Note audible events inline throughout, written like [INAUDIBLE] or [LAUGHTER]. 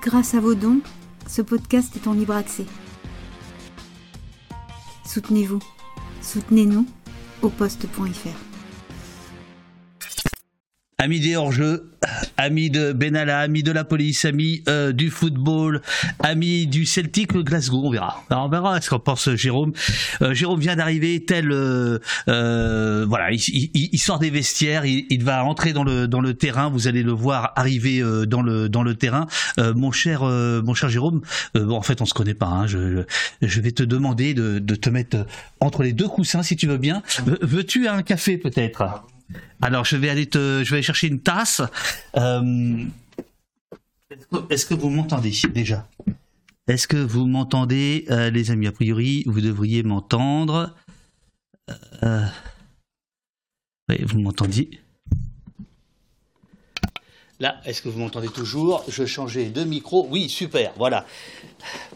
Grâce à vos dons, ce podcast est en libre accès. Soutenez-vous. Soutenez-nous au poste.fr. Amis des hors-jeux, amis de Benalla, amis de la police, amis euh, du football, amis du Celtic Glasgow, on verra. Alors on verra ce qu'en pense Jérôme. Euh, Jérôme vient d'arriver, tel euh, euh, voilà, il, il- il sort des vestiaires, il, il va entrer dans le dans le terrain. Vous allez le voir arriver euh, dans le dans le terrain. Euh, mon cher euh, mon cher Jérôme, euh, bon en fait on se connaît pas. Hein, je, je vais te demander de, de te mettre entre les deux coussins si tu veux bien. Veux- Veux-tu un café peut-être? Alors, je vais aller te, je vais aller chercher une tasse. Euh, est-ce que- Est-ce que vous m'entendez déjà? Est-ce que vous m'entendez, euh, les amis? A priori, vous devriez m'entendre. Euh, oui, vous m'entendiez. Là, est-ce que vous m'entendez toujours? Je changeais de micro. Oui, super, voilà.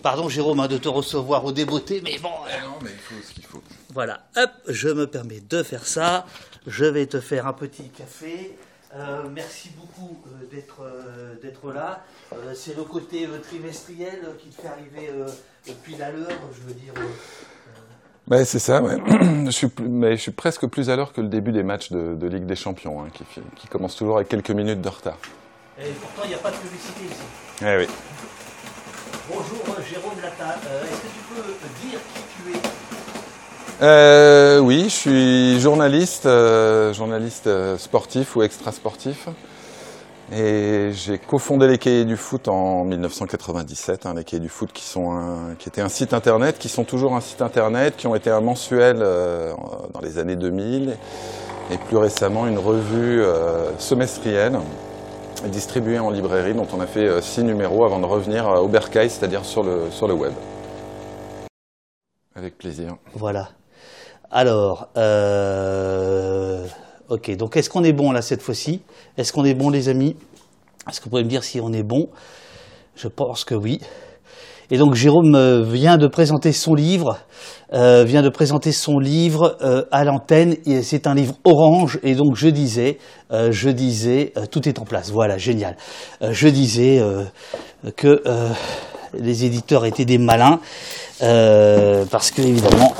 Pardon, Jérôme, hein, de te recevoir au débeauté, mais bon. euh, Non, mais il faut ce qu'il faut. voilà, hop, je me permets de faire ça. Je vais te faire un petit café. Euh, merci beaucoup euh, d'être euh, d'être là. C'est le côté trimestriel qui te fait arriver pile à l'heure, je veux dire. Ouais, c'est ça, ouais. [CLEARS THROAT] je, suis mais je suis presque plus à l'heure que le début des matchs de, de Ligue des Champions, hein, qui, qui commencent toujours avec quelques minutes de retard. et pourtant, il n'y a pas de publicité ici. Eh oui. Bonjour Jérôme Lata. Euh, Est-ce que tu peux dire qui Euh, oui, je suis journaliste, euh, journaliste euh, sportif ou extra-sportif. Et j'ai cofondé les Cahiers du foot en 1997. hein, les Cahiers du foot qui, sont un, qui étaient un site internet, qui sont toujours un site internet, qui ont été un mensuel euh, dans les années 2000 et plus récemment une revue euh, semestrielle distribuée en librairie dont on a fait euh, six numéros avant de revenir au bercail, c'est-à-dire sur le, sur le web. Avec plaisir. Voilà. Alors, euh, ok, donc est-ce qu'on est bon là cette fois-ci? Est-ce qu'on est bon les amis? Est-ce que vous pouvez me dire si on est bon? Je pense que oui. Et donc Jérôme euh, vient de présenter son livre, euh, vient de présenter son livre euh, à l'antenne. C'est un livre orange et donc je disais, je disais, tout est en place. Voilà, génial. Je disais que les éditeurs étaient des malins parce que évidemment.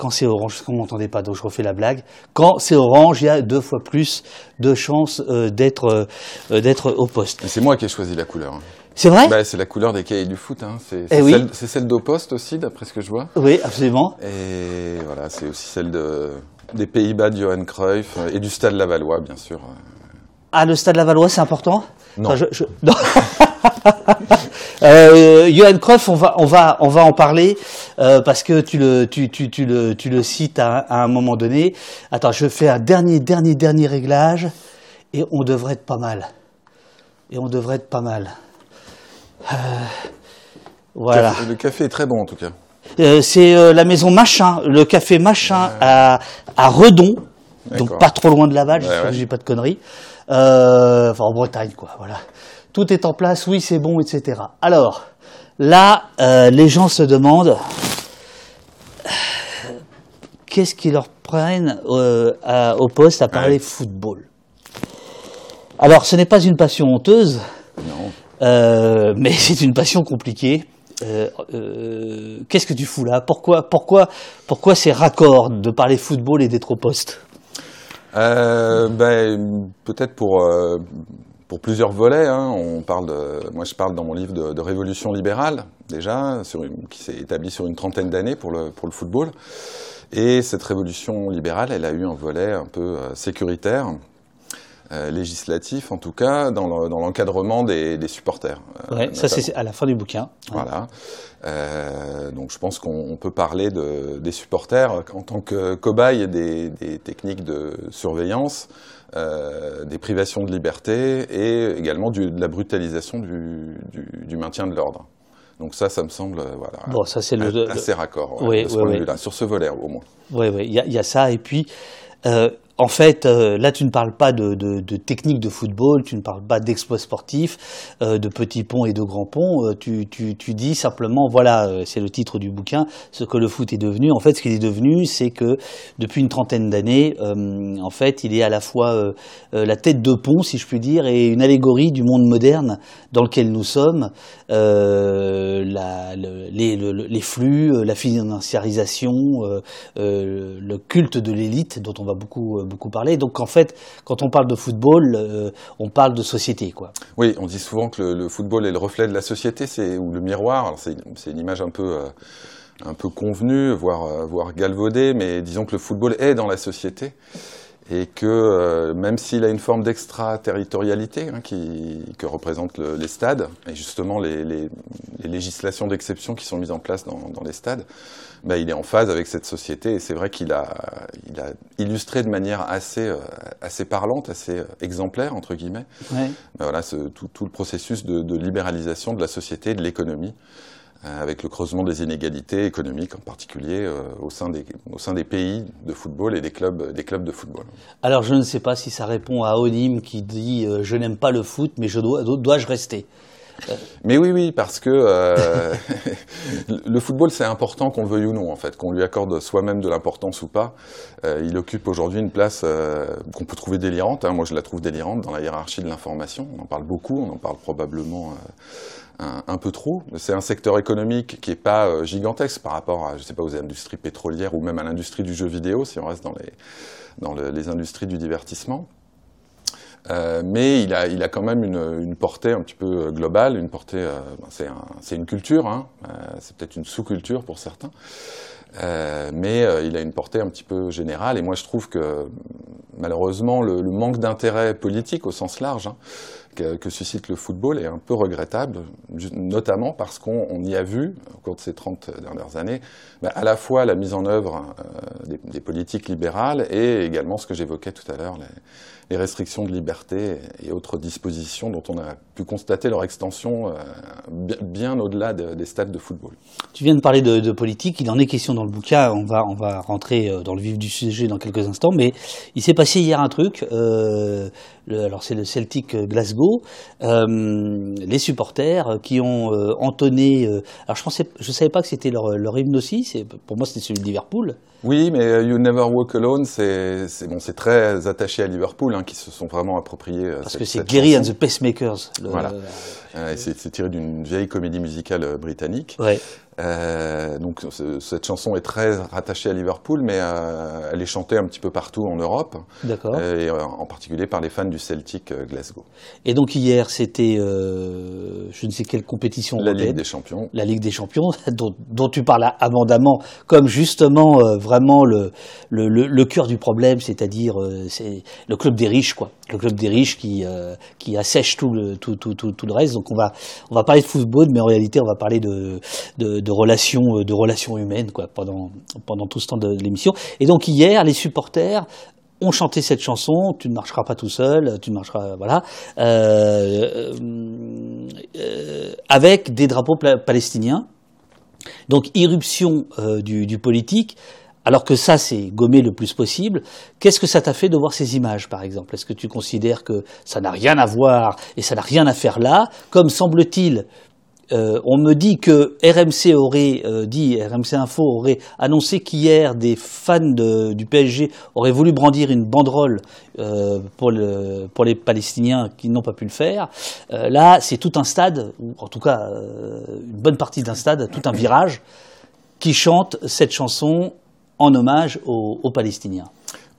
Quand c'est orange, parce qu'on m'entendait pas, donc je refais la blague. Quand c'est orange, il y a deux fois plus de chances euh, d'être euh, d'être au poste. C'est moi qui ai choisi la couleur. hein. C'est vrai? Bah, c'est la couleur des cahiers du foot. Hein. C'est Eh oui. celle, celle d'Au Poste aussi, d'après ce que je vois. Oui, absolument. Et voilà, c'est aussi celle de, des Pays-Bas de Johan Cruyff euh, et du Stade Lavallois, bien sûr. Ah, le Stade Lavallois, c'est important? Non. Enfin, je- je- non. [LAUGHS] Euh, Johan Cruyff, on va, on va, on va en parler euh, parce que tu le, tu, tu, tu le, tu le cites à, à un moment donné. Attends, je fais un dernier, dernier, dernier réglage et on devrait être pas mal. Et on devrait être pas mal. Euh, voilà. Le café est très bon en tout cas. Euh, c'est euh, la maison Machin, le café Machin à, à Redon, donc pas trop loin de Laval, Ouais, ouais. que j'ai pas de conneries. Euh, enfin en Bretagne quoi, voilà. Tout est en place, oui c'est bon, etc. Alors là, euh, les gens se demandent qu'est-ce qu'ils leur prennent euh, à- au poste à parler Ouais. football? Alors ce n'est pas une passion honteuse. Non. Euh, mais [LAUGHS] c'est une passion compliquée. Euh, euh, Qu'est-ce que tu fous là? Pourquoi, pourquoi, pourquoi ces raccords de parler football et d'être au poste? Euh, ben, peut-être pour euh, pour plusieurs volets. Hein. On parle de, moi, je parle dans mon livre de, révolution libérale déjà, qui s'est établie sur une trentaine d'années pour le pour le football. Et cette révolution libérale, elle a eu un volet un peu euh, sécuritaire, euh, législatif en tout cas, dans le- l'encadrement des, des supporters. euh, Ouais, Ça c'est à la fin du bouquin. Voilà. Euh, donc je pense qu'on on peut parler de, des supporters en tant que cobayes des, des techniques de surveillance, euh, des privations de liberté et également du- de la brutalisation du, du- du maintien de l'ordre. Donc ça, ça me semble voilà, Bon, ça c'est le. assez raccord ouais, Oui, de ce oui, point de vue-là, sur ce volet au moins. Oui, oui, il y, a- il y a ça et puis. Euh, en fait, euh, là, tu ne parles pas de, de, de, technique de football, tu ne parles pas d'exploits sportifs, euh, de petits ponts et de grands ponts. Euh, tu, tu, tu, dis simplement, voilà, c'est le titre du bouquin, ce que le foot est devenu. En fait, ce qu'il est devenu, c'est que depuis une trentaine d'années, en fait, il est à la fois la tête de pont, si je puis dire, et une allégorie du monde moderne dans lequel nous sommes. La, les, les, flux, la financiarisation, le culte de l'élite, dont on va beaucoup beaucoup parlé. Donc en fait, quand on parle de football, euh, on parle de société, quoi. Oui, on dit souvent que le, football est le reflet de la société, c'est ou le miroir. C'est une image un peu euh, un peu convenue, voire euh, voire galvaudée, mais disons que le football est dans la société et que même s'il a une forme d'extraterritorialité hein, que représentent les stades, et justement les, législations d'exception qui sont mises en place dans les stades, bah, il est en phase avec cette société. Et c'est vrai qu'il a, il a illustré de manière assez, euh, assez parlante, assez euh, exemplaire, entre guillemets, ouais. bah, voilà, ce, tout, tout, le processus de, de, libéralisation de la société et de l'économie euh, avec le creusement des inégalités économiques en particulier euh, au, sein des, au sein des pays de football et des clubs, des clubs de football. Alors je ne sais pas si ça répond à Onim qui dit je n'aime pas le foot mais je dois, dois-je rester? Mais oui, oui, parce que euh, [LAUGHS] le football, c'est important qu'on le veuille ou non, en fait, qu'on lui accorde soi-même de l'importance ou pas. Euh, il occupe aujourd'hui une place euh, qu'on peut trouver délirante. Hein. Moi, je la trouve délirante dans la hiérarchie de l'information. On en parle beaucoup, on en parle probablement un, peu trop. C'est un secteur économique qui est pas gigantesque par rapport à, je sais pas, aux industries pétrolières ou même à l'industrie du jeu vidéo, si on reste dans les, dans le, les industries du divertissement. Euh, mais il a, il a quand même une, portée un petit peu euh, globale, une portée, euh, c'est un, une culture, hein, c'est peut-être une sous-culture pour certains, mais il a une portée un petit peu générale. Et moi, je trouve que malheureusement, le, manque d'intérêt politique au sens large hein, que, suscite le football est un peu regrettable, notamment parce qu'on y a vu, au cours de ces 30 dernières années, ben, à la fois la mise en œuvre des, politiques libérales et également ce que j'évoquais tout à l'heure, les restrictions de liberté et autres dispositions dont on a pu constater leur extension euh, bien, au-delà de, des stades de football. Tu viens de parler de, de, politique, il en est question dans le bouquin, on va, on va rentrer euh, dans le vif du sujet dans quelques instants, mais il s'est passé hier un truc, euh, le, alors c'est le Celtic Glasgow, euh, les supporters qui ont euh, entonné, alors je pensais, je savais pas que c'était leur, leur hymne aussi, pour moi c'était celui de Liverpool. Oui, mais You Never Walk Alone, c'est bon, très attaché à Liverpool, hein, qui se sont vraiment appropriés. Parce que c'est Gary and the Pacemakers. Le, voilà. Euh, c'est tiré d'une vieille comédie musicale euh, britannique. Ouais. Euh, donc cette chanson est très rattachée à Liverpool, mais euh, elle est chantée un petit peu partout en Europe. D'accord. Et euh, en particulier par les fans du Celtic Glasgow. Et donc hier, c'était je ne sais quelle compétition La Ligue des Champions. La Ligue des Champions, [LAUGHS] dont, dont tu parles abondamment, comme justement vraiment le, le, le, le cœur du problème, c'est-à-dire c'est le club des riches, quoi. Le club des riches qui qui assèche tout le tout, tout, tout, tout le reste. Donc on va on va parler de football, mais en réalité on va parler de, de, relations de relations humaines quoi pendant pendant tout ce temps de l'émission. Et donc hier les supporters ont chanté cette chanson. Tu ne marcheras pas tout seul, tu ne marcheras voilà euh, euh, avec des drapeaux palestiniens. Donc irruption euh, du, du politique alors que ça, c'est gommé le plus possible. Qu'est-ce que ça t'a fait de voir ces images, par exemple? Est-ce que tu considères que ça n'a rien à voir et ça n'a rien à faire là? Comme semble-t-il, euh, on me dit que RMC aurait euh, dit, RMC Info aurait annoncé qu'hier des fans du PSG auraient voulu brandir une banderole euh, pour, le, pour, les Palestiniens qui n'ont pas pu le faire. Là, c'est tout un stade, ou en tout cas une bonne partie d'un stade, tout un virage, qui chante cette chanson en hommage aux, Palestiniens.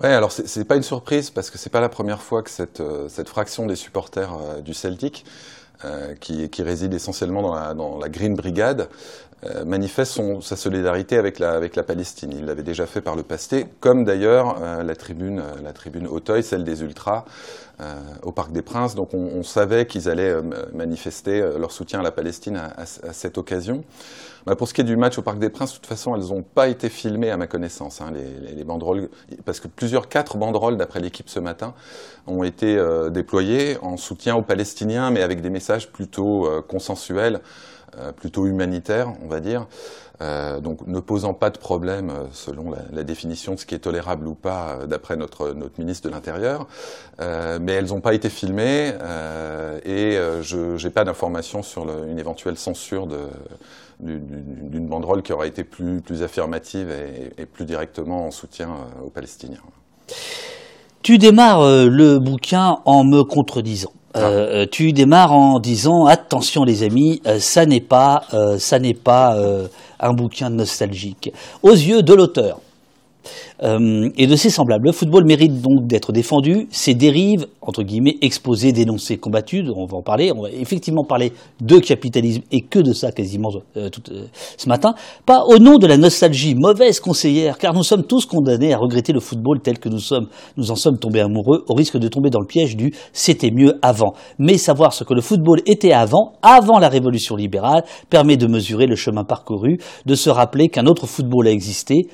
Ouais, alors c'est pas une surprise parce que c'est pas la première fois que cette, euh, fraction des supporters euh, du Celtic, euh, qui, réside essentiellement dans la, Green Brigade, manifeste son, sa solidarité avec la, Palestine. Il l'avait déjà fait par le passé, comme d'ailleurs la tribune, la Auteuil, celle des Ultras, au Parc des Princes. Donc on, savait qu'ils allaient manifester leur soutien à la Palestine à cette occasion. Bah pour ce qui est du match au Parc des Princes, de toute façon, elles n'ont pas été filmées à ma connaissance. Hein, les, les, les, banderoles, parce que plusieurs, quatre banderoles, d'après l'équipe ce matin, ont été euh, déployées en soutien aux Palestiniens, mais avec des messages plutôt euh, consensuels. plutôt humanitaire, on va dire. donc ne posant pas de problème selon la, définition de ce qui est tolérable ou pas d'après notre, notre ministre de l'Intérieur. mais elles n'ont pas été filmées et je n'ai pas d'informations sur une éventuelle censure d'une banderole qui aurait été plus, plus affirmative et, et plus directement en soutien aux Palestiniens. Tu démarres euh, le bouquin en me contredisant. Euh, ah. tu démarres en disant attention les amis, euh, ça n'est pas, ça n'est pas un bouquin nostalgique aux yeux de l'auteur. Euh, et de ses semblables. Le football mérite donc d'être défendu, ses dérives, entre guillemets, exposées, dénoncées, combattues, on va en parler, on va effectivement parler de capitalisme et que de ça quasiment euh, tout, euh, ce matin, pas au nom de la nostalgie, mauvaise conseillère, car nous sommes tous condamnés à regretter le football tel que nous sommes, nous en sommes tombés amoureux, au risque de tomber dans le piège du c'était mieux avant. Mais savoir ce que le football était avant, avant la révolution libérale, permet de mesurer le chemin parcouru, de se rappeler qu'un autre football a existé,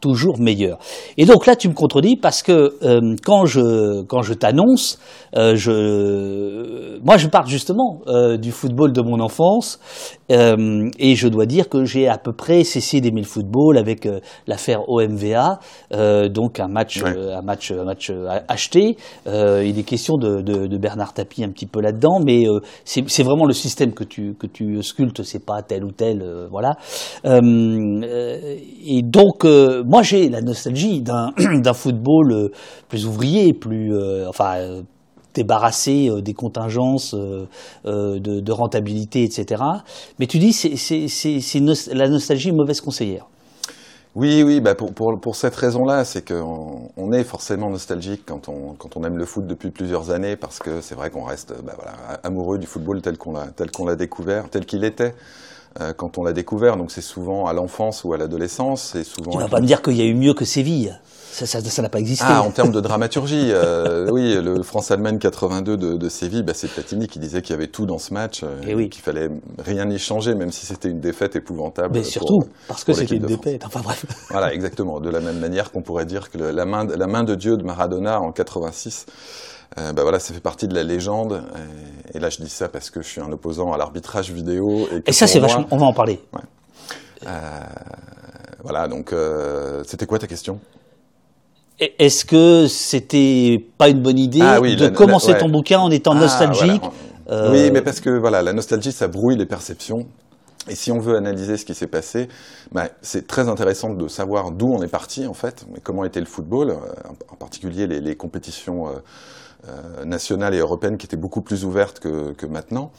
toujours meilleur. Et donc là, tu me contredis parce que euh, quand je quand je t'annonce, euh, je moi je parle justement euh, du football de mon enfance et je dois dire que j'ai à peu près cessé d'aimer le football avec l'affaire OMVA, donc un match un match un match acheté. il est question de, de, de, Bernard Tapie un petit peu là-dedans, mais c'est vraiment le système que tu que tu sculptes, c'est pas tel ou tel, voilà. et donc moi j'ai la nostalgie [CLEARS THROAT] d'un football euh, plus ouvrier, plus euh, enfin euh, débarrassé des contingences de, rentabilité, etc. Mais tu dis c'est la nostalgie mauvaise conseillère. Oui, oui, bah pour, pour, pour cette raison-là, c'est qu'on on est forcément nostalgique quand on, quand on aime le foot depuis plusieurs années, parce que c'est vrai qu'on reste bah voilà, amoureux du football tel qu'on l'a découvert, tel qu'il était. Euh, quand on l'a découvert. Donc c'est souvent à l'enfance ou à l'adolescence. Tu vas pas me dire qu'il y a eu mieux que Séville. Ça n'a pas existé. Ah, en termes de dramaturgie, euh, [LAUGHS] oui, le France-Allemagne 82 de, de Séville, bah, c'est Platini qui disait qu'il y avait tout dans ce match, euh, et oui. qu'il fallait rien y changer, même si c'était une défaite épouvantable. Mais surtout parce que c'était une défaite. Enfin bref. Voilà, exactement. De la même manière qu'on pourrait dire que la main, la main de Dieu de Maradona en 86 euh, bah voilà, ça fait partie de la légende. Et, là, je dis ça parce que je suis un opposant à l'arbitrage vidéo. Et, ça, c'est vachement. On va en parler. Euh, voilà, donc euh, c'était quoi ta question? Est-ce que c'était pas une bonne idée ah de commencer ton bouquin en étant ah, nostalgique Oui, mais parce que voilà, la nostalgie, ça brouille les perceptions. Et si on veut analyser ce qui s'est passé, bah, c'est très intéressant de savoir d'où on est parti en fait, comment était le football, en particulier les, les compétitions euh, nationale et européenne qui était beaucoup plus ouverte que, que maintenant.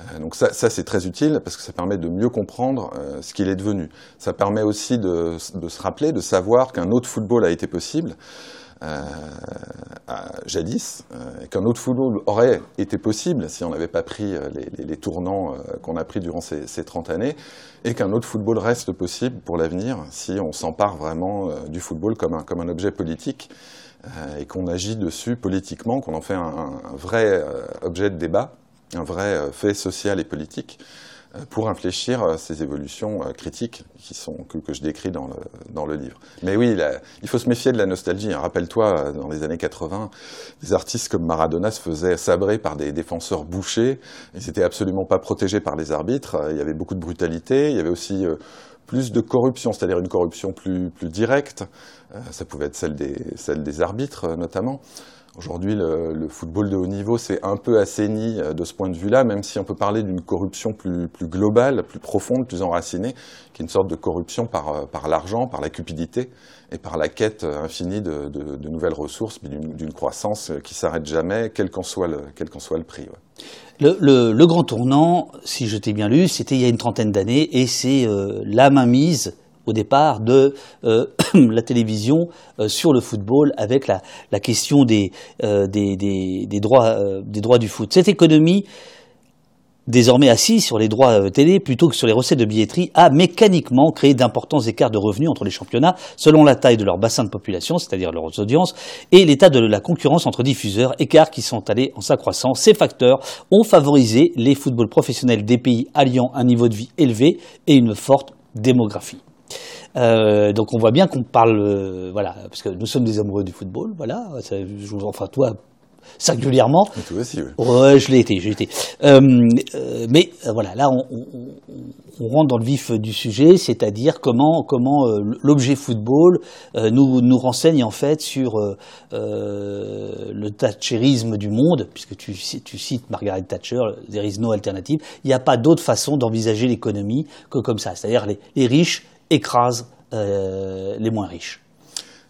Euh, donc ça, c'est très utile parce que ça permet de mieux comprendre euh, ce qu'il est devenu. Ça permet aussi de, se rappeler, de savoir qu'un autre football a été possible. Euh, jadis, euh, qu'un autre football aurait été possible si on n'avait pas pris les, tournants qu'on a pris durant ces, ces 30 années, et qu'un autre football reste possible pour l'avenir si on s'empare vraiment du football comme un, objet politique et qu'on agit dessus politiquement, qu'on en fait un, vrai objet de débat, un vrai euh, fait social et politique pour infléchir ces évolutions critiques qui sont, que, je décris dans le, dans le livre. Mais oui, il faut se méfier de la nostalgie. Hein. Rappelle-toi, dans les années 80, des artistes comme Maradona se faisaient sabrer par des défenseurs bouchés. Ils n'étaient absolument pas protégés par les arbitres. Il y avait beaucoup de brutalité. Il y avait aussi plus de corruption, c'est-à-dire une corruption plus, plus directe. Euh, ça pouvait être celle des, celle des arbitres euh, notamment. Aujourd'hui, le, football de haut niveau s'est un peu assaini euh, de ce point de vue-là, même si on peut parler d'une corruption plus, globale, plus profonde, plus enracinée, qui est une sorte de corruption par, par l'argent, par la cupidité et par la quête infinie de, nouvelles ressources, d'une croissance qui s'arrête jamais, quel qu'en soit, le, prix. Le, grand tournant, si je t'ai bien lu, c'était il y a une trentaine d'années, et c'est euh, la mainmise au départ de euh, [CLEARS THROAT] la télévision euh, sur le football avec la, question des, euh, droits, des droits du foot. Cette économie désormais assis sur les droits télé plutôt que sur les recettes de billetterie, a mécaniquement créé d'importants écarts de revenus entre les championnats selon la taille de leur bassin de population, c'est-à-dire leurs audiences, et l'état de la concurrence entre diffuseurs, écarts qui sont allés en s'accroissant. Ces facteurs ont favorisé les footballs professionnels des pays alliant un niveau de vie élevé et une forte démographie. Euh, donc on voit bien qu'on parle, euh, voilà, parce que nous sommes des amoureux du football, voilà. Ça, enfin toi singulièrement. Et toi aussi, oui. Ouais, je l'ai été, j'ai été. Euh, euh, mais euh, voilà, là, on, on- on rentre dans le vif du sujet, c'est-à-dire comment, comment euh, l'objet football euh, nous, nous renseigne en fait sur le thatcherisme du monde, puisque tu, tu cites Margaret Thatcher, there is no alternative. Il n'y a pas d'autre façon d'envisager l'économie que comme ça, c'est-à-dire les, les riches écrasent euh, les moins riches.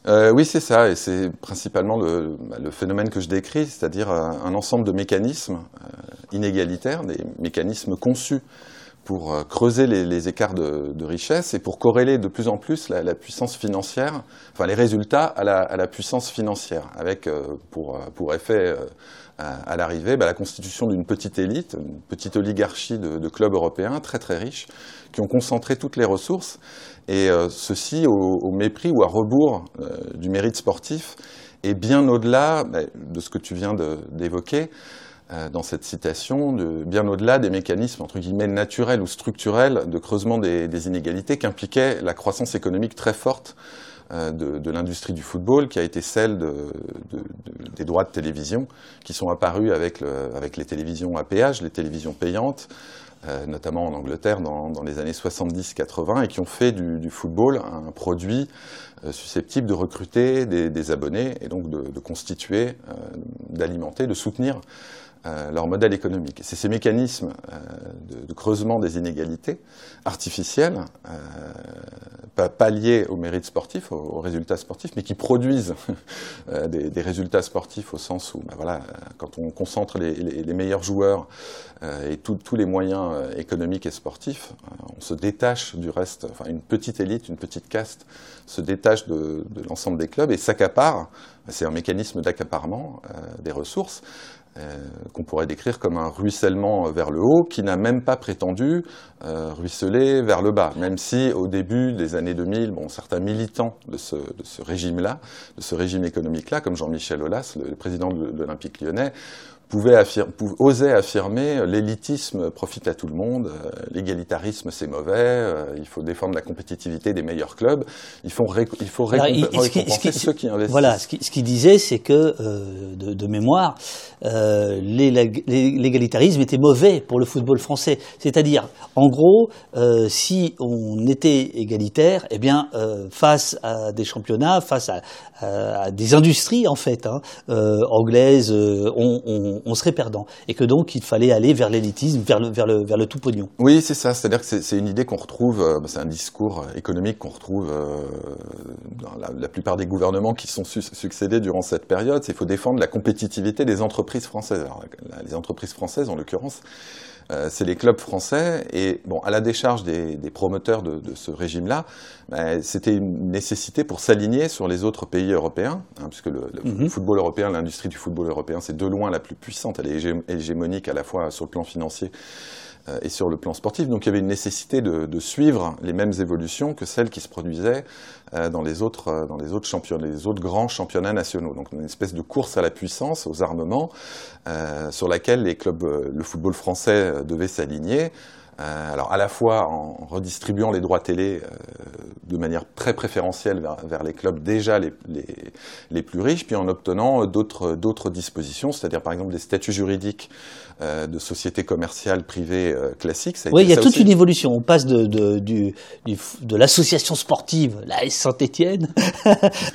Euh, oui, c'est ça, et c'est principalement le, phénomène que je décris, c'est-à-dire euh, un ensemble de mécanismes inégalitaires, des mécanismes conçus pour euh, creuser les, écarts de, richesse et pour corréler de plus en plus la, puissance financière, enfin les résultats à la, puissance financière, avec euh, pour, euh, pour effet à, l'arrivée bah, la constitution d'une petite élite, une petite oligarchie de, clubs européens très très riches, qui ont concentré toutes les ressources, et ceci au, mépris ou à rebours du mérite sportif, et bien au-delà bah, de ce que tu viens d'évoquer dans cette citation, de, bien au-delà des mécanismes entre guillemets naturels ou structurels de creusement des, des inégalités qu'impliquait la croissance économique très forte euh, de, de l'industrie du football, qui a été celle de- des droits de télévision, qui sont apparus avec, le- avec les télévisions à péage, les télévisions payantes, euh, notamment en Angleterre dans, dans les années 70-80, et qui ont fait du, du football un produit euh, susceptible de recruter des, des abonnés et donc de, de constituer, euh, d'alimenter, de soutenir euh, leur modèle économique. C'est ces mécanismes euh, de, creusement des inégalités artificielles, euh, pas, liés au mérite sportif, aux, résultats sportifs, mais qui produisent [LAUGHS] des, résultats sportifs au sens où, ben voilà, quand on concentre les, meilleurs joueurs et tous les moyens économiques et sportifs, on se détache du reste, enfin une petite élite, une petite caste se détache de, l'ensemble des clubs et s'accapare, c'est un mécanisme d'accaparement des ressources, qu'on pourrait décrire comme un ruissellement vers le haut qui n'a même pas prétendu euh, ruisseler vers le bas, même si au début des années 2000, bon, certains militants de ce, régime-là, de ce régime économique-là, comme Jean-Michel Aulas, le, président de, de l'Olympique lyonnais, pouvaient affir- pou- osaient affirmer euh, l'élitisme profite à tout le monde, euh, l'égalitarisme c'est mauvais, euh, il faut défendre la compétitivité des meilleurs clubs, il faut, ré- il faut Alors, ce qui- ce récompenser qui- ceux qui investissent. Voilà, ce qu'il ce qu'il disait, c'est que, euh, de, de mémoire, euh, l'ég- l'égalitarisme était mauvais pour le football français. C'est-à-dire, en gros, euh, si on était égalitaire, eh bien, euh, face à des championnats, face à, à- à des industries, en fait, hein, euh, anglaises, euh, on, on- serait perdant. Et que donc, il fallait aller vers l'élitisme, vers le, vers, le, vers le tout pognon. Oui, c'est ça. C'est-à-dire que c'est une idée qu'on retrouve, euh, c'est un discours euh, économique qu'on retrouve euh, dans la, plupart des gouvernements qui sont su- succédés durant cette période. Qu'il faut défendre la compétitivité des entreprises françaises. Alors, les entreprises françaises, en l'occurrence, euh, c'est les clubs français. Et bon, à la décharge des, des promoteurs de, de ce régime-là, ben, c'était une nécessité pour s'aligner sur les autres pays européens, hein, puisque le, le Mhm. football européen, l'industrie du football européen, c'est de loin la plus puissante. Elle est hégé- hégémonique à la fois sur le plan financier et sur le plan sportif. Donc il y avait une nécessité de, de suivre les mêmes évolutions que celles qui se produisaient euh, dans les autres euh, dans les autres championnats, les autres grands championnats nationaux. Donc une espèce de course à la puissance, aux armements, euh, sur laquelle les clubs, euh, le football français euh, devait s'aligner. Euh, alors à la fois en redistribuant les droits télé euh, de manière très préférentielle vers, les clubs déjà les, les, les plus riches, puis en obtenant d'autres dispositions, c'est-à-dire par exemple des statuts juridiques euh, de sociétés commerciales privées euh, classiques. Ça a Oui, il y a toute aussi. une évolution. On passe de, de, du, du de l'association sportive, la S Saint-Étienne, [LAUGHS]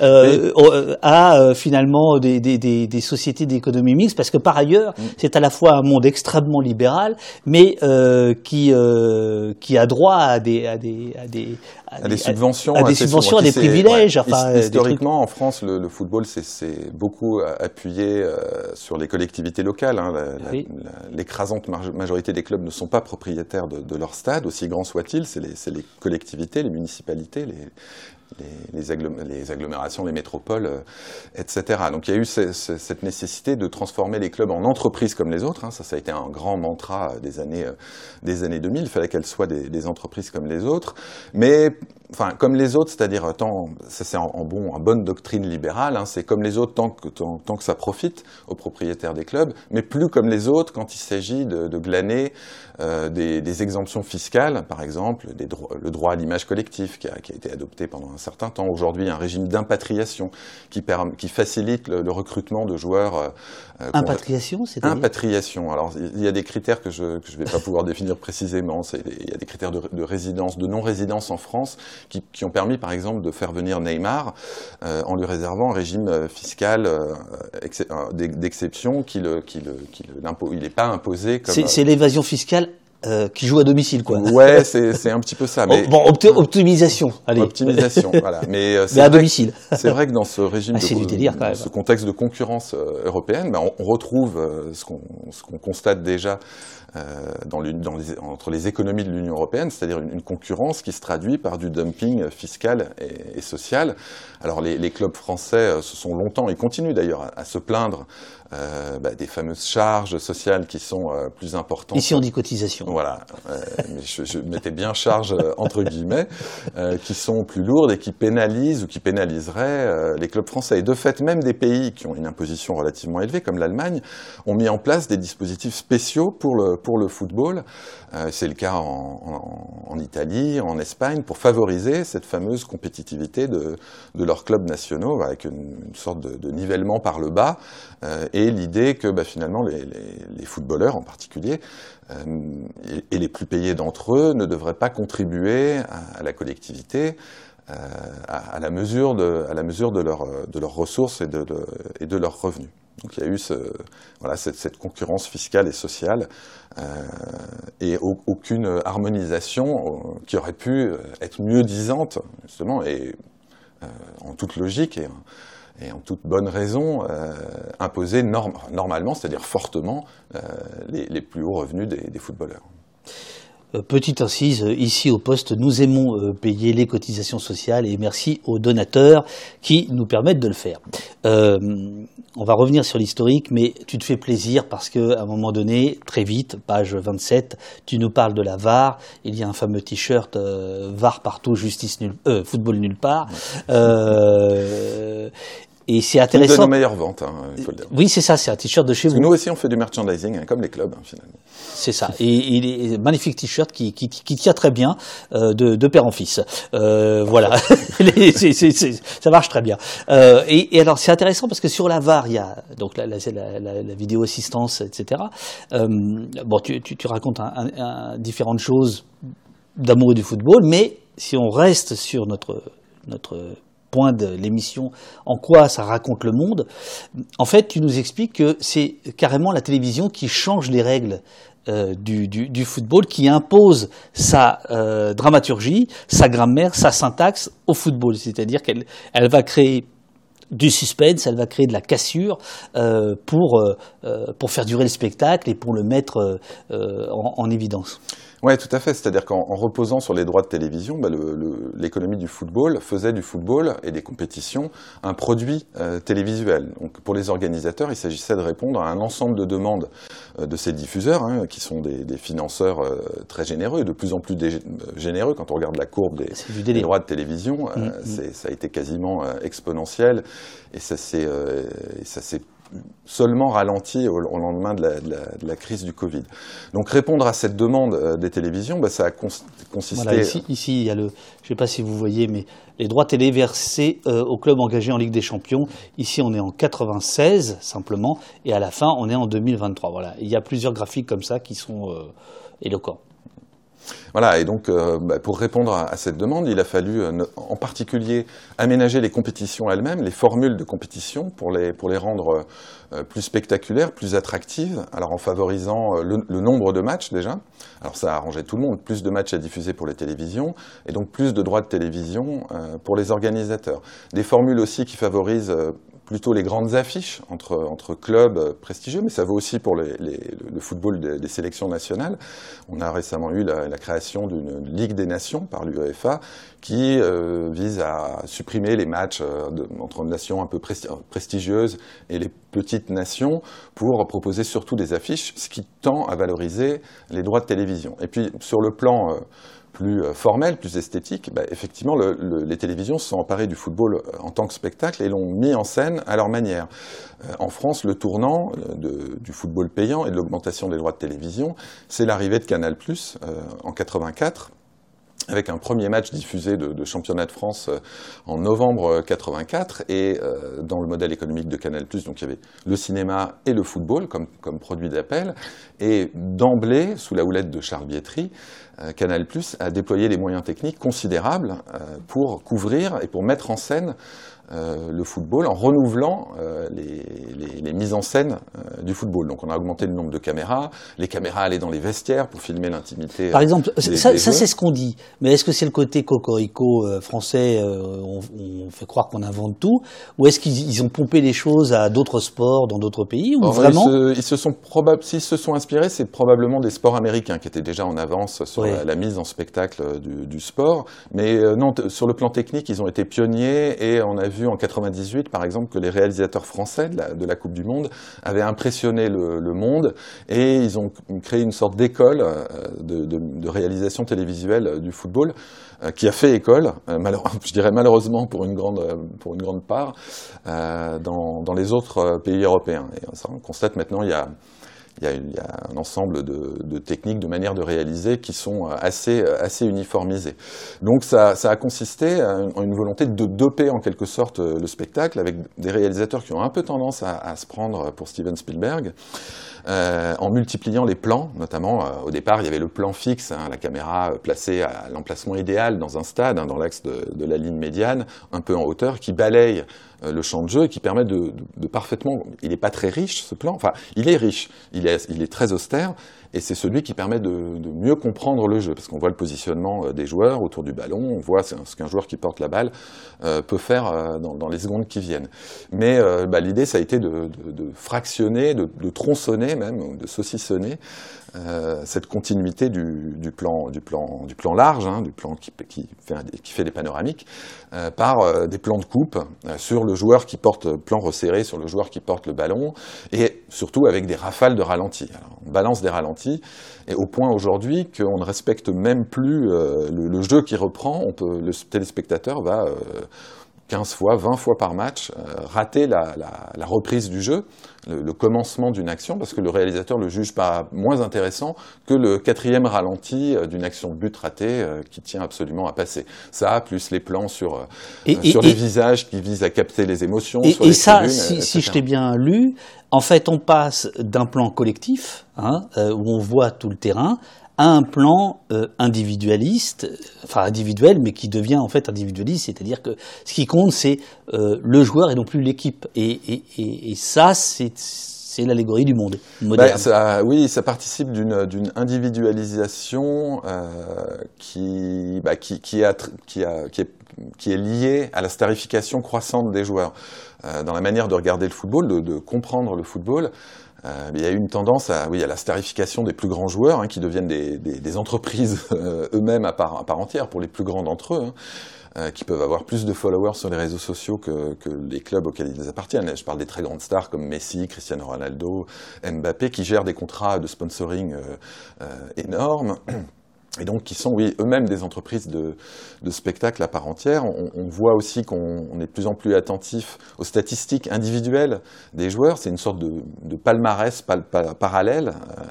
euh, euh, à euh, finalement des, des, des, des sociétés d'économie mixte, parce que par ailleurs, Mm. c'est à la fois un monde extrêmement libéral, mais euh, qui, euh, qui a droit à des, à des, à des, à des subventions, à des subventions, à des privilèges, ouais, enfin, historiquement, en France, le, le football s'est- beaucoup euh, appuyé euh, sur les collectivités locales. hein. Oui. L'écrasante majorité des clubs ne sont pas propriétaires de, de leur stade, aussi grands soient-ils. C'est les, c'est les collectivités, les municipalités, les, les, les agglom- les agglomérations, les métropoles, euh, etc. Donc il y a eu ce- ce- cette nécessité de transformer les clubs en entreprises comme les autres. hein. Ça, ça a été un grand mantra des années, euh, des années 2000. Il fallait qu'elles soient des, des entreprises comme les autres. Mais enfin, comme les autres, c'est-à-dire tant, ça c'est en, bon, en bonne doctrine libérale, hein, c'est comme les autres tant que, tant, tant, que ça profite aux propriétaires des clubs, mais plus comme les autres quand il s'agit de, de, glaner euh, des, exemptions fiscales, par exemple, le droit à l'image collective qui a, été adopté pendant un certain temps. Aujourd'hui, un régime d'impatriation qui, facilite le, le, recrutement de joueurs. Euh, Impatriation, c'est Impatriation. Alors, il y a des critères que je ne vais pas pouvoir [LAUGHS] définir précisément. Il y a des critères de, de résidence, de non-résidence en France qui, qui, ont permis, par exemple, de faire venir Neymar euh, en lui réservant un régime euh, fiscal euh, euh d'exception qui le, qui le, qui il n'est pas imposé comme. C'est l'évasion fiscale euh, qui joue à domicile, quoi. Ouais, c'est un petit peu ça. [LAUGHS] Mais... Bon, optimisation, allez. Optimisation, voilà. Mais, [LAUGHS] mais à domicile. [LAUGHS] C'est vrai que dans ce régime, ah, de, délire, quand même. ce contexte de concurrence européenne, ben, on, on, retrouve ce qu'on constate déjà euh, dans dans les, entre les économies de l'Union européenne, c'est-à-dire une, une, concurrence qui se traduit par du dumping fiscal et, et social. Alors les, les, clubs français euh, se sont longtemps et continuent d'ailleurs à, à, se plaindre euh, bah, des fameuses charges sociales qui sont euh, plus importantes. Ici on dit cotisation. Voilà, euh, mais je, je, mettais bien charge entre guillemets, qui sont plus lourdes et qui pénalisent ou qui pénaliseraient les clubs français. Et de fait, même des pays qui ont une imposition relativement élevée, comme l'Allemagne, ont mis en place des dispositifs spéciaux pour le, pour le football. C'est le cas en, en, en, Italie, en Espagne, pour favoriser cette fameuse compétitivité de, de leurs clubs nationaux, avec une, une sorte de, de, nivellement par le bas et l'idée que bah, finalement les, footballeurs en particulier euh, et, les plus payés d'entre eux ne devraient pas contribuer à, la collectivité euh, à, la mesure de, à la mesure de, de leurs ressources et de, et de leurs revenus. Donc il y a eu voilà, cette, concurrence fiscale et sociale euh, et au, aucune harmonisation qui aurait pu être mieux disante justement et en toute logique et, et en toute bonne raison, euh, imposer norm normalement, c'est-à-dire fortement, euh, les, plus hauts revenus des footballeurs. Euh, petite incise, ici au poste, nous aimons euh, payer les cotisations sociales et merci aux donateurs qui nous permettent de le faire. Euh, on va revenir sur l'historique, mais tu te fais plaisir parce qu'à un moment donné, très vite, page 27, tu nous parles de la VAR. Il y a un fameux t-shirt euh, VAR partout, justice nul, euh, football nulle part. Et c'est intéressant. De nos meilleures ventes, hein, il faut le dire. Oui, c'est ça, c'est un t-shirt de chez Parce vous. Nous aussi, on fait du merchandising, hein, comme les clubs, hein, finalement. C'est ça. Et il est magnifique t-shirt qui, qui, qui, tient très bien euh, de, de, père en fils. Euh, voilà, c est, c est, ça marche très bien. Euh, et, et, alors, c'est intéressant parce que sur la VAR, il y a donc la, la, la, la vidéo assistance, etc. Euh, bon, tu, tu, tu racontes un, un, un, différentes choses d'amour du football, mais si on reste sur notre notre point de l'émission, en quoi ça raconte le monde, en fait, tu nous expliques que c'est carrément la télévision qui change les règles euh, du, football, qui impose sa euh, dramaturgie, sa grammaire, sa syntaxe au football. C'est-à-dire qu'elle elle va créer du suspense, elle va créer de la cassure euh, pour, faire durer le spectacle et pour le mettre en évidence. Oui, tout à fait. C'est-à-dire qu'en reposant sur les droits de télévision, bah, l'économie du football faisait du football et des compétitions un produit euh, télévisuel. Donc, pour les organisateurs, il s'agissait de répondre à un ensemble de demandes euh, de ces diffuseurs, hein, qui sont des, des financeurs euh, très généreux, et de plus en plus généreux. Quand on regarde la courbe des, des droits de télévision, mmh, mmh. ça a été quasiment exponentiel, et ça s'est seulement ralenti au, lendemain de la, crise du Covid. Donc répondre à cette demande euh, des télévisions, bah, ça a cons consisté... Ici, il y a le, je ne sais pas si vous voyez, mais les droits télé versés euh, aux clubs engagés en Ligue des Champions. Ici, on est en 96 simplement, et à la fin, on est en 2023. Voilà, il y a plusieurs graphiques comme ça qui sont euh, éloquents. Voilà, et donc euh, bah, pour répondre à, cette demande, il a fallu euh, en particulier aménager les compétitions elles-mêmes, les formules de compétition pour les, rendre euh, plus spectaculaires, plus attractives, alors en favorisant le, nombre de matchs déjà. Alors ça a arrangé tout le monde, plus de matchs à diffuser pour les télévisions, et donc plus de droits de télévision pour les organisateurs. Des formules aussi qui favorisent plutôt les grandes affiches entre, entre clubs prestigieux, mais ça vaut aussi pour le football des, sélections nationales. On a récemment eu la, création d'une Ligue des Nations par l'UEFA qui euh, vise à supprimer les matchs euh, entre nations un peu prestigieuses et les petites nations pour proposer surtout des affiches, ce qui tend à valoriser les droits de télévision. Et puis sur le plan euh, plus formelle, plus esthétique, bah, effectivement, les télévisions se sont emparées du football en tant que spectacle et l'ont mis en scène à leur manière. en France, le tournant du football payant et de l'augmentation des droits de télévision, c'est l'arrivée de Canal+ en 84 avec un premier match diffusé de, championnat de France euh, en novembre 84 et euh, dans le modèle économique de Canal+, donc il y avait le cinéma et le football comme, comme produit d'appel. Et d'emblée, sous la houlette de Charles Bietri, euh, Canal+ a déployé des moyens techniques considérables pour couvrir et pour mettre en scène euh, le football en renouvelant euh, les, les, les, mises en scène euh, du football. Donc on a augmenté le nombre de caméras, les caméras allaient dans les vestiaires pour filmer l'intimité. Par exemple, ça, ça c'est ce qu'on dit, mais est-ce que c'est le côté cocorico français, on, on, fait croire qu'on invente tout, ou est-ce qu'ils ont pompé les choses à d'autres sports dans d'autres pays ou vraiment ils se, sont probab... S'ils se sont inspirés, c'est probablement des sports américains qui étaient déjà en avance sur la, mise en spectacle du, du sport, mais non, sur le plan technique, ils ont été pionniers et on a vu vu en 98, par exemple, que les réalisateurs français de la, Coupe du Monde avaient impressionné le, monde et ils ont créé une sorte d'école euh, de, réalisation télévisuelle du football euh, qui a fait école, euh, [LAUGHS] je dirais malheureusement pour une grande, pour une grande part, dans, les autres pays européens. Et on constate maintenant, il y a il y, a, il y a, un ensemble de, de, techniques, de manières de réaliser qui sont assez, assez uniformisées. Donc ça, ça a consisté en une volonté de doper en quelque sorte le spectacle avec des réalisateurs qui ont un peu tendance à, à se prendre pour Steven Spielberg. Euh, en multipliant les plans, notamment euh, au départ il y avait le plan fixe, hein, la caméra placée à l'emplacement idéal dans un stade, hein, dans l'axe de, de, la ligne médiane, un peu en hauteur, qui balaye euh, le champ de jeu et qui permet de, de, parfaitement. Il n'est pas très riche ce plan, enfin il est riche, il est, il est très austère et c'est celui qui permet de, de, mieux comprendre le jeu parce qu'on voit le positionnement euh, des joueurs autour du ballon, on voit ce qu'un joueur qui porte la balle euh, peut faire euh, dans, dans, les secondes qui viennent. Mais euh, bah, l'idée ça a été de, de fractionner, de, tronçonner même, de saucissonner euh, cette continuité du, du, plan, du, plan, du plan large, hein, du plan qui, qui, fait, qui, fait, des panoramiques, euh, par euh, des plans de coupe sur le joueur qui porte, plan resserré sur le joueur qui porte le ballon, et surtout avec des rafales de ralentis. on balance des ralentis, et au point aujourd'hui qu'on ne respecte même plus le, le, jeu qui reprend, on peut, le téléspectateur va 15 fois, 20 fois par match, euh, rater la, la, la, reprise du jeu, le, le commencement d'une action, parce que le réalisateur le juge pas moins intéressant que le quatrième ralenti euh, d'une action de but ratée euh, qui tient absolument à passer. Ça, plus les plans sur, et, sur les visages qui visent à capter les émotions. Et, et ça, si, si, je t'ai bien lu, en fait, on passe d'un plan collectif, hein, où on voit tout le terrain, à un plan euh, individualiste, enfin individuel, mais qui devient en fait individualiste, c'est-à-dire que ce qui compte, c'est euh, le joueur et non plus l'équipe. Et, et, et, ça, c'est c'est l'allégorie du monde moderne. Ça, oui, ça participe d'une individualisation euh, qui, bah, qui, qui, a, qui, a, est, qui est liée à la starification croissante des joueurs. Euh, dans la manière de regarder le football, de, de comprendre le football, euh, il y a eu une tendance à, oui, à la starification des plus grands joueurs, hein, qui deviennent des, des, des entreprises [LAUGHS] euh, eux-mêmes à part, à part, entière pour les plus grands d'entre eux. Hein, euh, qui peuvent avoir plus de followers sur les réseaux sociaux que, que, les clubs auxquels ils appartiennent. Je parle des très grandes stars comme Messi, Cristiano Ronaldo, Mbappé, qui gèrent des contrats de sponsoring énormes [CLEARS THROAT] et donc qui sont, oui, eux-mêmes des entreprises de, de spectacle à part entière. On, on voit aussi qu'on est de plus en plus attentif aux statistiques individuelles des joueurs. C'est une sorte de, de palmarès pal, pal, parallèle euh,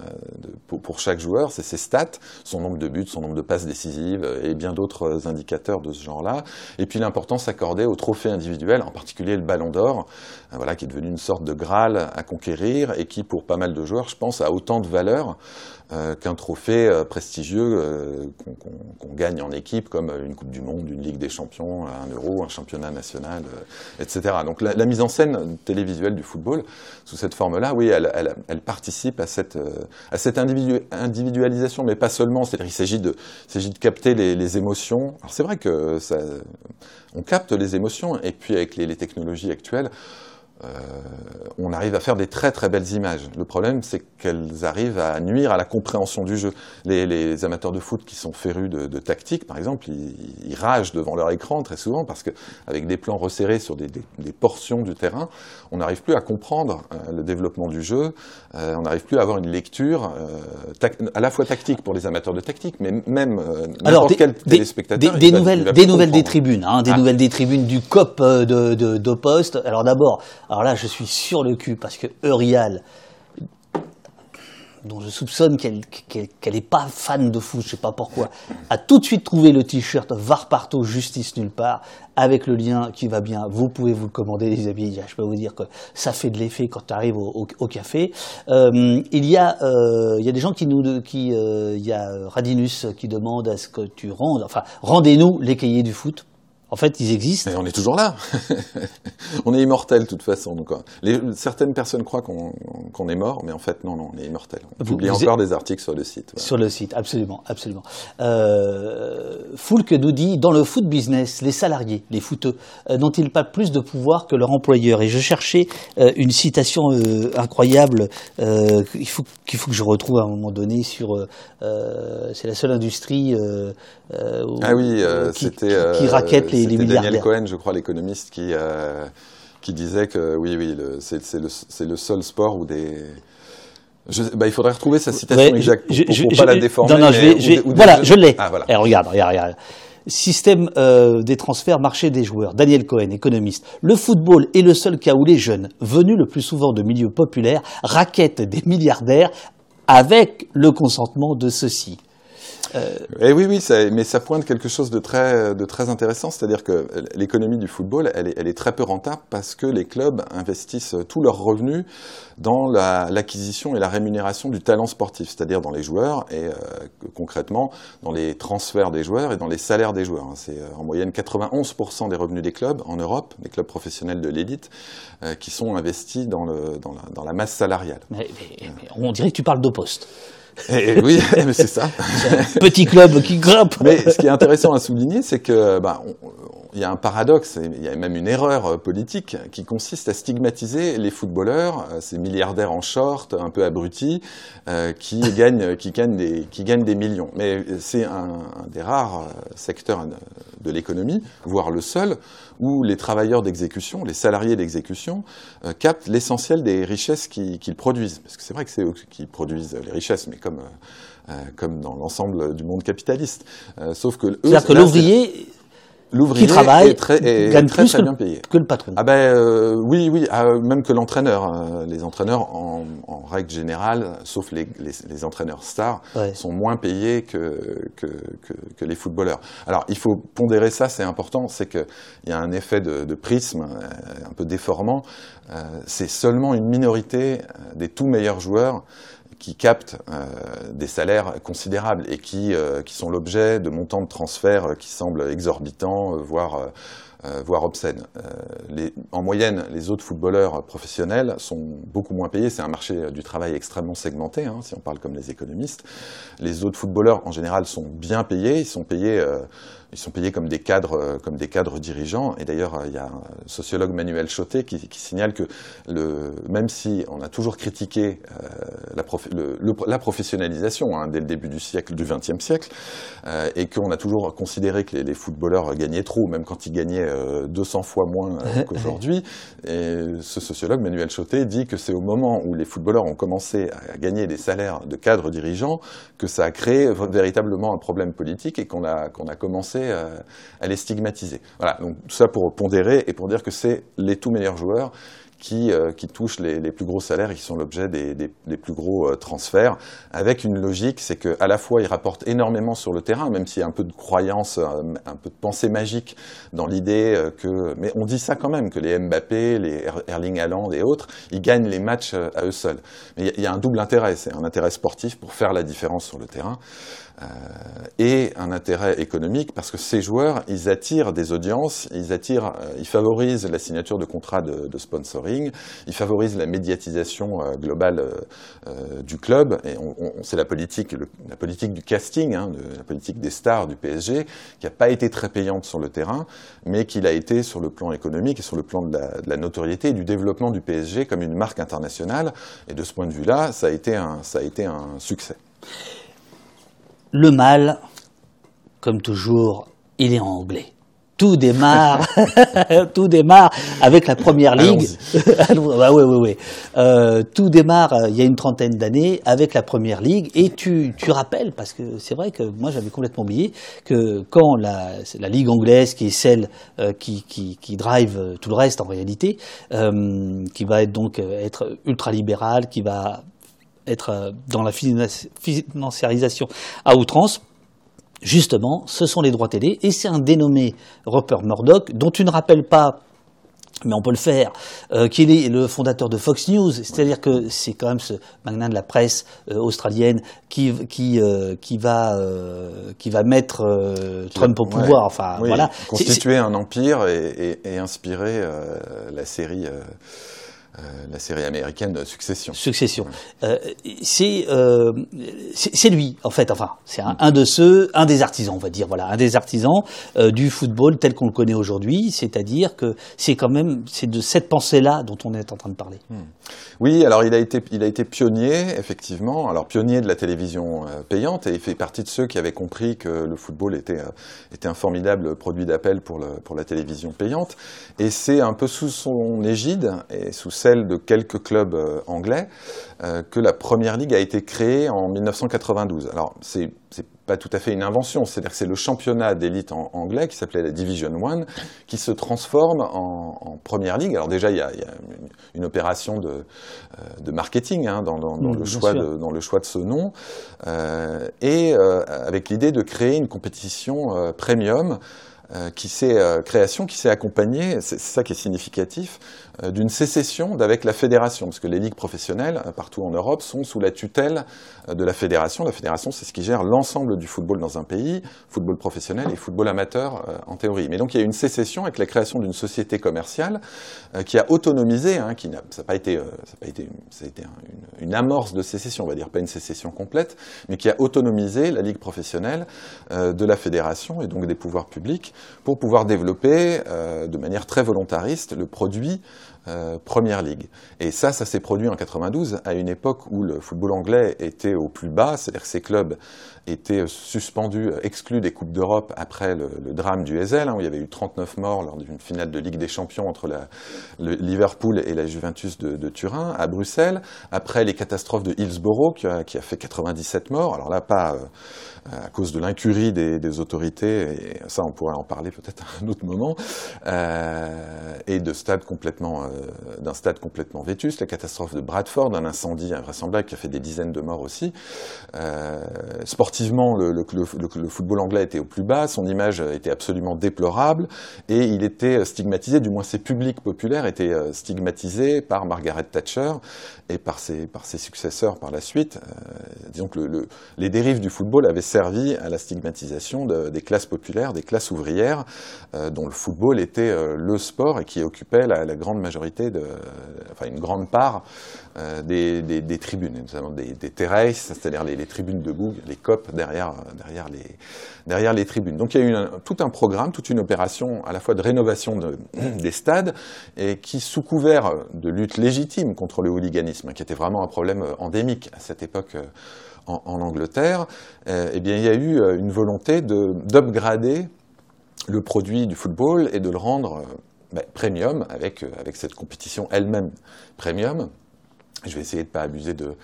pour, pour, chaque joueur. C'est ses stats, son nombre de buts, son nombre de passes décisives et bien d'autres indicateurs de ce genre-là. Et puis l'importance accordée aux trophées individuels, en particulier le Ballon d'Or, euh, voilà, qui est devenu une sorte de Graal à conquérir et qui, pour pas mal de joueurs, je pense, a autant de valeur euh, qu'un trophée euh, prestigieux euh, qu'on qu gagne en équipe, comme une Coupe du Monde, une Ligue des Champions, un Euro, un championnat national, etc. Donc la, la, mise en scène télévisuelle du football, sous cette forme-là, oui, elle, elle, elle, participe à cette, à cette individu individualisation, mais pas seulement. C'est-à-dire qu'il s'agit de, de capter les, les émotions. Alors c'est vrai que ça, on capte les émotions, et puis avec les, les technologies actuelles, euh, on arrive à faire des très très belles images. Le problème, c'est qu'elles arrivent à nuire à la compréhension du jeu. Les, amateurs de foot qui sont férus de, tactique, par exemple, ils, ragent devant leur écran très souvent parce qu'avec des plans resserrés sur des, portions du terrain, on n'arrive plus à comprendre euh, le développement du jeu. Euh, on n'arrive plus à avoir une lecture à la fois tactique pour les amateurs de tactique, mais même n'importe quel téléspectateur. Des, nouvelles, des nouvelles des tribunes, hein, des ah. nouvelles des tribunes du COP de, de, de Poste. Alors d'abord. Alors là, je suis sur le cul parce que Eurial, dont je soupçonne qu'elle n'est pas fan de foot, je ne sais pas pourquoi, a tout de suite trouvé le t-shirt Var partout, justice nulle part, avec le lien qui va bien. Vous pouvez vous le commander, les amis. Je peux vous dire que ça fait de l'effet quand tu arrives au, café. Euh, il, y a, euh, il y a des gens qui nous, qui, euh, il y a Radinus qui demande à ce que tu rendes, enfin, rendez-nous les cahiers du foot. En fait, ils existent. Et on est toujours là. [LAUGHS] on est immortel de toute façon. Donc, euh, certaines personnes croient qu'on est mort, mais en fait, non, non, on est immortel. On publie encore des articles sur le site. Sur le site, absolument, absolument. Euh, Foulque nous dit, dans le foot business, les salariés, les footeux, euh, n'ont-ils pas plus de pouvoir que leur employeur? Et je cherchais euh, une citation incroyable qu'il faut, faut que je retrouve à un moment donné sur... C'est la seule industrie ah oui, c'était... Qui, qui raquette les Daniel Cohen, je crois, l'économiste, qui, euh, qui disait que oui, oui, c'est le, le, seul sport où des. bah, il faudrait retrouver sa citation exacte pour, ne pas la déformer. Non, non, je vais, voilà, je l'ai. Ah, voilà. Regarde, regarde, regarde. Système euh, des transferts, marché des joueurs. Daniel Cohen, économiste. Le football est le seul cas où les jeunes, venus le plus souvent de milieux populaires, raquettent des milliardaires avec le consentement de ceux-ci. Euh, eh oui, oui, ça, mais ça pointe quelque chose de très, de très intéressant, c'est-à-dire que l'économie du football, elle est, elle est, très peu rentable parce que les clubs investissent tous leurs revenus dans l'acquisition et la rémunération du talent sportif, c'est-à-dire dans les joueurs et euh, concrètement dans les transferts des joueurs et dans les salaires des joueurs. C'est euh, en moyenne 91% des revenus des clubs en Europe, des clubs professionnels de l'élite, qui sont investis dans, le, dans, la, dans la masse salariale. Mais, on dirait que tu parles de poste. Et, oui, [LAUGHS] mais c'est ça. Petit club qui grimpe. Mais ce qui est intéressant à souligner, c'est que bah, il y a un paradoxe, il y a même une erreur euh, politique qui consiste à stigmatiser les footballeurs, euh, ces milliardaires en short, un peu abrutis, euh, qui [LAUGHS] gagnent, qui gagnent des, qui gagnent des millions. Mais c'est un, des rares secteurs de l'économie, voire le seul, où les travailleurs d'exécution, les salariés d'exécution, captent l'essentiel des richesses qu'ils produisent. Parce que c'est vrai que c'est eux qui produisent les richesses, mais comme comme dans l'ensemble du monde capitaliste. sauf que c'est-à-dire que l'ouvrier l'ouvrier travaille est très, gagne très, plus très bien payé. que le patron. Ah ben euh, oui, oui, ah, même que l'entraîneur. Euh, les entraîneurs, en, en, règle générale, sauf les, les, les entraîneurs stars, sont moins payés que, que, que, que, les footballeurs. Alors il faut pondérer ça, c'est important, c'est qu'il y a un effet de, de prisme euh, un peu déformant. c'est seulement une minorité des tout meilleurs joueurs qui captent euh, des salaires considérables et qui, euh, qui sont l'objet de montants de transfert qui semblent exorbitants, voire euh, voire obscène. Euh, en moyenne, les autres footballeurs professionnels sont beaucoup moins payés. C'est un marché du travail extrêmement segmenté, hein, si on parle comme les économistes. Les autres footballeurs, en général, sont bien payés. Ils sont payés euh, ils sont payés comme des cadres, comme des cadres dirigeants. Et d'ailleurs, il y a un sociologue Manuel Chotet qui, qui signale que le, même si on a toujours critiqué la, le, la, professionnalisation hein, dès le début du siècle, du XXe siècle, et qu'on a toujours considéré que les, les, footballeurs gagnaient trop, même quand ils gagnaient 200 euh, fois moins euh, [LAUGHS] qu'aujourd'hui. Et ce sociologue, Manuel Chotet, dit que c'est au moment où les footballeurs ont commencé à gagner des salaires de cadres dirigeants que ça a créé véritablement un problème politique et qu'on a, qu'on a commencé euh, à, les stigmatiser. Voilà, donc tout ça pour pondérer et pour dire que c'est les tout meilleurs joueurs qui, euh, qui touchent les, plus gros salaires et qui sont l'objet des, plus gros euh, transferts, avec une logique, c'est qu'à la fois ils rapportent énormément sur le terrain, même s'il y a un peu de croyance, un peu de pensée magique dans l'idée que, mais on dit ça quand même, que les Mbappé, les Erling Haaland et autres, ils gagnent les matchs à eux seuls. Mais il y, a un double intérêt, c'est un intérêt sportif pour faire la différence sur le terrain. Euh, et un intérêt économique parce que ces joueurs, ils attirent des audiences, ils attirent, ils favorisent la signature de contrats de, sponsoring League. Il favorise la médiatisation globale du club. Et c'est la politique, la politique du casting, hein, la politique des stars du PSG, qui n'a pas été très payante sur le terrain, mais qui l'a été sur le plan économique et sur le plan de la, de la notoriété et du développement du PSG comme une marque internationale. Et de ce point de vue-là, ça a été un, ça a été un succès. Le mal, comme toujours, il est en anglais. Tout démarre, [LAUGHS] tout démarre avec la première ligue. bah oui. Euh, tout démarre euh, il y a une trentaine d'années avec la première ligue. Et tu, tu rappelles, parce que c'est vrai que moi j'avais complètement oublié que quand la, la ligue anglaise, qui est celle euh, qui, qui, qui, drive tout le reste en réalité, qui va être donc être ultra libérale, qui va être dans la financiarisation à outrance, justement, ce sont les droits télé, et c'est un dénommé Rupert Murdoch, dont tu ne rappelles pas mais on peut le faire, euh, qui est le fondateur de Fox News, c'est-à-dire que c'est quand même ce magnat de la presse euh, australienne qui, qui, euh, qui, va, euh, qui va mettre euh, Trump au pouvoir. Ouais. Enfin, Oui, voilà. Constituer un empire et, et, et inspirer euh, la série. Euh, euh, la série américaine Succession. Succession. Euh, c'est euh, c'est c'est lui en fait. Enfin, c'est un, un de ceux, un des artisans, on va dire. Voilà, un des artisans euh, du football tel qu'on le connaît aujourd'hui. C'est-à-dire que c'est quand même c'est de cette pensée-là dont on est en train de parler. Oui, alors il a été, il a été pionnier, effectivement. Alors pionnier de la télévision euh, payante et il fait partie de ceux qui avaient compris que le football était, euh, était un formidable produit d'appel pour, le, pour la télévision payante. Et c'est un peu sous son égide et sous celle de quelques clubs euh, anglais euh, que la Première Ligue a été créée en 1992. Alors c'est pas tout à fait une invention, c'est-à-dire que c'est le championnat d'élite en anglais qui s'appelait la Division One qui se transforme en, en Première Ligue. Alors déjà il y a, il y a une, une, opération de, euh, de marketing hein, dans, dans, dans Mmh, le choix de, dans le choix de ce nom euh, et euh, avec l'idée de créer une compétition euh, premium qui s'est création qui s'est accompagnée, c'est ça qui est significatif, d'une sécession d'avec la fédération, parce que les ligues professionnelles euh, partout en Europe sont sous la tutelle euh, de la fédération. La fédération, c'est ce qui gère l'ensemble du football dans un pays, football professionnel et football amateur euh, en théorie. Mais donc il y a eu une sécession avec la création d'une société commerciale euh, qui a autonomisé, hein, qui n'a, ça n'a pas été, euh, ça n'a pas été, ça a été un- une, une amorce de sécession, on va dire pas une sécession complète, mais qui a autonomisé la ligue professionnelle euh, de la fédération et donc des pouvoirs publics pour pouvoir développer euh, de manière très volontariste le produit euh, Première Ligue. Et ça, ça s'est produit en 92, à une époque où le football anglais était au plus bas, c'est-à-dire que ces clubs étaient suspendus, exclus des Coupes d'Europe après le, drame du Ezel, hein, où il y avait eu 39 morts lors d'une finale de Ligue des Champions entre la, le Liverpool et la Juventus de, Turin, à Bruxelles, après les catastrophes de Hillsborough, qui a, qui a fait 97 morts, alors là, pas... Euh, à cause de l'incurie des, autorités, et ça on pourrait en parler peut-être à un autre moment, euh, et de stades complètement, euh, d'un stade complètement vétuste, la catastrophe de Bradford, un incendie invraisemblable qui a fait des dizaines de morts aussi. Euh, sportivement, le, le, football anglais était au plus bas, son image était absolument déplorable, et il était stigmatisé, du moins ses publics populaires étaient stigmatisés par Margaret Thatcher et par ses, par ses successeurs par la suite. Euh, disons que le, les dérives du football avaient servi à la stigmatisation de, des classes populaires, des classes ouvrières, euh, dont le football était euh, le sport et qui occupait la, la grande majorité, de, enfin une grande part euh, des, tribunes, notamment des, des terraces, c'est-à-dire les, les, tribunes debout, les copes derrière, derrière, les, derrière les tribunes. Donc il y a eu tout un programme, toute une opération à la fois de rénovation de, [CLEARS THROAT] des stades et qui, sous couvert de lutte légitime contre le hooliganisme, qui était vraiment un problème endémique à cette époque en, Angleterre, euh, eh bien, il y a eu une volonté d'upgrader le produit du football et de le rendre ben, premium avec cette compétition elle-même premium. Je vais essayer de ne pas abuser de,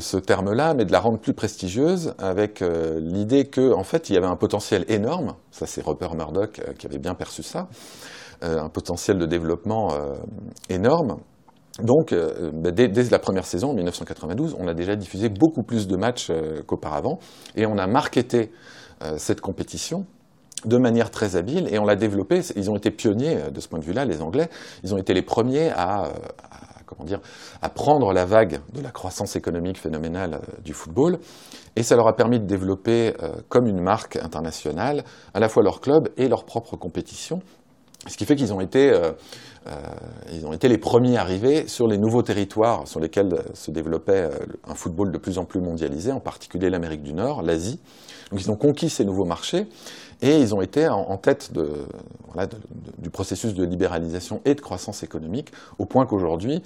ce terme-là, mais de la rendre plus prestigieuse avec euh, l'idée qu'en en fait, il y avait un potentiel énorme, ça c'est Rupert Murdoch euh, qui avait bien perçu ça, euh, un potentiel de développement énorme, donc, euh, dès, la première saison, en 1992, on a déjà diffusé beaucoup plus de matchs qu'auparavant, et on a marketé cette compétition de manière très habile, et on l'a développée. Ils ont été pionniers de ce point de vue-là, les Anglais. Ils ont été les premiers à, comment dire, à prendre la vague de la croissance économique phénoménale du football, et ça leur a permis de développer comme une marque internationale à la fois leur club et leur propre compétition. Ce qui fait qu'ils ont été ils ont été les premiers arrivés sur les nouveaux territoires sur lesquels se développait un football de plus en plus mondialisé, en particulier l'Amérique du Nord, l'Asie. Donc ils ont conquis ces nouveaux marchés et ils ont été en, tête du processus de libéralisation et de croissance économique, au point qu'aujourd'hui,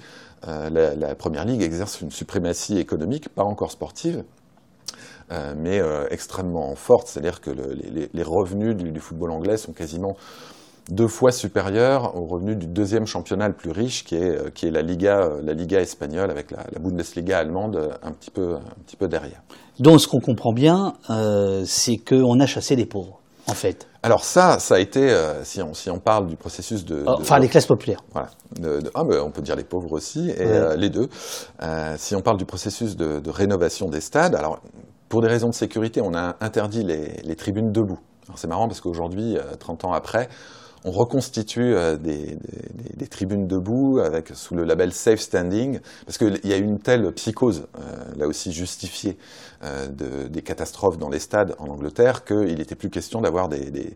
euh, la, Première Ligue exerce une suprématie économique, pas encore sportive, euh, mais euh, extrêmement forte. C'est-à-dire que le, les, revenus du, football anglais sont quasiment deux fois supérieurs aux revenus du deuxième championnat le plus riche, qui est, la, Liga, espagnole, avec la, Bundesliga allemande un petit peu, derrière. Donc ce qu'on comprend bien, c'est qu'on a chassé les pauvres, en fait. Alors ça, ça a été, euh, si, on, si on parle du processus de... Oh, enfin, les classes populaires. Voilà. De, de, ah, mais on peut dire les pauvres aussi, et ouais. euh, les deux. Euh, si on parle du processus de, rénovation des stades, alors pour des raisons de sécurité, on a interdit les, les tribunes debout. C'est marrant parce qu'aujourd'hui, 30 ans après, on reconstitue euh, des, tribunes debout sous le label Safe Standing, parce qu'il y a une telle psychose, euh, là aussi justifiée, euh, de, des catastrophes dans les stades en Angleterre, qu'il n'était plus question d'avoir des,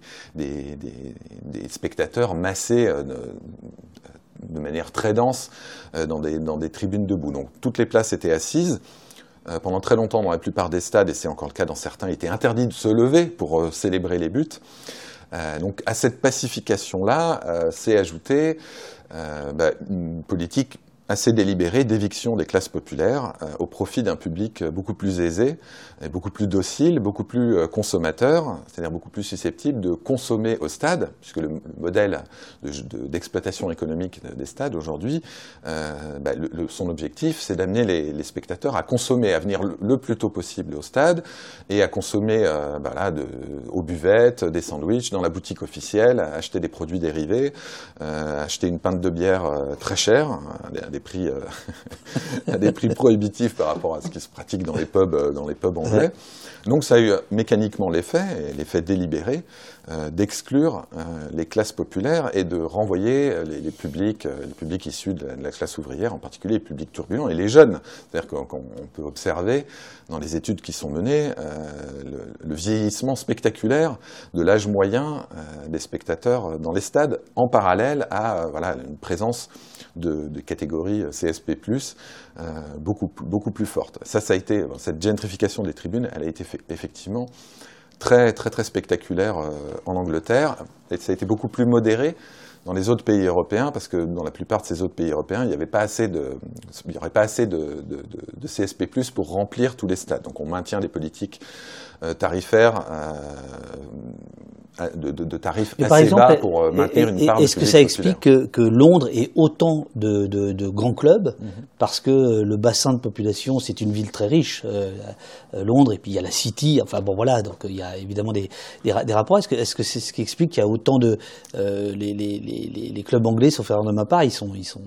spectateurs massés de, manière très dense dans, dans des, tribunes debout. Donc toutes les places étaient assises. pendant très longtemps, dans la plupart des stades, et c'est encore le cas dans certains, il était interdit de se lever pour célébrer les buts. Euh, donc à cette pacification-là, euh, s'est ajoutée euh, bah, une politique assez délibérée d'éviction des classes populaires euh, au profit d'un public beaucoup plus aisé, beaucoup plus docile, beaucoup plus euh, consommateur, c'est-à-dire beaucoup plus susceptible de consommer au stade, puisque le modèle d'exploitation de, de, économique des stades aujourd'hui, euh, bah, son objectif, c'est d'amener les, spectateurs à consommer, à venir le, plus tôt possible au stade et à consommer euh, bah, là, aux buvettes, des sandwichs, dans la boutique officielle, acheter des produits dérivés, euh, acheter une pinte de bière très chère, des prix, euh, [LAUGHS] à des prix prohibitifs par rapport à ce qui se pratique dans les pubs, euh, dans les pubs anglais. Donc ça a eu mécaniquement l'effet, et l'effet délibéré, euh, d'exclure euh, les classes populaires et de renvoyer les, les publics, euh, les publics issus de la, classe ouvrière, en particulier les publics turbulents et les jeunes. C'est-à-dire qu'on peut observer dans les études qui sont menées le, le, vieillissement spectaculaire de l'âge moyen des spectateurs dans les stades, en parallèle à voilà, une présence de, de catégories CSP+, beaucoup, beaucoup plus forte. Ça, ça a été, cette gentrification des tribunes, elle a été fait, effectivement très très très spectaculaire euh, en Angleterre. Et ça a été beaucoup plus modéré dans les autres pays européens parce que dans la plupart de ces autres pays européens il n'y avait pas assez de il y aurait pas assez de, CSP+ pour remplir tous les stades. Donc on maintient des politiques euh, tarifaires euh, de, de, de, tarifs Mais assez par exemple, bas pour euh, maintenir et, une part Est-ce que ça explique que, que, Londres ait autant de, de, de grands clubs mm -hmm. Parce que le bassin de population, c'est une ville très riche, euh, Londres, et puis il y a la City, enfin bon voilà, donc il y a évidemment des, des, des rapports. Est-ce que c'est -ce, c'est ce qui explique qu'il y a autant de... Euh, les, les, les, les, clubs anglais, sauf erreur de ma part, ils sont... Ils sont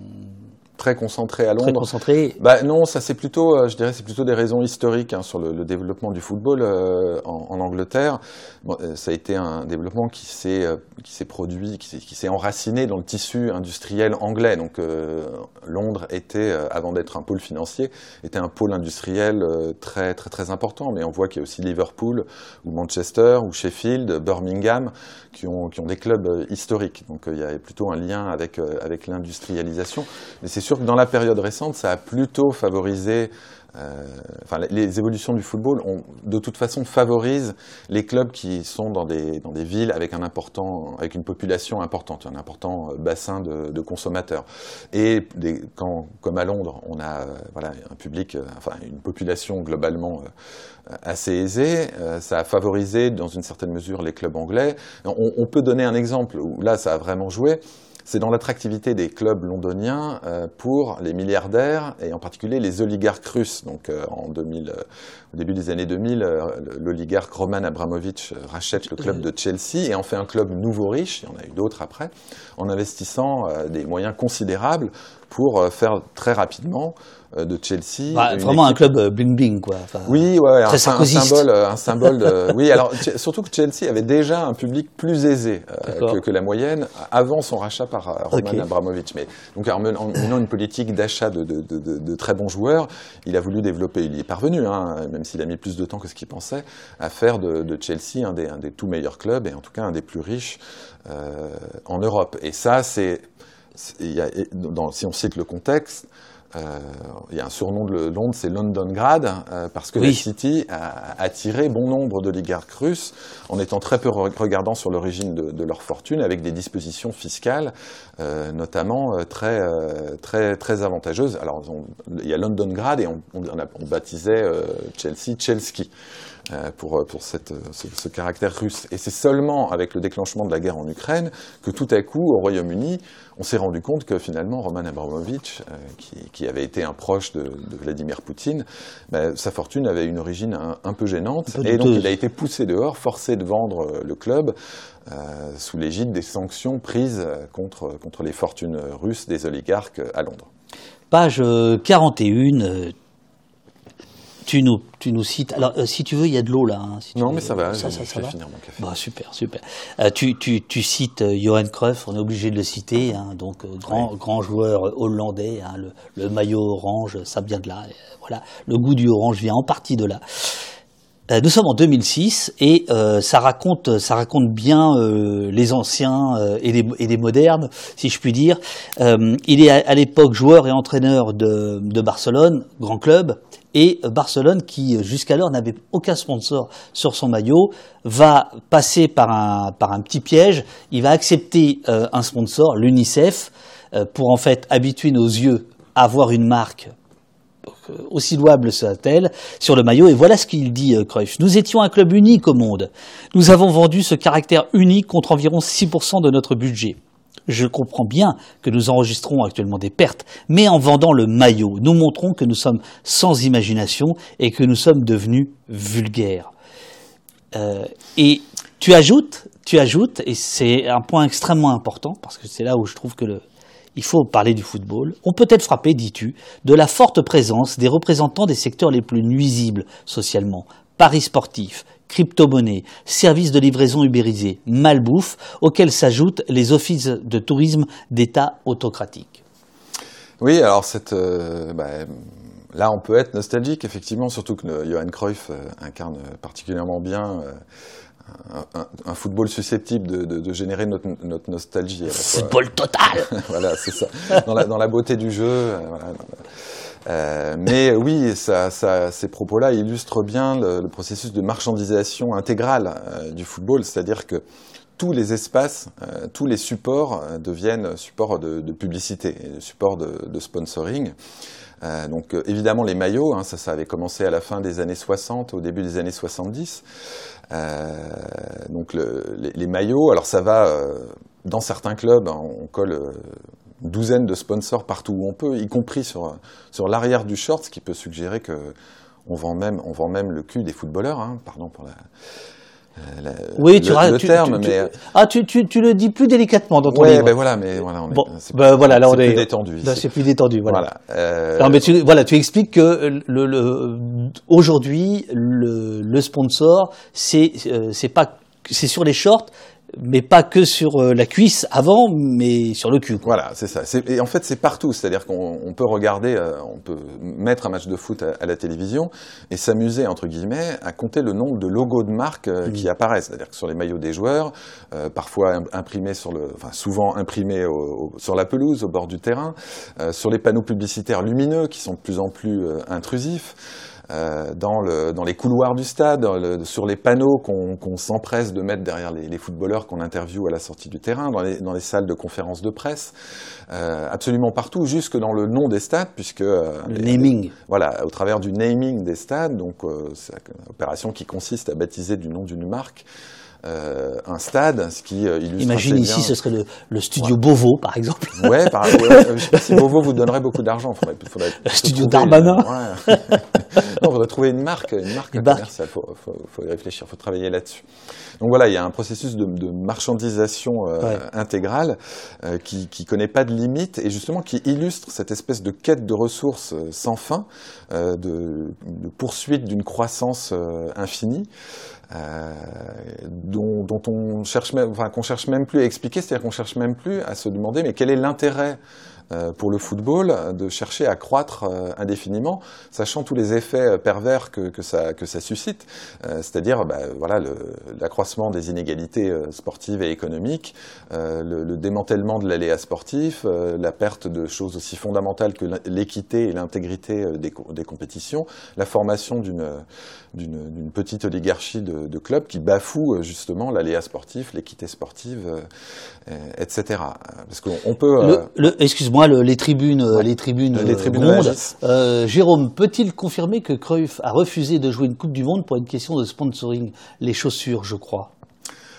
très concentré à Londres. Très concentré. Bah non, ça c'est plutôt, euh, je dirais, c'est plutôt des raisons historiques hein, sur le, le, développement du football euh, en, en, Angleterre. Bon, euh, ça a été un développement qui s'est qui s'est produit, qui s'est enraciné dans le tissu industriel anglais. Donc euh, Londres était, avant d'être un pôle financier, était un pôle industriel très très très important. Mais on voit qu'il y a aussi Liverpool ou Manchester ou Sheffield, Birmingham qui ont qui ont des clubs historiques. Donc il y a plutôt un lien avec avec l'industrialisation. Mais c'est sûr que dans la période récente, ça a plutôt favorisé euh, enfin, les évolutions du football ont, de toute façon favorisent les clubs qui sont dans des, dans des villes avec un important, avec une population importante, un important bassin de, de consommateurs. Et des, quand, comme à Londres, on a euh, voilà un public, euh, enfin une population globalement euh, assez aisée, euh, ça a favorisé dans une certaine mesure les clubs anglais. On, on peut donner un exemple où là ça a vraiment joué c'est dans l'attractivité des clubs londoniens euh, pour les milliardaires et en particulier les oligarques russes. Donc euh, en 2000, euh, au début des années 2000, euh, l'oligarque Roman Abramovich rachète le club de Chelsea et en fait un club nouveau riche, il y en a eu d'autres après, en investissant euh, des moyens considérables pour euh, faire très rapidement euh, de Chelsea. Bah, vraiment un club euh, bling bling quoi. Enfin, Oui, ouais, un, un symbole, euh, un symbole de. [LAUGHS] Oui, alors surtout que Chelsea avait déjà un public plus aisé euh, que, que la moyenne avant son rachat par euh, Roman Ok. Abramovich. Mais donc en menant en menant une politique d'achat de, très bons joueurs, il a voulu développer. Il y est parvenu, hein, même s'il a mis plus de temps que ce qu'il pensait, à faire de, Chelsea un des, un des tout meilleurs clubs et en tout cas un des plus riches euh, en Europe. Et ça, c'est a- dans- si on cite le contexte, euh, il y a un surnom de Londres, c'est Londongrad, euh, parce que Oui. la City a attiré bon nombre d'oligarques russes en étant très peu re- regardants sur l'origine de, de leur fortune, avec des dispositions fiscales, euh, notamment euh, très, euh, très, très avantageuses. Alors, on- il y a Londongrad et on, on, on baptisait euh, Chelsea Chelsea. Euh, pour, pour cette, ce, ce caractère russe. Et c'est seulement avec le déclenchement de la guerre en Ukraine que tout à coup, au Royaume-Uni, on s'est rendu compte que finalement Roman Abramovich, euh, qui, qui avait été un proche de, de Vladimir Poutine, ben, sa fortune avait une origine un, un peu gênante. Un peu et donc il a été poussé dehors, forcé de vendre euh, le club euh, sous l'égide des sanctions prises euh, contre, contre les fortunes russes des oligarques euh, à Londres. Page euh, 41. Tu nous, tu nous cites. Alors, euh, si tu veux, il y a de l'eau là. hein, si Non, veux. mais ça va, Ça, ça, va finir mon café. Bah, super, super. Euh, tu, tu, tu cites euh, Johan Cruyff, on est obligé de le citer, hein, donc grand, grand joueur hollandais, hein, le, le maillot orange, ça vient de là. voilà, le goût du orange vient en partie de là. Nous sommes en 2006 et euh, ça raconte, ça raconte bien euh, les anciens euh, et, les, et les modernes, si je puis dire. Il est à, à l'époque joueur et entraîneur de, de Barcelone, grand club, et Barcelone qui euh, jusqu'alors n'avait aucun sponsor sur son maillot va passer par un, petit piège. Il va accepter euh, un sponsor, l'UNICEF, euh, pour en fait habituer nos yeux à avoir une marque euh, aussi louable soit-elle, sur le maillot. Et voilà ce qu'il dit, euh. Nous étions un club unique au monde. Nous avons vendu ce caractère unique contre environ 6% de notre budget. Je comprends bien que nous enregistrons actuellement des pertes, mais en vendant le maillot, nous montrons que nous sommes sans imagination et que nous sommes devenus vulgaires. Euh, et tu ajoutes, tu ajoutes, et c'est un point extrêmement important parce que c'est là où je trouve que le, il faut parler du football. On peut être frappé, dis-tu, de la forte présence des représentants des secteurs les plus nuisibles socialement. Paris sportif, crypto-monnaie, services de livraison ubérisés, malbouffe, auxquels s'ajoutent les offices de tourisme d'État autocratiques. Oui, alors cette, euh, bah, là on peut être nostalgique effectivement, surtout que Johan Cruyff euh, incarne particulièrement bien euh, un, un- un football susceptible de, de- de générer notre, notre nostalgie. Football total [LAUGHS] voilà, c'est ça. Dans la, dans la beauté du jeu. euh, voilà. Euh, mais oui, ces propos-là illustrent bien le, processus de marchandisation intégrale euh, du football, c'est-à-dire que tous les espaces, euh, tous les supports deviennent supports de, publicité, supports de, sponsoring. Donc évidemment les maillots, hein, ça, avait commencé à la fin des années 60, au début des années 70. Euh, donc le- les, maillots, alors ça va dans certains clubs, hein, on colle une douzaine de sponsors partout où on peut, y compris sur, sur l'arrière du short, ce qui peut suggérer que on vend même, on vend même le cul des footballeurs, hein, pardon pour la, euh, la- Oui, le, tu, le tu- terme, tu- mais ah, tu, tu, tu le dis plus délicatement dans ton ouais, livre. ben voilà, mais voilà, on est, Bon, c'est ben voilà, là on est plus détendu. Là, c'est plus détendu. Voilà. Voilà. euh, Non, mais tu, voilà, tu expliques que le, le, aujourd'hui, le, le sponsor, c'est euh, c'est pas c'est sur les shorts, mais pas que sur euh, la cuisse avant, mais sur le cul. Quoi. Voilà, c'est ça. Et en fait, c'est partout. C'est-à-dire qu'on on peut regarder, euh, on peut mettre un match de foot à, à la télévision et s'amuser, entre guillemets, à compter le nombre de logos de marque euh, qui apparaissent. C'est-à-dire que sur les maillots des joueurs, euh, parfois im- imprimés sur le, enfin, souvent imprimés au- au- sur la pelouse, au bord du terrain, sur les panneaux publicitaires lumineux qui sont de plus en plus intrusifs. Euh, dans, le, dans les couloirs du stade, le- sur les panneaux qu'on s'empresse de mettre derrière les, les footballeurs qu'on interviewe à la sortie du terrain, dans les, dans les salles de conférences de presse, euh, absolument partout, jusque dans le nom des stades, puisque euh, Le les- naming. voilà, au travers du naming des stades, donc euh, c'est une opération qui consiste à baptiser du nom d'une marque euh, un stade, ce qui euh, illustre Imagine ici, bien- ce serait le, le studio Beauvau, par exemple. Ouais, par, ouais, je sais pas si Beauvau vous donnerait beaucoup d'argent. Faudrait, faudrait [LAUGHS] plutôt studio une- Darmanin. ouais. [LAUGHS] non, faudrait trouver une marque, une marque Une commerciale. Faut, faut, faut y réfléchir, faut travailler là-dessus. Donc voilà, il y a un processus de, de marchandisation euh, intégrale euh, qui, qui connaît pas de limite et justement qui illustre cette espèce de quête de ressources euh, sans fin, euh, de, de poursuite d'une croissance euh, infinie. Euh, dont, dont on cherche même, qu'on cherche même plus à expliquer, c'est-à-dire qu'on cherche même plus à se demander mais quel est l'intérêt euh, pour le football de chercher à croître euh, indéfiniment, sachant tous les effets pervers que, ça, que ça suscite, c'est-à-dire bah, voilà, l'accroissement des inégalités sportives et économiques, le, le démantèlement de l'aléa sportif, la perte de choses aussi fondamentales que l'équité et l'intégrité des, des compétitions, la formation d'une d'une petite oligarchie de, de clubs qui bafoue euh, justement l'aléa sportif, l'équité sportive, euh, euh, etc. Parce qu'on on peut... Excuse-moi, le- les tribunes, Ouais. les tribunes, Les tribunes grondes. réagissent. Jérôme, peut-il confirmer que Cruyff a refusé de jouer une Coupe du Monde pour une question de sponsoring? Les chaussures, je crois.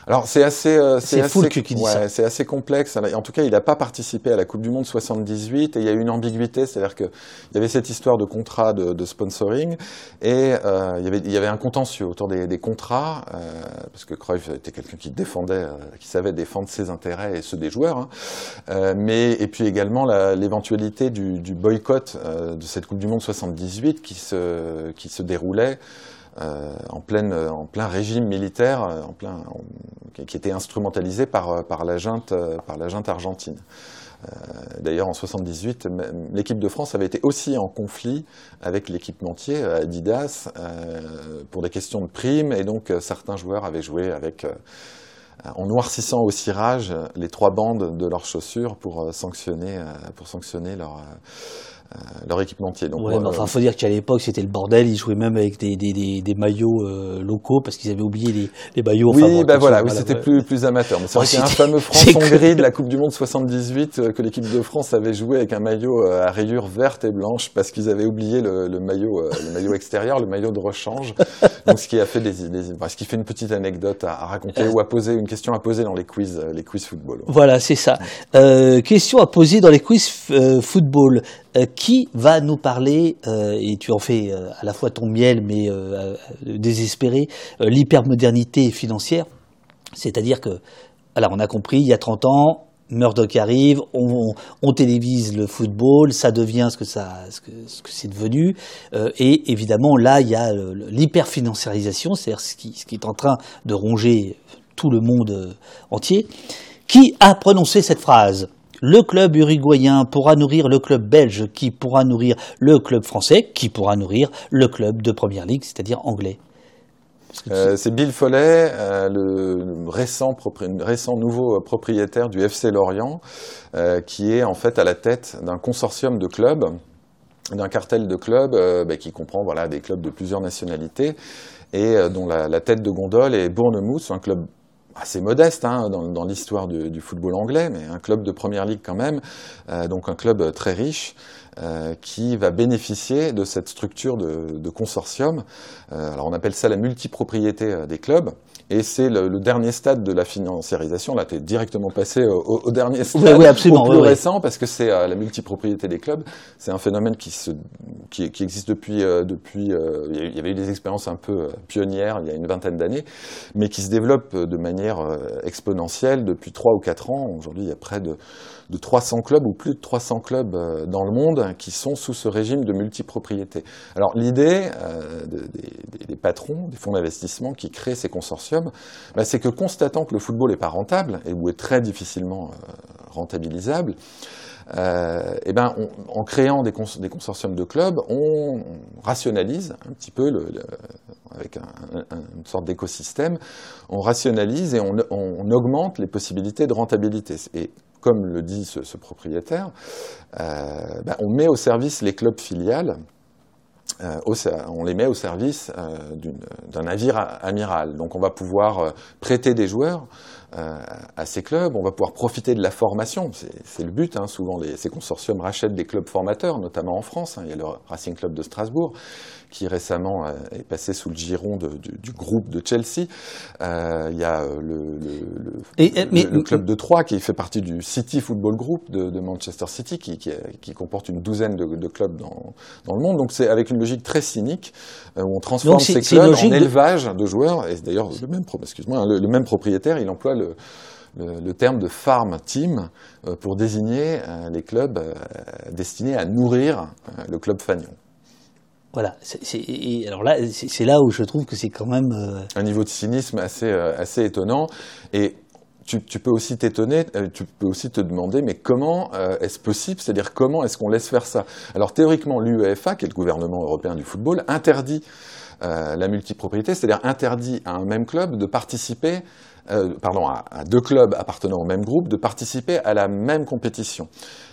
Alors c'est assez, euh, C'est assez, qui dit ouais, ça. c'est assez complexe. En tout cas, il n'a pas participé à la Coupe du Monde 78 et il y a eu une ambiguïté, c'est-à-dire que il y avait cette histoire de contrat de, de sponsoring et euh, il, y avait, il y avait un contentieux autour des, des contrats euh, parce que Cruyff était quelqu'un qui défendait, euh, qui savait défendre ses intérêts et ceux des joueurs, hein. Euh, mais et puis également l'éventualité du, du boycott de cette Coupe du Monde 78 qui se qui se déroulait euh, en, pleine, en plein régime militaire, euh, en plein, qui- était instrumentalisé par, euh, par la junte, euh, par la junte argentine. Euh, D'ailleurs, en 78, même l'équipe de France avait été aussi en conflit avec l'équipementier euh, Adidas euh, pour des questions de primes, et donc euh, certains joueurs avaient joué avec, euh, en noircissant au cirage euh, les trois bandes de leurs chaussures pour euh, sanctionner, euh, pour sanctionner leur, euh, euh, leur équipementier. Donc, Ouais, euh, mais enfin, faut dire qu'à l'époque, c'était le bordel. Ils jouaient même avec des, des, des, des maillots euh, locaux parce qu'ils avaient oublié les, les maillots. Oui, Enfin, bah tout voilà, oui, c'était plus, plus amateur. Mais c'est vrai Ouais, qu'il y a un fameux [LAUGHS] France-Hongrie de la Coupe du Monde 78 euh, que l'équipe de France avait joué avec un maillot euh, à rayures vertes et blanches parce qu'ils avaient oublié le, le maillot, euh, le maillot extérieur, le maillot de rechange. [LAUGHS] Donc, ce qui a fait des, des- enfin, ce qui fait une petite anecdote à, à raconter ou à poser, une question à poser dans les quiz, euh, les quiz football. Voilà, c'est ça. Euh, question à poser dans les quiz euh, football. Euh, qui va nous parler, euh, et tu en fais euh, à la fois ton miel, mais désespéré, l'hypermodernité financière C'est-à-dire que, alors on a compris, il y a 30 ans, Murdoch arrive, on, télévise le football, ça devient ce que ça, ce que, ce que c'est devenu, et évidemment là il y a l'hyperfinanciarisation, c'est-à-dire ce qui, est en train de ronger tout le monde entier. Qui a prononcé cette phrase Le club uruguayen pourra nourrir le club belge, qui pourra nourrir le club français, qui pourra nourrir le club de première ligue, c'est-à-dire anglais. Euh, c'est Bill Follet, euh, le récent, nouveau propriétaire du FC Lorient, euh, qui est en fait à la tête d'un consortium de clubs, d'un cartel de clubs euh, bah, qui comprend voilà, des clubs de plusieurs nationalités et euh, dont la, la tête de gondole est Bournemouth, un club assez modeste hein, dans, l'histoire du, football anglais, mais un club de première ligue quand même, euh, donc un club très riche. euh, qui va bénéficier de cette structure de, consortium. Euh, alors on appelle ça la multipropriété des clubs. Et c'est le, le dernier stade de la financiarisation. Là, tu es directement passé au, dernier stade, Oui, oui, absolument, au plus oui, récent, parce que c'est euh, la multipropriété des clubs. C'est un phénomène qui, se, qui, qui existe depuis... euh, depuis euh, il y avait eu des expériences un peu pionnières il y a une vingtaine d'années, mais qui se développent euh, de manière exponentielle depuis 3 ou 4 ans. Aujourd'hui, il y a près de, de 300 clubs ou plus de 300 clubs euh, dans le monde qui sont sous ce régime de multipropriété. Alors l'idée euh, de- des, des- des patrons, des fonds d'investissement qui créent ces consortiums, bah, c'est que constatant que le football n'est pas rentable et ou est très difficilement euh, rentabilisable, euh, eh ben, on- en créant des, cons- des consortiums de clubs, on, rationalise un petit peu, le, le- avec un- un- une sorte d'écosystème, on rationalise et on, on augmente les possibilités de rentabilité. Et comme le dit ce, propriétaire, euh, ben, on met au service les clubs filiales euh, on les met au service euh, d'un navire amiral. Donc on va pouvoir prêter des joueurs à ces clubs. On va pouvoir profiter de la formation. C'est le but. Hein. Souvent, ces consortiums rachètent des clubs formateurs, notamment en France. Hein. Il y a le Racing Club de Strasbourg qui récemment euh, est passé sous le giron de, du, du, groupe de Chelsea. Euh, il y a le, le, le, Et, mais, le, club de Troyes qui fait partie du City Football Group de, de Manchester City, qui, qui, qui, comporte une douzaine de, de clubs dans, dans, le monde. Donc c'est avec une logique très cynique euh, où on transforme ces clubs en élevage de joueurs. Et d'ailleurs, le même, excuse-moi, le, même propriétaire, il emploie le le, le, terme de farm team euh, pour désigner euh, les clubs euh, destinés à nourrir le club Fagnon. Voilà. alors là, c'est là où je trouve que c'est quand même un niveau de cynisme assez assez étonnant. Et tu, peux aussi t'étonner, tu peux aussi te demander, mais comment est-ce possible? C'est-à-dire comment est-ce qu'on laisse faire ça? Alors théoriquement, l'UEFA, qui est le gouvernement européen du football, interdit la multipropriété, c'est-à-dire interdit à un même club de participer euh, pardon, à, deux clubs appartenant au même groupe de participer à la même compétition.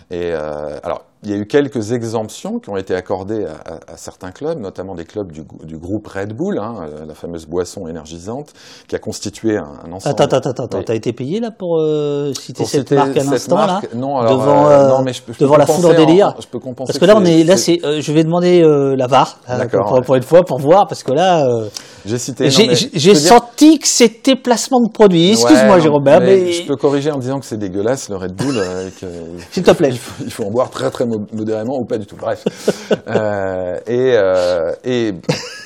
Et euh, alors, il y a eu quelques exemptions qui ont été accordées à, à, à certains clubs, notamment des clubs du, du groupe Red Bull, hein, euh, la fameuse boisson énergisante, qui a constitué un, un ensemble. Attends, attends, attends, oui. t'as été payé là pour euh, citer pour cette marque à l'instant là Non, alors devant, euh, non, mais je, je devant la foule en délire. Je peux compenser. Parce que là, on est, là, c'est, euh, je vais demander euh, la VAR pour, pour, une fois pour voir, parce que là, j'ai cité. J'ai senti dire... que c'était placement de produit. Excuse-moi, ouais, Jérôme, mais, mais, je peux corriger en disant que c'est dégueulasse le Red Bull. [LAUGHS] S'il te plaît. Il faut, il faut en boire très très modérément ou pas du tout. Bref. [LAUGHS] euh, et, euh, et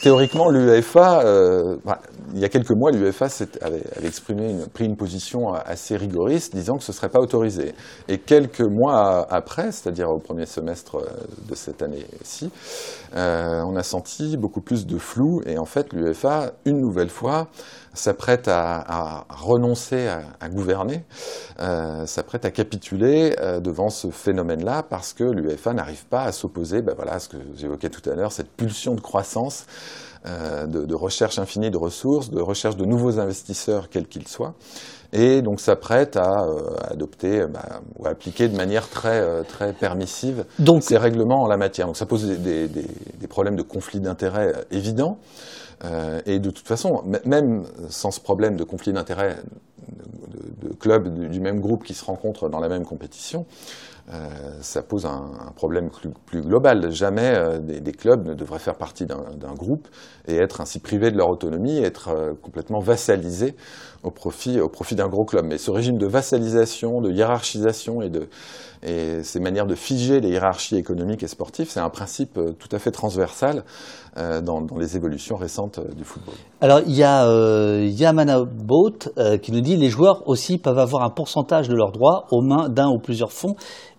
théoriquement, l'UEFA, euh, bah, il y a quelques mois, l'UEFA avait, avait, exprimé une, pris une position assez rigoriste, disant que ce ne serait pas autorisé. Et quelques mois après, c'est-à-dire au premier semestre de cette année-ci, on a senti beaucoup plus de flou. Et en fait, l'UEFA, une nouvelle fois, s'apprête à, à, renoncer à, à gouverner, euh, s'apprête à capituler euh, devant ce phénomène-là parce que l'UEFA n'arrive pas à s'opposer, ben voilà ce que j'évoquais tout à l'heure, cette pulsion de croissance, euh, de, de, recherche infinie de ressources, de recherche de nouveaux investisseurs, quels qu'ils soient, et donc s'apprête à, adopter bah, ou à appliquer de manière très, très permissive donc, ces règlements en la matière. Donc ça pose des, des, des problèmes de conflit d'intérêts évidents. Euh, et de toute façon, même sans ce problème de conflit d'intérêts de, clubs du, même groupe qui se rencontrent dans la même compétition, ça pose un, problème plus, global. Jamais euh, des, clubs ne devraient faire partie d'un groupe et être ainsi privés de leur autonomie, être euh, complètement vassalisés au profit, d'un gros club. Mais ce régime de vassalisation, de hiérarchisation et, de, et ces manières de figer les hiérarchies économiques et sportives, c'est un principe euh, tout à fait transversal euh, dans, les évolutions récentes euh, du football. Alors il y a euh, Yamana euh, qui nous dit les joueurs aussi peuvent avoir un pourcentage de leurs droits aux mains d'un ou plusieurs fonds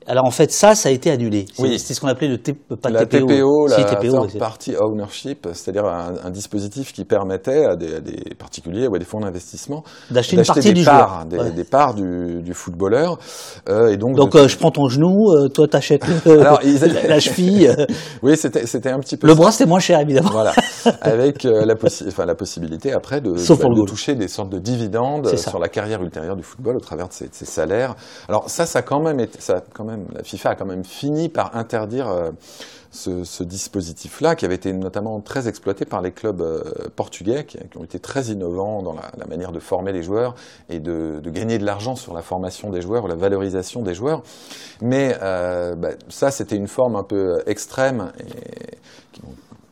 alors en fait, ça, ça a été annulé. Oui. C'était ce qu'on appelait le pas la TPO, TPO, si, la TPO, third party ownership, c'est-à-dire un, un, dispositif qui permettait à des, à des, particuliers ou à des fonds d'investissement d'acheter une partie des du parts. Des, ouais. des, parts du, du footballeur. Euh, et donc, donc de... euh, je prends ton genou, euh, toi t'achètes [LAUGHS] la, la, cheville. [LAUGHS] oui, c'était un petit peu. Le bras c'était moins cher évidemment. Voilà, [LAUGHS] avec la, possi enfin, la possibilité après de, Sauf de, de toucher des sortes de dividendes sur la carrière ultérieure du football au travers de ses, de ses salaires. Alors ça, ça quand même, été, ça quand même, la FIFA a quand même fini par interdire euh, ce, dispositif-là, qui avait été notamment très exploité par les clubs euh, portugais, qui, ont été très innovants dans la, manière de former les joueurs et de, de gagner de l'argent sur la formation des joueurs ou la valorisation des joueurs. Mais euh, bah, ça, c'était une forme un peu extrême et qui,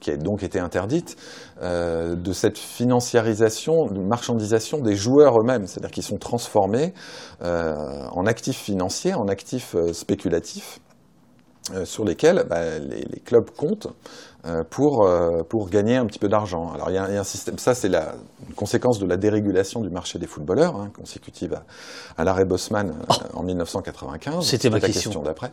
qui a donc été interdite, euh, de cette financiarisation, de marchandisation des joueurs eux-mêmes, c'est-à-dire qu'ils sont transformés euh, en actifs financiers, en actifs euh, spéculatifs, sur lesquels bah, les, clubs comptent pour, euh, pour gagner un petit peu d'argent. Alors il y, a, il y, a un système, ça c'est la conséquence de la dérégulation du marché des footballeurs, hein, consécutive à, à l'arrêt Bosman oh. en 1995. C'était ma question, question d'après.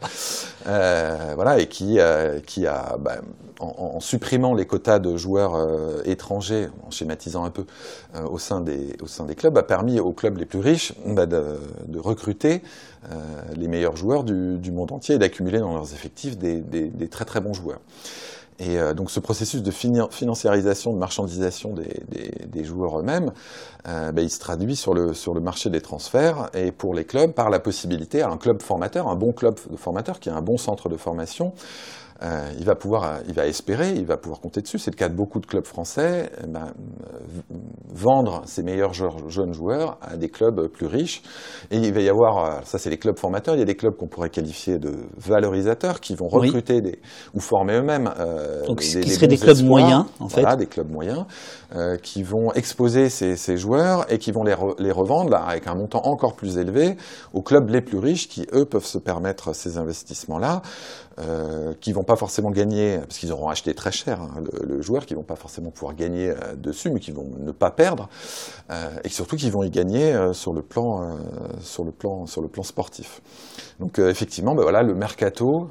voilà, et qui, qui a, bah, en, en, supprimant les quotas de joueurs étrangers, en schématisant un peu, au, sein des, au sein des clubs, a permis aux clubs les plus riches bah, de, de, recruter les meilleurs joueurs du, du monde entier et d'accumuler dans leurs effectifs des, des, des très très bons joueurs. Et euh, donc ce processus de financiarisation, de marchandisation des, joueurs eux-mêmes, euh, ben, il se traduit sur le, sur le marché des transferts et pour les clubs par la possibilité à un club formateur, un bon club formateur qui a un bon centre de formation, euh, il va pouvoir, il va espérer, il va pouvoir compter dessus. C'est le cas de beaucoup de clubs français. Eh ben, vendre ses meilleurs jeunes joueurs à des clubs plus riches. Et il va y avoir, ça c'est les clubs formateurs, il y a des clubs qu'on pourrait qualifier de valorisateurs qui vont recruter des, ou former eux-mêmes. Euh, Donc, des, qui seraient des clubs moyens, en fait. Voilà, des clubs moyens euh, qui vont exposer ces, ces, joueurs et qui vont les, les revendre là, avec un montant encore plus élevé aux clubs les plus riches qui, eux, peuvent se permettre ces investissements-là. Euh, qui vont pas forcément gagner, parce qu'ils auront acheté très cher hein, le, joueur, qui vont pas forcément pouvoir gagner euh, dessus, mais qui vont ne pas perdre, euh, et surtout qui vont y gagner euh, sur le plan, sur le plan, sur le plan sportif. Donc effectivement, ben voilà, le mercato,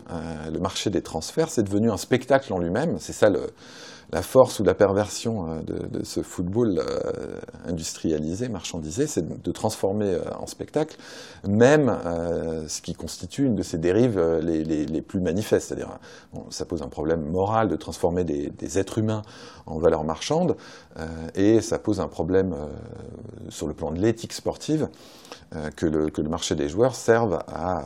le marché des transferts, c'est devenu un spectacle en lui-même. C'est ça le, la force ou la perversion euh, de, ce football euh, industrialisé, marchandisé, c'est de transformer euh, en spectacle même ce qui constitue une de ces dérives les, plus manifestes. C'est-à-dire, ça pose un problème moral de transformer des, êtres humains en valeurs marchandes, et ça pose un problème sur le plan de l'éthique sportive que le, marché des joueurs serve à,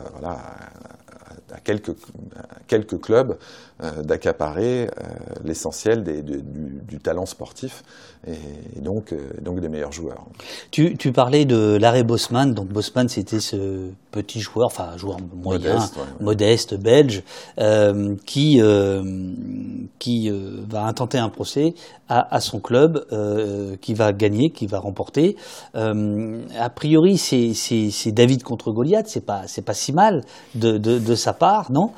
quelques clubs euh, d'accaparer euh, l'essentiel du, du, talent sportif et, donc, euh, donc des meilleurs joueurs. Tu, tu parlais de l'arrêt Bosman. Donc Bosman, c'était ce petit joueur, enfin joueur moyen, modeste, modeste belge, euh, qui euh, qui va intenter un procès à, à son club, qui va gagner, qui va remporter. a priori, c'est David contre Goliath. C'est pas c'est pas si mal de, de, de sa part, non?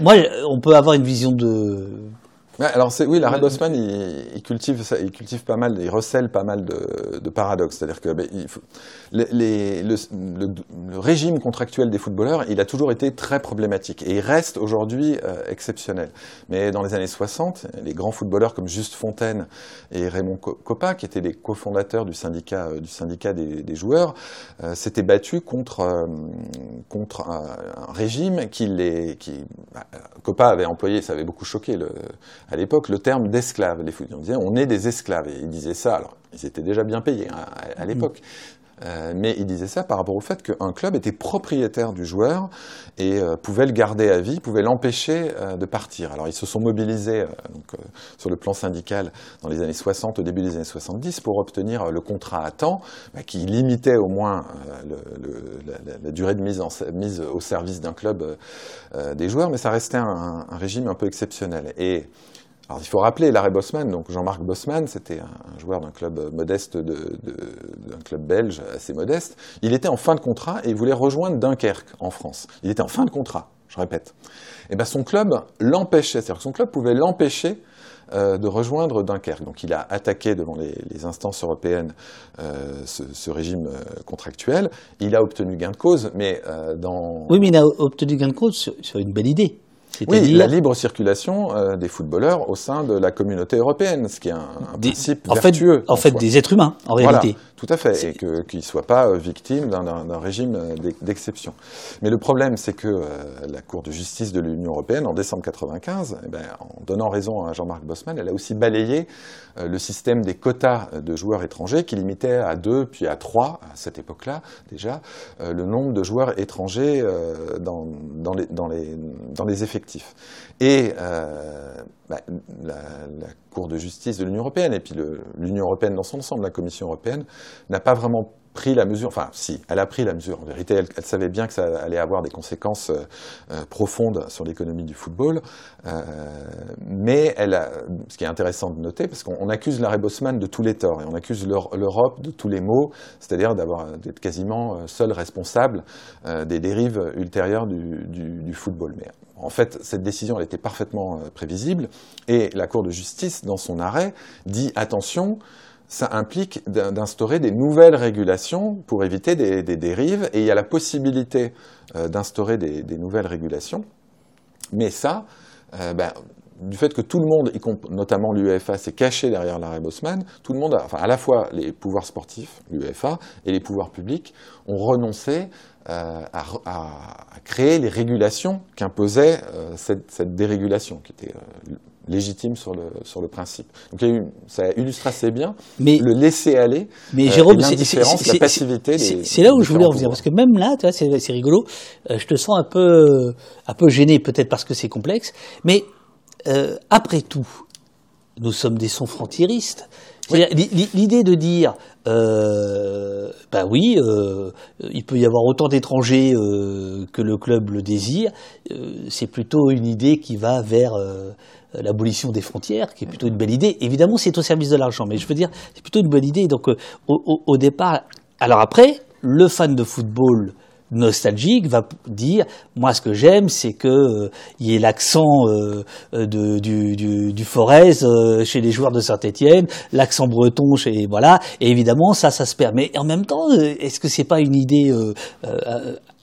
Moi, on peut avoir une vision de alors c'est oui, la Red Bosman, il, cultive, il cultive pas mal, il recèle pas mal de, de paradoxes. C'est-à-dire que ben, il faut, les, le, le, régime contractuel des footballeurs, il a toujours été très problématique et il reste aujourd'hui euh, exceptionnel. Mais dans les années 60, les grands footballeurs comme Juste Fontaine et Raymond Coppa, qui étaient les cofondateurs du syndicat, euh, du syndicat des, des joueurs, euh, s'étaient battus contre contre un, régime qui les qui bah, Coppa avait employé, ça avait beaucoup choqué le à l'époque le terme d'esclave. Les on disait on est des esclaves. Et ils disaient ça, alors ils étaient déjà bien payés hein, à, l'époque. Euh, mais ils disaient ça par rapport au fait qu'un club était propriétaire du joueur et euh, pouvait le garder à vie, pouvait l'empêcher euh, de partir. Alors ils se sont mobilisés donc, sur le plan syndical dans les années 60, au début des années 70, pour obtenir le contrat à temps bah, qui limitait au moins le, le, la, la, durée de mise, en, mise au service d'un club des joueurs, mais ça restait un, un, régime un peu exceptionnel. Et il faut rappeler l'arrêt Bosman. Donc, Jean-Marc Bosman, c'était un, joueur d'un club modeste, d'un club belge assez modeste. Il était en fin de contrat et il voulait rejoindre Dunkerque en France. Il était en fin de contrat, je répète. Et ben, son club l'empêchait, c'est-à-dire que son club pouvait l'empêcher euh, de rejoindre Dunkerque. Donc il a attaqué devant les, instances européennes euh, ce, régime euh, contractuel. Il a obtenu gain de cause, mais dans... Oui, mais il a obtenu gain de cause sur une belle idée. Oui, la libre circulation euh, des footballeurs au sein de la communauté européenne, ce qui est un, un principe en vertueux. Fait, en, fait, des êtres humains, en réalité. Tout à fait, et qu'ils ne soient pas euh, victimes d'un régime euh, d'exception. Mais le problème, c'est que euh, la Cour de justice de l'Union européenne, en décembre 1995, eh ben, en donnant raison à Jean-Marc Bosman, elle a aussi balayé le système des quotas de joueurs étrangers qui limitait à deux, puis à trois, à cette époque-là déjà, le nombre de joueurs étrangers dans, dans, les, dans, les, dans les effectifs. Et euh, bah, la, Cour de justice de l'Union européenne et puis l'Union européenne dans son ensemble, la Commission européenne, n'a pas vraiment pris la mesure, enfin si, elle a pris la mesure, en vérité elle, savait bien que ça allait avoir des conséquences euh, euh profondes sur l'économie du football, mais elle a, ce qui est intéressant de noter, parce qu'on accuse l'arrêt Bosman de tous les torts, et on accuse l'Europe de tous les maux, c'est-à-dire d'être quasiment euh, seul responsable des dérives ultérieures du, football. En fait, cette décision, était parfaitement prévisible, et la Cour de justice, dans son arrêt, dit attention, ça implique d'instaurer des nouvelles régulations pour éviter des, dérives, et il y a la possibilité euh, d'instaurer des, nouvelles régulations. Mais ça, euh, ben, du fait que tout le monde, notamment l'UEFA, s'est caché derrière l'arrêt Bosman, tout le monde, a, à la fois les pouvoirs sportifs, l'UEFA, et les pouvoirs publics, ont renoncé euh, à, à, à, créer les régulations qu'imposait euh, cette, cette, dérégulation, qui était euh, légitime sur le, sur le principe. Donc eu, ça illustre assez bien mais, le laisser aller, mais Jérôme, euh, la passivité. C'est là où je voulais en venir, parce que même là, tu vois, c'est rigolo, euh, je te sens un peu, un peu gêné, peut-être parce que c'est complexe, mais euh, après tout, nous sommes des sans-frontiéristes. L'idée de dire, euh, ben oui, euh, il peut y avoir autant d'étrangers euh, que le club le désire, c'est plutôt une idée qui va vers l'abolition des frontières, qui est plutôt une belle idée. Évidemment, c'est au service de l'argent, mais je veux dire, c'est plutôt une bonne idée. Donc, au, au- au départ, alors après, le fan de football nostalgique va dire moi ce que j'aime c'est que euh, y ait l'accent euh, euh, du, du, du Forez euh, chez les joueurs de Saint-Étienne l'accent breton chez voilà et évidemment ça ça se perd mais en même temps est-ce que c'est pas une idée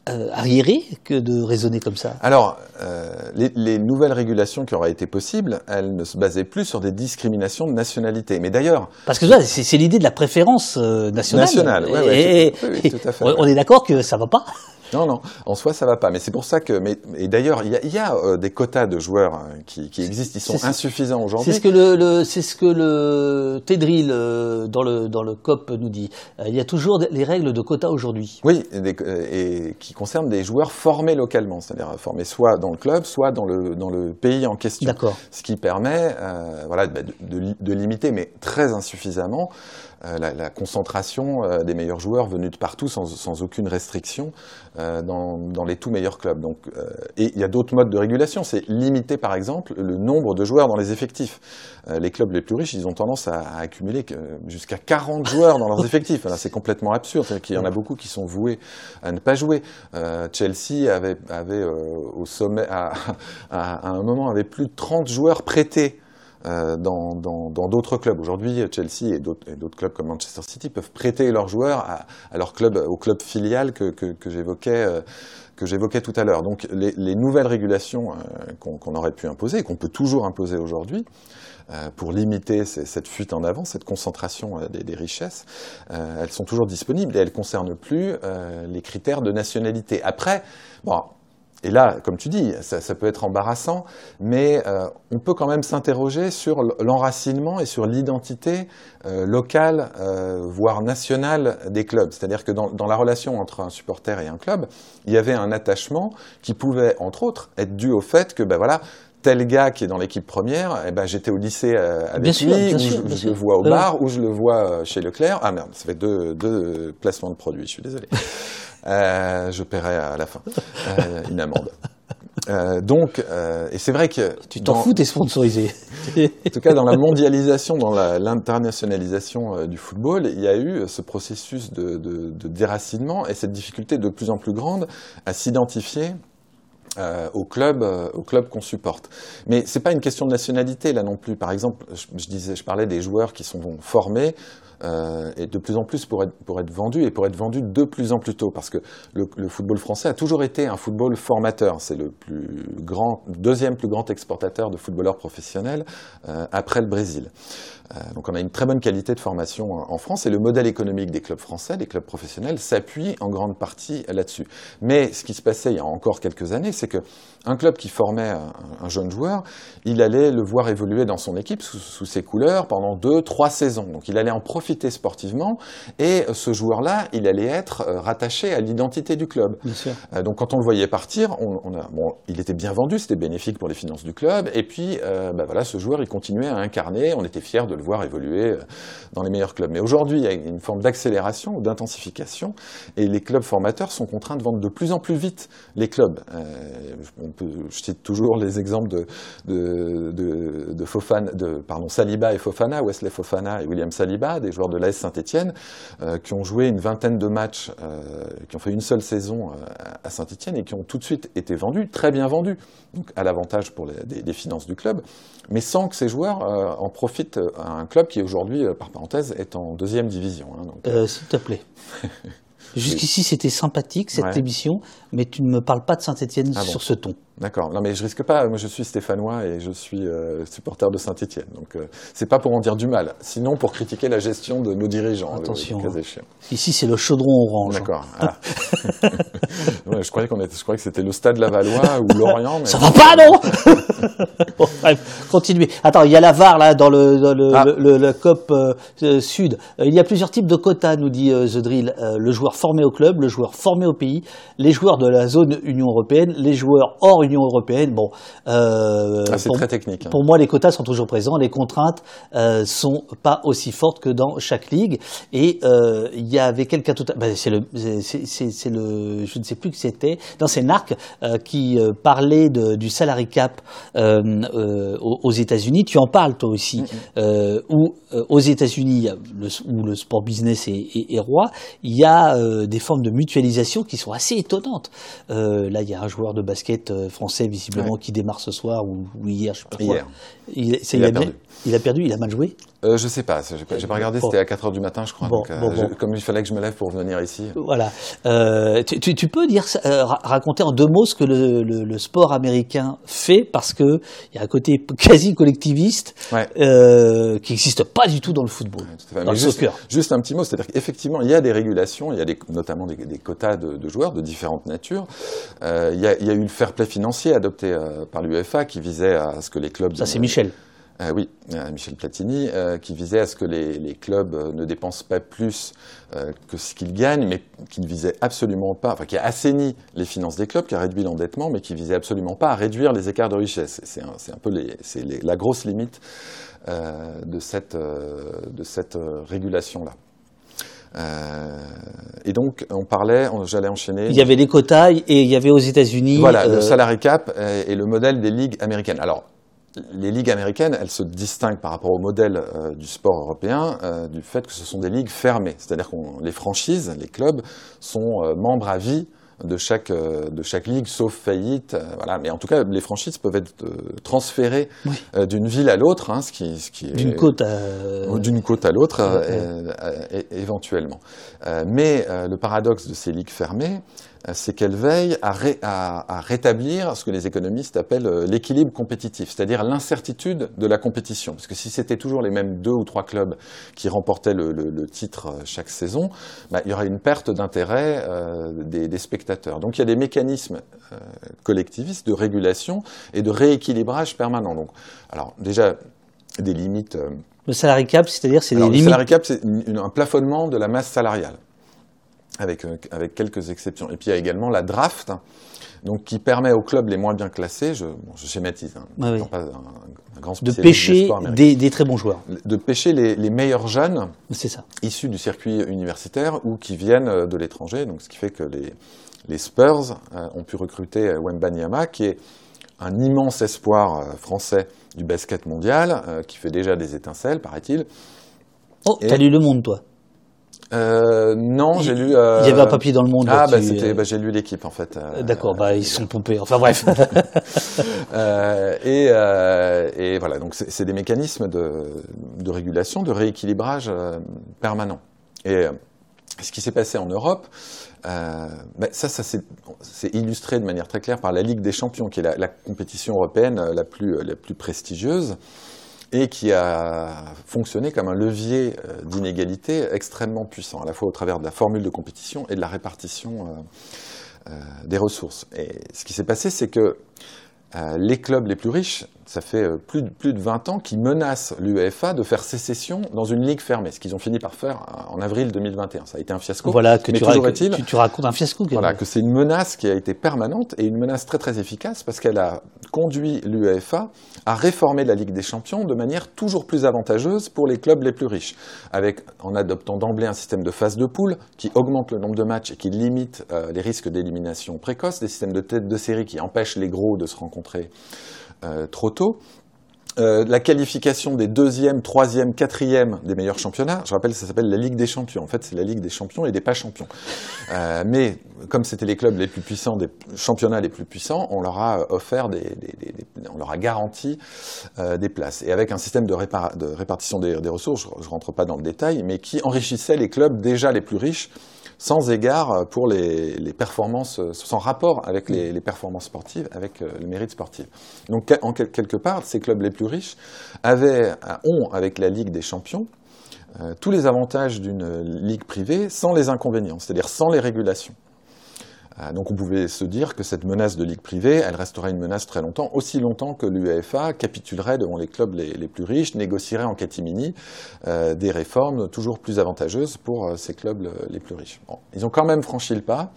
euh, arriérée que de raisonner comme ça? Alors, euh, les, les nouvelles régulations qui auraient été possibles, elles ne se basaient plus sur des discriminations de nationalité. Mais d'ailleurs, parce que c'est c'est l'idée de la préférence euh, nationale. Nationale, ouais, tout- oui, oui, tout à fait, on, est d'accord que ça va pas Non, non, en soi, ça va pas. Mais c'est pour ça que, mais, et d'ailleurs, il y a, il y a, euh, des quotas de joueurs hein, qui, qui existent. Ils sont C'est- insuffisants C'est aujourd'hui. ce que le, le- c'est ce que le Tedril euh, dans le dans le COP nous dit. Euh, il y a toujours les règles de quota aujourd'hui. Oui, et, des- euh, et qui concernent des joueurs formés localement, c'est-à-dire formés soit dans le club, soit dans le dans le pays en question. D'accord. Ce qui permet, euh, voilà, bah, de, de de limiter, mais très insuffisamment, la, la concentration euh, des meilleurs joueurs venus de partout, sans, sans aucune restriction, euh, dans, dans les tout meilleurs clubs. Donc, euh, et il y a d'autres modes de régulation. C'est limiter, par exemple, le nombre de joueurs dans les effectifs. Euh, les clubs les plus riches, ils ont tendance à, à accumuler jusqu'à 40 joueurs dans leurs effectifs. Là, c'est complètement absurde. Qu'il y en a beaucoup qui sont voués à ne pas jouer. Euh, Chelsea avait, avait euh, au sommet, à, à, à un moment, avait plus de 30 joueurs prêtés euh, dans d'autres clubs. Aujourd'hui, Chelsea et d'autres clubs comme Manchester City peuvent prêter leurs joueurs à, à leur club, au club filial que, que, que j'évoquais. euh, que j'évoquais tout à l'heure. Donc les, les nouvelles régulations euh, qu'on aurait pu imposer qu'on peut toujours imposer aujourd'hui pour limiter cette fuite en avant, cette concentration des, des richesses, elles sont toujours disponibles et elles concernent plus les critères de nationalité. Après, bon, et là, comme tu dis, ça, ça peut être embarrassant, mais euh, on peut quand même s'interroger sur l'enracinement et sur l'identité euh, locale, euh, voire nationale des clubs. C'est-à-dire que dans, dans la relation entre un supporter et un club, il y avait un attachement qui pouvait, entre autres, être dû au fait que, ben voilà, tel gars qui est dans l'équipe première, eh ben j'étais au lycée euh, avec Bien sûr, lui, bien ou sûr, je, bien je sûr. le vois au Ouais, bar, ou je le vois euh, chez Leclerc. Ah merde, ça fait deux, deux placements de produits, je suis désolé. Euh, je paierai à la fin euh, une amende. Euh, donc, euh, et c'est vrai que Tu t'en dans- fous, t'es sponsorisé. [LAUGHS] en tout cas, dans la mondialisation, dans l'internationalisation du football, il y a eu ce processus de, de- de déracinement et cette difficulté de plus en plus grande à s'identifier euh, au club, euh, au club qu'on supporte. Mais c'est pas une question de nationalité là non plus. Par exemple, je, je disais, je parlais des joueurs qui sont formés. Euh, et de plus en plus pour être, vendus et pour être vendus de plus en plus tôt parce que le, le football français a toujours été un football formateur. C'est le plus grand, deuxième plus grand exportateur de footballeurs professionnels euh, après le Brésil. Euh, donc on a une très bonne qualité de formation en France et le modèle économique des clubs français, des clubs professionnels, s'appuie en grande partie là-dessus. Mais ce qui se passait il y a encore quelques années, c'est que un club qui formait un, un jeune joueur, il allait le voir évoluer dans son équipe sous, sous ses couleurs pendant deux, trois saisons. Donc il allait en profiter sportivement et ce joueur-là, il allait être euh, rattaché à l'identité du club. Euh, donc quand on le voyait partir, on, on a, bon, il était bien vendu, c'était bénéfique pour les finances du club. Et puis, euh, bah voilà, ce joueur, il continuait à incarner. On était fiers de le voir évoluer euh, dans les meilleurs clubs. Mais aujourd'hui, il y a une forme d'accélération ou d'intensification, et les clubs formateurs sont contraints de vendre de plus en plus vite les clubs. Euh, je cite toujours les exemples de, Saliba et Fofana, Wesley Fofana et William Saliba, des joueurs de l'AS Saint-Etienne, euh, qui ont joué une vingtaine de matchs, qui ont fait une seule saison à Saint-Etienne et qui ont tout de suite été vendus, très bien vendus, donc à l'avantage pour les, finances du club, mais sans que ces joueurs euh, en profitent à un club qui aujourd'hui, euh, par parenthèse, est en deuxième division. hein, Euh, S'il te plaît. [LAUGHS] Jusqu'ici, c'était sympathique cette Ouais. émission, mais tu ne me parles pas de Saint-Etienne Ah bon. sur ce ton. D'accord. Non, mais je risque pas. Moi, je suis stéphanois et je suis euh, supporter de Saint-Étienne. Donc, euh, c'est pas pour en dire du mal. Sinon, pour critiquer la gestion de nos dirigeants. Attention, le hein. Ici, c'est le chaudron orange. D'accord. Ah. [LAUGHS] Ouais, je croyais qu'on était, je croyais que c'était le Stade Lavallois ou Lorient. Mais... Ça va pas, non [LAUGHS] Bon, bref, continuez. Attends, il y a la VAR là dans le, dans le, Ah. le, le- le COP euh, euh, Sud. Il y a plusieurs types de quotas, nous dit The Drill. Le joueur formé au club, le joueur formé au pays, les joueurs de la zone Union européenne, les joueurs hors Union européenne. Bon, euh, Ah, c'est très technique. hein. Pour moi, les quotas sont toujours présents. Les contraintes euh, sont pas aussi fortes que dans chaque ligue. Et euh, il y avait quelqu'un tout à ben, c'est le, c'est, le, je ne sais plus qui c'était. Non, c'est Narc euh, qui euh, parlait de, du salary cap aux, États-Unis. Tu en parles toi aussi. Euh, où euh, aux États-Unis, où le sport business est, est- est roi, il y a euh, des formes de mutualisation qui sont assez étonnantes. Euh, là, il y a un joueur de basket euh, français visiblement qui démarre ce soir ou, ou hier, je sais pas quoi. Il, c'est- Il a bien- perdu. Il a perdu, il a mal joué. Euh, je sais pas, j'ai pas, pas regardé, Bon. c'était à 4 heures du matin, je crois. Bon, donc, euh, bon, je- bon. comme il fallait que je me lève pour venir ici. Voilà. Euh, tu, tu- tu peux dire, euh, ra- raconter en deux mots ce que le, le- le sport américain fait parce que il y a un côté quasi collectiviste Ouais. qui n'existe pas du tout dans le football, dans le juste, soccer. juste un petit mot, c'est-à-dire qu'effectivement, il y a des régulations, il y a des, notamment des, des quotas de, de joueurs de différentes natures. Il, y a, il y a eu le fair play financier adopté par l'UEFA qui visait à ce que les clubs... Ça, c'est Michel. Euh, oui, Michel Platini, euh, qui visait à ce que les, les clubs euh, ne dépensent pas plus euh, que ce qu'ils gagnent, mais qui ne visait absolument pas, enfin qui a assaini les finances des clubs, qui a réduit l'endettement, mais qui visait absolument pas à réduire les écarts de richesse. C'est un, peu les, la grosse limite de cette, de cette régulation-là. Euh, et donc, on parlait, j'allais enchaîner. Il y avait les quotas et il y avait aux États-Unis. Voilà, euh, le salary cap est, est le modèle des ligues américaines. Alors, les ligues américaines, elles se distinguent par rapport au modèle euh, du sport européen euh, du fait que ce sont des ligues fermées. C'est-à-dire que les franchises, les clubs, sont euh, membres à vie de chaque, de chaque ligue, sauf faillite. voilà. Mais en tout cas, les franchises peuvent être transférées Oui. d'une ville à l'autre, hein, ce qui, ce qui d'une côte à. d'une côte à l'autre, éventuellement. Mais le paradoxe de ces ligues fermées, c'est qu'elles veillent à, ré- à- à rétablir ce que les économistes appellent euh, l'équilibre compétitif, c'est-à-dire l'incertitude de la compétition. Parce que si c'était toujours les mêmes deux ou trois clubs qui remportaient le, le- le titre euh, chaque saison, bah, il y aurait une perte d'intérêt euh, des, des spectateurs. Donc il y a des mécanismes euh, collectivistes de régulation et de rééquilibrage permanent. Donc, alors déjà des limites. euh, Le salary cap, c'est-à-dire c'est des alors, le limites. salary cap, c'est un plafonnement de la masse salariale, avec, euh, avec quelques exceptions. Et puis il y a également la draft, donc qui permet aux clubs les moins bien classés, je, bon, je schématise, hein, Ouais, étant oui. pas un, un grand de pêcher des, des très bons joueurs. de pêcher les, les meilleurs jeunes ça. issus du circuit universitaire ou qui viennent euh, de l'étranger. Donc, ce qui fait que les, les Spurs euh, ont pu recruter euh, Wemba Nyama, qui est un immense espoir euh, français du basket mondial, euh, qui fait déjà des étincelles, paraît-il. Oh, t'as lu Le Monde, toi Euh, non, j'ai lu. euh, Il y avait un papier dans Le Monde. Ah, bah, c'était, euh, bah, j'ai lu l'équipe en fait. euh, D'accord, bah, ils sont pompés. Enfin bref. [LAUGHS] Euh, et, euh, et voilà, donc c'est des mécanismes de, de régulation, de rééquilibrage euh, permanent. Et euh, ce qui s'est passé en Europe, euh, ben, ça, ça s'est c'est illustré de manière très claire par la Ligue des Champions, qui est la, la compétition européenne euh, la plus, la plus prestigieuse et qui a fonctionné comme un levier euh, d'inégalité extrêmement puissant, à la fois au travers de la formule de compétition et de la répartition euh, euh, des ressources. Et ce qui s'est passé, c'est que les clubs les plus riches, ça fait euh, plus, de, plus de 20 ans, qui menacent l'UEFA de faire sécession dans une ligue fermée, ce qu'ils ont fini par faire euh, en avril 2021. Ça a été un fiasco. voilà, que Mais tu, racontes un fiasco. voilà, que c'est une menace qui a été permanente et une menace très très efficace parce qu'elle a conduit l'UEFA à réformer la Ligue des Champions de manière toujours plus avantageuse pour les clubs les plus riches, avec en adoptant d'emblée un système de phase de poule qui augmente le nombre de matchs et qui limite euh, les risques d'élimination précoce, des systèmes de tête de série qui empêchent les gros de se rencontrer trop tôt. Euh, la qualification des deuxième, troisième, quatrième des meilleurs championnats, je rappelle, ça s'appelle la Ligue des champions. En fait, c'est la Ligue des champions et des pas champions. Euh, mais comme c'était les clubs les plus puissants, des championnats les plus puissants, on leur a offert des, on leur a garanti euh, des places. Et avec un système de, de répartition des, ressources, je, je rentre pas dans le détail, mais qui enrichissait les clubs déjà les plus riches, sans égard pour les, les performances, euh, sans rapport avec les, les performances sportives, avec euh, le mérite sportif. Donc, en quel- quelque part, ces clubs les plus riches avaient, ont, avec la Ligue des champions, euh, tous les avantages d'une ligue privée sans les inconvénients, c'est-à-dire sans les régulations. Euh, donc on pouvait se dire que cette menace de ligue privée, elle resterait une menace très longtemps, aussi longtemps que l'UEFA capitulerait devant les clubs les, plus riches, négocierait en catimini euh, des réformes toujours plus avantageuses pour euh, ces clubs les plus riches. ils ont quand même franchi le pas,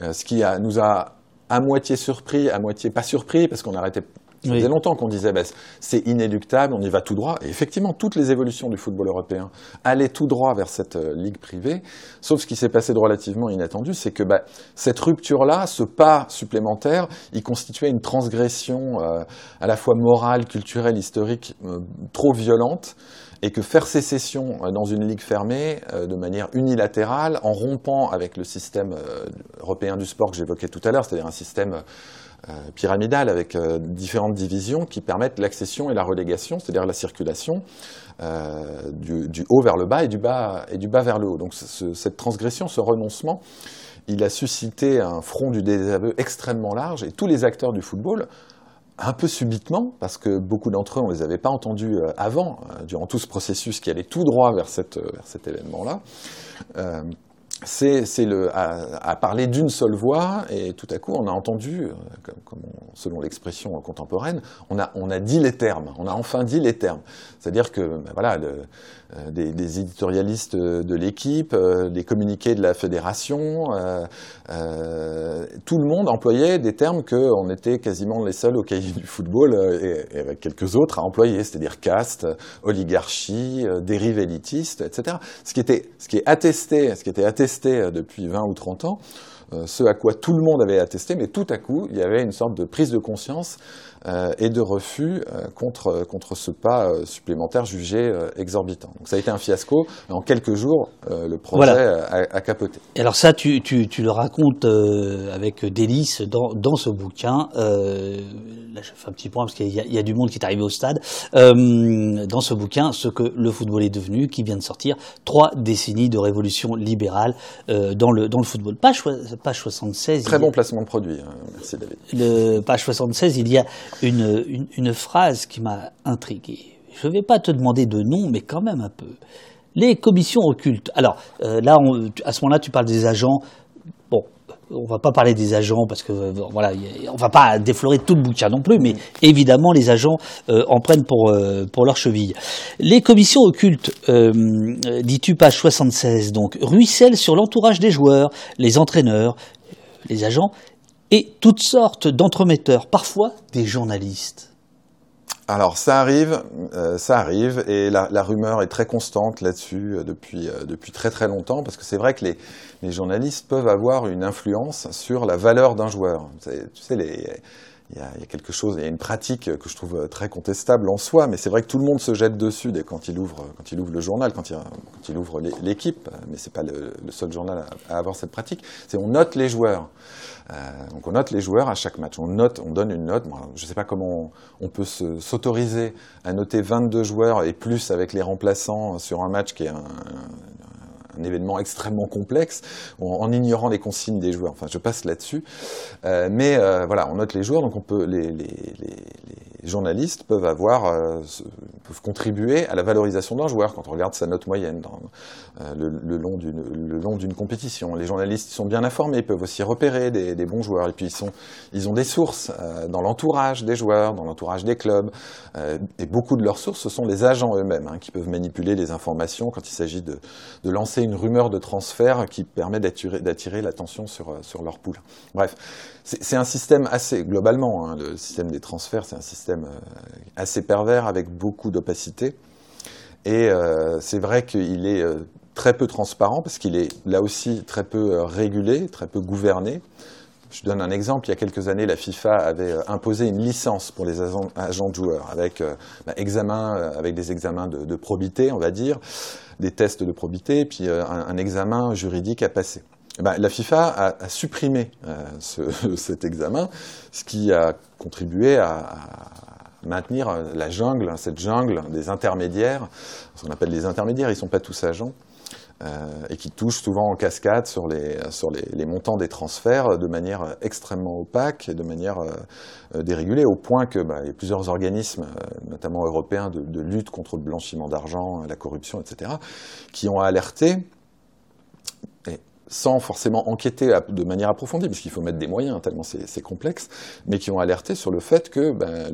ce qui nous a à moitié surpris, à moitié pas surpris, parce qu'on arrêtait ça faisait longtemps qu'on disait bah, c'est inéluctable, on y va tout droit. Et effectivement, toutes les évolutions du football européen allaient tout droit vers cette euh, ligue privée. Sauf ce qui s'est passé de relativement inattendu, c'est que bah, cette rupture-là, ce pas supplémentaire, il constituait une transgression euh, à la fois morale, culturelle, historique euh, trop violente et que faire sécession dans une ligue fermée de manière unilatérale, en rompant avec le système européen du sport que j'évoquais tout à l'heure, c'est-à-dire un système euh, pyramidale avec euh, différentes divisions qui permettent l'accession et la relégation, c'est-à-dire la circulation euh, du, haut vers le bas et du bas, et du bas vers le haut. Donc cette transgression, ce renoncement, il a suscité un front du désaveu extrêmement large et tous les acteurs du football, un peu subitement, parce que beaucoup d'entre eux, on ne les avait pas entendus avant, durant tout ce processus qui allait tout droit vers, cet événement-là, c'est à, parler d'une seule voix et tout à coup on a entendu, euh, comme, selon l'expression contemporaine, on a, on a dit les termes, on a enfin dit les termes. C'est-à-dire que ben voilà, le, des, des, éditorialistes de l'équipe, euh, des communiqués de la fédération, euh, tout le monde employait des termes qu'on était quasiment les seuls au cahier du football et, et, avec quelques autres à employer, c'est-à-dire caste, oligarchie, dérive élitiste, etc. Ce qui était, ce qui est attesté, ce qui était attesté depuis 20 ou 30 ans, ce à quoi tout le monde avait attesté, mais tout à coup, il y avait une sorte de prise de conscience euh, et de refus euh, contre, contre ce pas euh, supplémentaire jugé exorbitant. Donc ça a été un fiasco. En quelques jours, le projet a, capoté. Et alors ça, tu, tu, tu le racontes avec délice dans, dans ce bouquin. là, je fais un petit point parce qu'il y, y, a du monde qui est arrivé au stade. dans ce bouquin, ce que le football est devenu, qui vient de sortir, trois décennies de révolution libérale dans, le, dans le football. Page, page 76. Très bon placement de produit. Hein. Merci David. Le, page 76, il y a une, phrase qui m'a intrigué. Je ne vais pas te demander de nom, mais quand même un peu. Les commissions occultes. Alors euh, là, à ce moment-là, tu parles des agents. Bon, on va pas parler des agents parce que euh, voilà, on va pas déflorer tout le bouquin non plus, mais évidemment les agents euh, en prennent pour pour leur cheville. Les commissions occultes, dis-tu page 76, donc ruissellent sur l'entourage des joueurs, les entraîneurs, les agents et toutes sortes d'entremetteurs, parfois des journalistes. Alors ça arrive, euh, ça arrive, et la, rumeur est très constante là-dessus euh, depuis, euh, depuis très très longtemps, parce que c'est vrai que les, les, journalistes peuvent avoir une influence sur la valeur d'un joueur. Tu sais, les, il y, a, il y, a, quelque chose, il y a une pratique que je trouve très contestable en soi, mais c'est vrai que tout le monde se jette dessus dès quand il ouvre, quand il ouvre le journal, quand il, quand il ouvre l'équipe, mais c'est pas le, seul journal à, avoir cette pratique. C'est on note les joueurs. Euh, donc on note les joueurs à chaque match. On note, on donne une note. je ne sais pas comment on, peut s'autoriser à noter 22 joueurs et plus avec les remplaçants sur un match qui est un, un événement extrêmement complexe, en, ignorant les consignes des joueurs. Enfin, je passe là-dessus. Euh, mais euh, voilà, on note les joueurs, donc on peut les, les, les journalistes peuvent avoir, euh, peuvent contribuer à la valorisation d'un joueur quand on regarde sa note moyenne dans, euh, le, le, long d'une, compétition. Les journalistes sont bien informés, peuvent aussi repérer des, des bons joueurs, et puis ils, sont, ils ont des sources euh, dans l'entourage des joueurs, dans l'entourage des clubs, et beaucoup de leurs sources, ce sont les agents eux-mêmes hein, qui peuvent manipuler les informations quand il s'agit de, de lancer une rumeur de transfert qui permet d'attirer, d'attirer l'attention sur, sur leur poule. Bref, c'est un système assez, globalement, hein, le système des transferts, c'est un système euh, assez pervers avec beaucoup d'opacité. Et euh, c'est vrai qu'il est euh, très peu transparent parce qu'il est là aussi très peu régulé, très peu gouverné. Je donne un exemple. Il y a quelques années, la FIFA avait imposé une licence pour les agents de joueurs avec, bah, des examens de, probité, on va dire, des tests de probité, puis un examen juridique à passer. Eh ben, la FIFA a, supprimé euh, [LAUGHS] cet examen, ce qui a contribué à, maintenir la jungle, cette jungle des intermédiaires, ce qu'on appelle les intermédiaires, ils ne sont pas tous agents, euh, et qui touchent souvent en cascade sur les, sur les, montants des transferts de manière extrêmement opaque et de manière euh, dérégulée, au point que bah, y a plusieurs organismes, notamment européens, de, de lutte contre le blanchiment d'argent, la corruption, etc., qui ont alerté sans forcément enquêter de manière approfondie, parce qu'il faut mettre des moyens, tellement c'est complexe, mais qui ont alerté sur le fait que ben,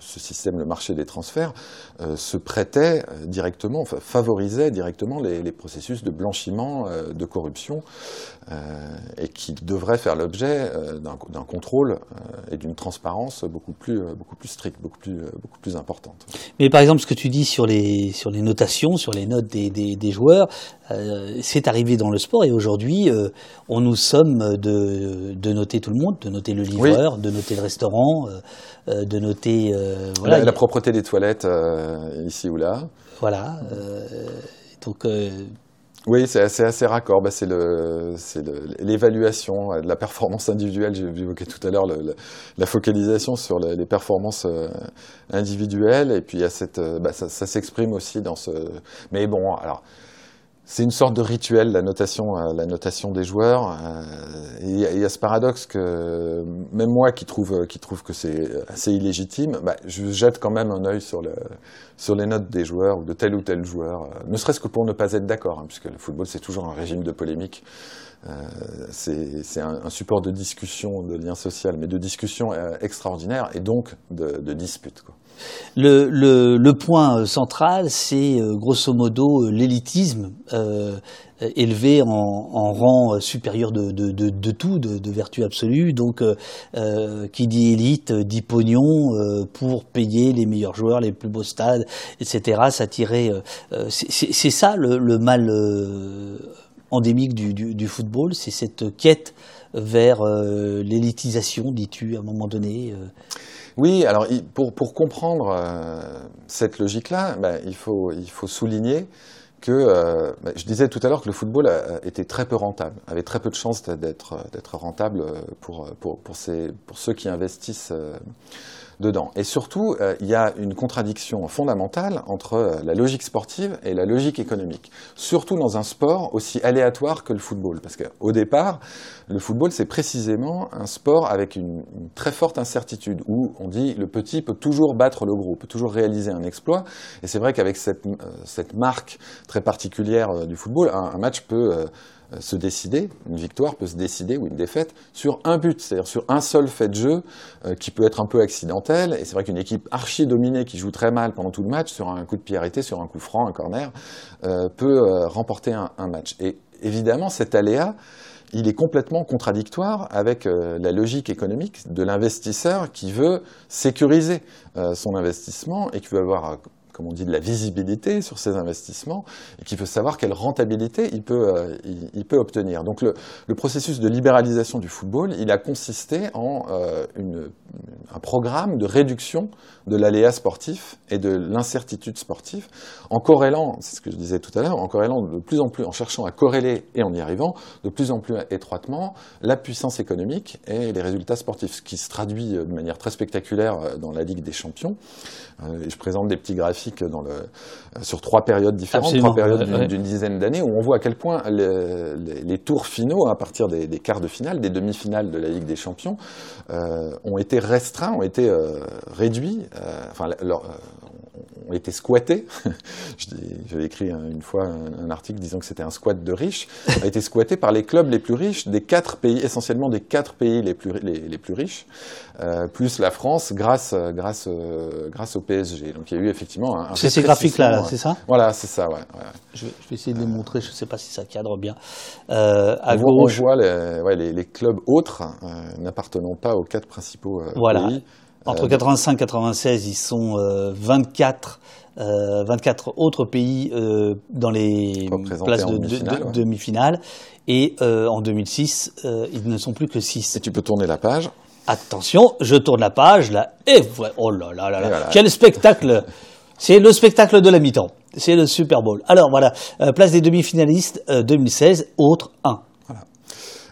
ce système, le marché des transferts, euh, se prêtait euh, directement, enfin, favorisait directement les, les, processus de blanchiment, euh, de corruption, et qui devrait faire l'objet d'un contrôle et d'une transparence beaucoup plus, beaucoup plus stricte, beaucoup plus, beaucoup plus importante. Mais par exemple, ce que tu dis sur les, sur les notations, sur les notes des, des, des joueurs, c'est arrivé dans le sport et aujourd'hui, euh, on nous sommes de, de, noter tout le monde, de noter le livreur, de noter le restaurant, euh, euh, de noter voilà, la, propreté des toilettes ici ou là. Voilà. donc. Oui, c'est assez, assez, raccord. Bah, c'est l'évaluation de la performance individuelle. Évoqué tout à l'heure la focalisation sur les performances individuelles. Et puis, il y a cette, bah, ça, ça s'exprime aussi dans ce. Mais bon, alors c'est une sorte de rituel, la notation, euh, la notation des joueurs. Euh, il y, a ce paradoxe que même moi qui trouve, qui trouve que c'est assez illégitime, bah, je jette quand même un œil sur, le, sur les notes des joueurs ou de tel ou tel joueur, euh, ne serait-ce que pour ne pas être d'accord, hein, puisque le football c'est toujours un régime de polémique. c'est un, support de discussion, de lien social, mais de discussion extraordinaire et donc de, de dispute. Quoi. Le, point central, c'est euh, grosso modo euh, l'élitisme euh, élevé en, rang supérieur de, tout, de, vertu absolue. Donc, euh, qui dit élite dit pognon pour payer les meilleurs joueurs, les plus beaux stades, etc. S'attirer. c'est ça le, mal endémique du football, c'est cette quête vers l'élitisation, dis-tu, à un moment donné. Oui, alors pour, pour comprendre euh, cette logique-là, bah, il, faut, il faut souligner que, euh, bah, je disais tout à l'heure que le football a, était très peu rentable, avait très peu de chances d'être rentable pour, pour, pour, ces, pour ceux qui investissent euh, Et surtout, euh, il y a une contradiction fondamentale entre euh, la logique sportive et la logique économique. Surtout dans un sport aussi aléatoire que le football. Parce qu'au départ, le football, c'est précisément un sport avec une, très forte incertitude, où on dit le petit peut toujours battre le gros, peut toujours réaliser un exploit. Et c'est vrai qu'avec cette, euh, marque très particulière du football, un, match peut se décider, une victoire peut se décider ou une défaite sur un but, c'est-à-dire sur un seul fait de jeu euh, qui peut être un peu accidentel. Et c'est vrai qu'une équipe archi dominée qui joue très mal pendant tout le match, sur un coup de pied arrêté, sur un coup franc, un corner, euh, peut remporter un, match. Et évidemment, cet aléa, il est complètement contradictoire avec la logique économique de l'investisseur qui veut sécuriser son investissement et qui veut avoir comme on dit, de la visibilité sur ses investissements et qui veut savoir quelle rentabilité il peut, euh, obtenir. Donc le, processus de libéralisation du football, a consisté en euh, un programme de réduction de l'aléa sportif et de l'incertitude sportive en corrélant, c'est ce que je disais tout à l'heure, en corrélant de plus en plus, en cherchant à corréler et en y arrivant de plus en plus étroitement la puissance économique et les résultats sportifs, ce qui se traduit de manière très spectaculaire dans la Ligue des Champions. Euh, et je présente des petits graphiques dans le, sur trois périodes différentes, trois périodes d'une dizaine d'années, où on voit à quel point les, les, tours finaux, à partir des, des, quarts de finale, des demi-finales de la Ligue des Champions, euh, ont été restreints, ont été euh, réduits, euh, enfin, leur, ont été squattés. [LAUGHS] J'avais écrit une fois un, article disant que c'était un squat de riches, a été squatté par les clubs les plus riches des quatre pays, essentiellement des quatre pays les plus, les, les plus riches, euh, plus la France grâce, grâce, euh, grâce au PSG. Donc il y a eu effectivement un. C'est ces graphiques-là, c'est ça? Voilà, c'est ça, ouais. ouais. Je, vais, je, vais essayer de les montrer, je ne sais pas si ça cadre bien. À on gauche. Voit, on voit les, ouais, les, les, clubs autres n'appartenant pas aux quatre principaux euh, voilà. pays. Entre 85 et 96, ils sont 24, euh, 24 autres pays euh, dans les places de demi-finale. De, demi et euh, en 2006, ils ne sont plus que 6. Et tu peux tourner la page. Attention, je tourne la page là, et oh là là là là, voilà. quel spectacle [LAUGHS] C'est le spectacle de la mi-temps, c'est le Super Bowl. Alors voilà, place des demi-finalistes 2016, autre 1.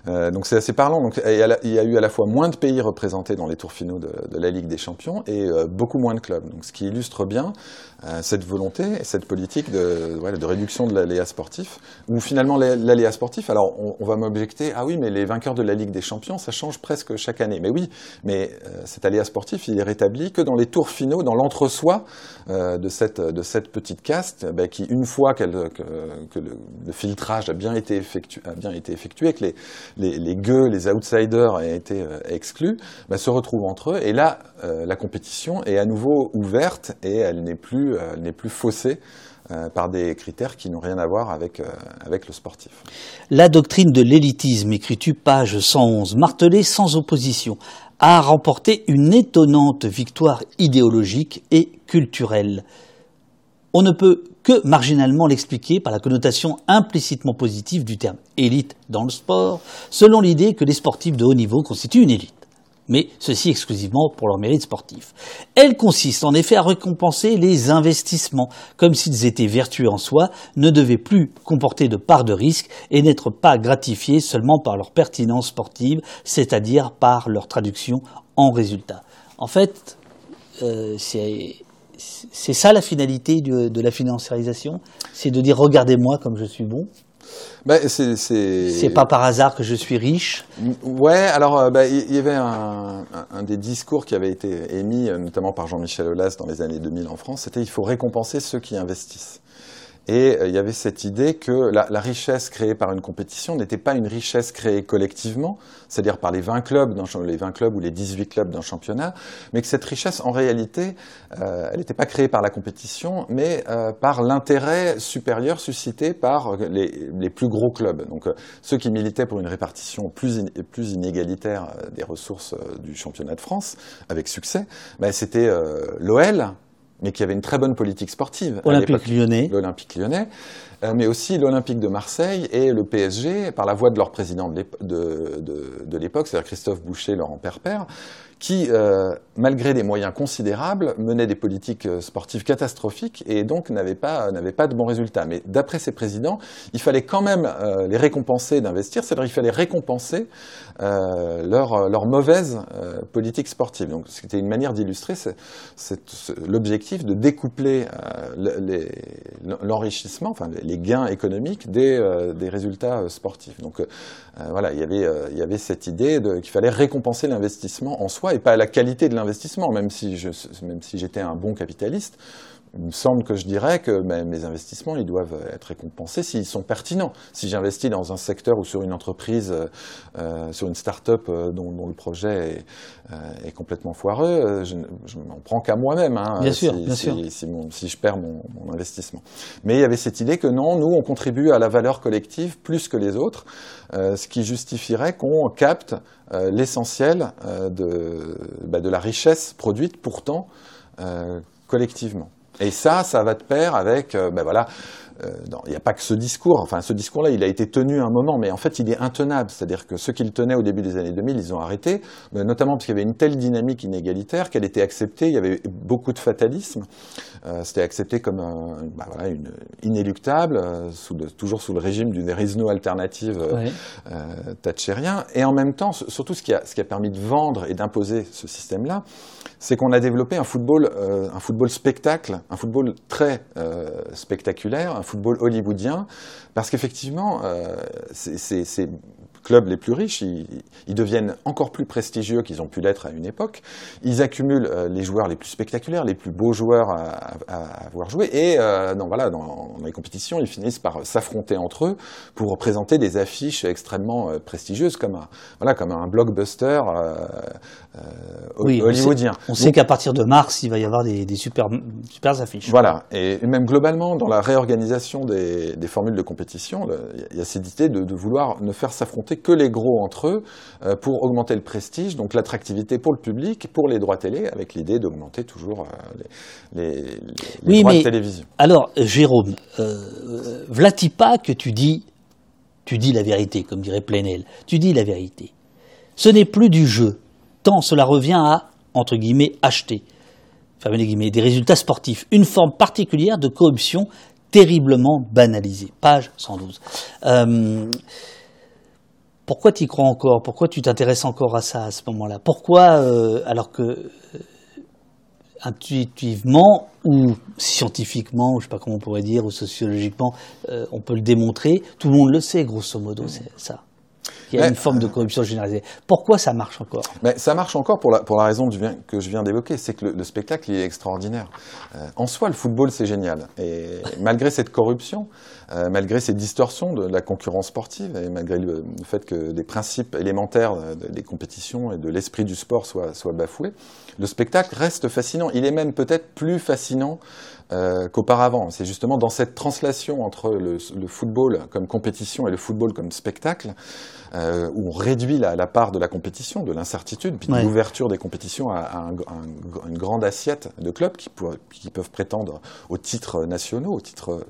Euh, donc c'est assez parlant. Donc, il, y a, eu à la fois moins de pays représentés dans les tours finaux de, la Ligue des Champions et euh, beaucoup moins de clubs. Donc, ce qui illustre bien cette volonté et cette politique de, ouais, de réduction de l'aléa sportif. Ou finalement l'aléa sportif, alors on, on va m'objecter, ah oui, mais les vainqueurs de la Ligue des Champions, ça change presque chaque année. Mais oui, mais euh, cet aléa sportif, il est rétabli que dans les tours finaux, dans l'entre-soi euh, de, cette, de cette petite caste, bah, qui une fois que, que le, le, filtrage a bien été effectué, a bien été effectué que les, les, les gueux, les outsiders ont été euh, exclus, bah, se retrouvent entre eux. Et là, euh, la compétition est à nouveau ouverte et elle n'est plus, n'est plus faussée euh, par des critères qui n'ont rien à voir avec, euh, le sportif. La doctrine de l'élitisme, écriture page 111, martelée sans opposition, a remporté une étonnante victoire idéologique et culturelle. On ne peut que marginalement l'expliquer par la connotation implicitement positive du terme élite dans le sport, selon l'idée que les sportifs de haut niveau constituent une élite mais ceci exclusivement pour leur mérite sportif. Elle consiste en effet à récompenser les investissements, comme s'ils étaient vertueux en soi, ne devaient plus comporter de part de risque et n'être pas gratifiés seulement par leur pertinence sportive, c'est-à-dire par leur traduction en résultat. En fait, euh, c'est ça la finalité de la financiarisation, c'est de dire regardez-moi comme je suis bon? Bah, c'est pas par hasard que je suis riche. Ouais, alors bah, il y, avait un, un, un, des discours qui avait été émis, euh, notamment par Jean-Michel Aulas dans les années 2000 en France, c'était il faut récompenser ceux qui investissent. Et euh, il y avait cette idée que la, la richesse créée par une compétition n'était pas une richesse créée collectivement, c'est-à-dire par les 20 clubs, dans, les 20 clubs ou les 18 clubs d'un championnat, mais que cette richesse, en réalité, euh, elle n'était pas créée par la compétition, mais euh, par l'intérêt supérieur suscité par les, les, plus gros clubs. Donc ceux qui militaient pour une répartition plus, plus inégalitaire des ressources du championnat de France, avec succès, ben, c'était l'OL, mais qui avait une très bonne politique sportive. Olympique lyonnais. L'Olympique lyonnais, euh, mais aussi l'Olympique de Marseille et le PSG, par la voix de leur président de l'époque, c'est-à-dire Christophe Boucher, Laurent Perpère, qui, euh, malgré des moyens considérables, menait des politiques euh, sportives catastrophiques et donc n'avait pas, de bons résultats. Mais d'après ces présidents, il fallait quand même euh, les récompenser d'investir, c'est-à-dire il fallait récompenser euh, leur, leur mauvaise euh, politique sportive. Donc c'était une manière d'illustrer l'objectif de découpler l'enrichissement, enfin les gains économiques des, des résultats sportifs. Donc voilà, il y avait, il y avait cette idée qu'il fallait récompenser l'investissement en soi et pas la qualité de l'investissement, même si même si j'étais un bon capitaliste. Il me semble que je dirais que mes investissements, ils doivent être récompensés s'ils sont pertinents. Si j'investis dans un secteur ou sur une entreprise, euh, sur une start-up euh, dont, dont, le projet est, euh, est complètement foireux, euh, je, je m'en prends qu'à moi-même. Hein, bien sûr, si, bien si, sûr. Si, mon, si, je perds mon, mon, investissement. Mais il y avait cette idée que non, nous, on contribue à la valeur collective plus que les autres, euh, ce qui justifierait qu'on capte euh, l'essentiel euh, de, bah, de, la richesse produite pourtant euh, collectivement. Et ça, ça va de pair avec, ben voilà, euh, il n'y a pas que ce discours. Enfin, ce discours-là, il a été tenu un moment, mais en fait, il est intenable. C'est-à-dire que ceux qui le tenaient au début des années 2000, ils ont arrêté, notamment parce qu'il y avait une telle dynamique inégalitaire qu'elle était acceptée. Il y avait beaucoup de fatalisme. Euh, C'était accepté comme un, bah, voilà, une inéluctable, euh, sous toujours sous le régime d'une réseau alternative euh, thatchérien. Et en même temps, surtout ce qui a, ce qui a permis de vendre et d'imposer ce système-là, c'est qu'on a développé un football, euh, un football spectacle, un football très euh, spectaculaire, un football hollywoodien, parce qu'effectivement, euh, ces clubs les plus riches, ils, ils deviennent encore plus prestigieux qu'ils ont pu l'être à une époque. Ils accumulent euh, les joueurs les plus spectaculaires, les plus beaux joueurs à, à, à avoir joué, et euh, dans, voilà, dans, dans, les compétitions, ils finissent par s'affronter entre eux pour présenter des affiches extrêmement euh, prestigieuses, comme un, voilà, comme un blockbuster oui, hollywoodien. On sait, sait qu'à partir de mars, il va y avoir des, des super, super affiches. Voilà, et même globalement, dans la réorganisation des, des formules de compétition, il y a cette idée de, de vouloir ne faire s'affronter que les gros entre eux euh, pour augmenter le prestige, donc l'attractivité pour le public, pour les droits télé, avec l'idée d'augmenter toujours euh, les, les, les oui, droits mais de télévision. Alors, Jérôme, euh, vlatis pas que tu dis, tu dis la vérité, comme dirait Plenel. Tu dis la vérité. Ce n'est plus du jeu, tant cela revient à, entre guillemets, acheter, fermez les guillemets, des résultats sportifs, une forme particulière de corruption terriblement banalisée. Page 112. Euh, Pourquoi tu y crois encore? Pourquoi tu t'intéresses encore à ça à ce moment-là? Pourquoi, euh, alors que euh, intuitivement ou scientifiquement, ou je sais pas comment on pourrait dire, ou sociologiquement, euh, on peut le démontrer, tout le monde le sait, grosso modo, c'est ça. Il y a Mais- une forme de corruption généralisée. Pourquoi ça marche encore? Mais ça marche encore pour la, pour la raison que je viens, que je viens d'évoquer, c'est que le, le spectacle il est extraordinaire. Euh, en soi, le football, c'est génial. Et malgré cette corruption, euh, malgré ces distorsions de la concurrence sportive, et malgré le, le fait que les principes élémentaires des compétitions et de l'esprit du sport soient, soient bafoués, le spectacle reste fascinant. Il est même peut-être plus fascinant euh, qu'auparavant. C'est justement dans cette translation entre le, le football comme compétition et le football comme spectacle, euh, où on réduit la, la part de la compétition, de l'incertitude, puis de l'ouverture des compétitions à, à un- un- une grande assiette de clubs qui, pour- qui peuvent prétendre aux titres nationaux, aux titres,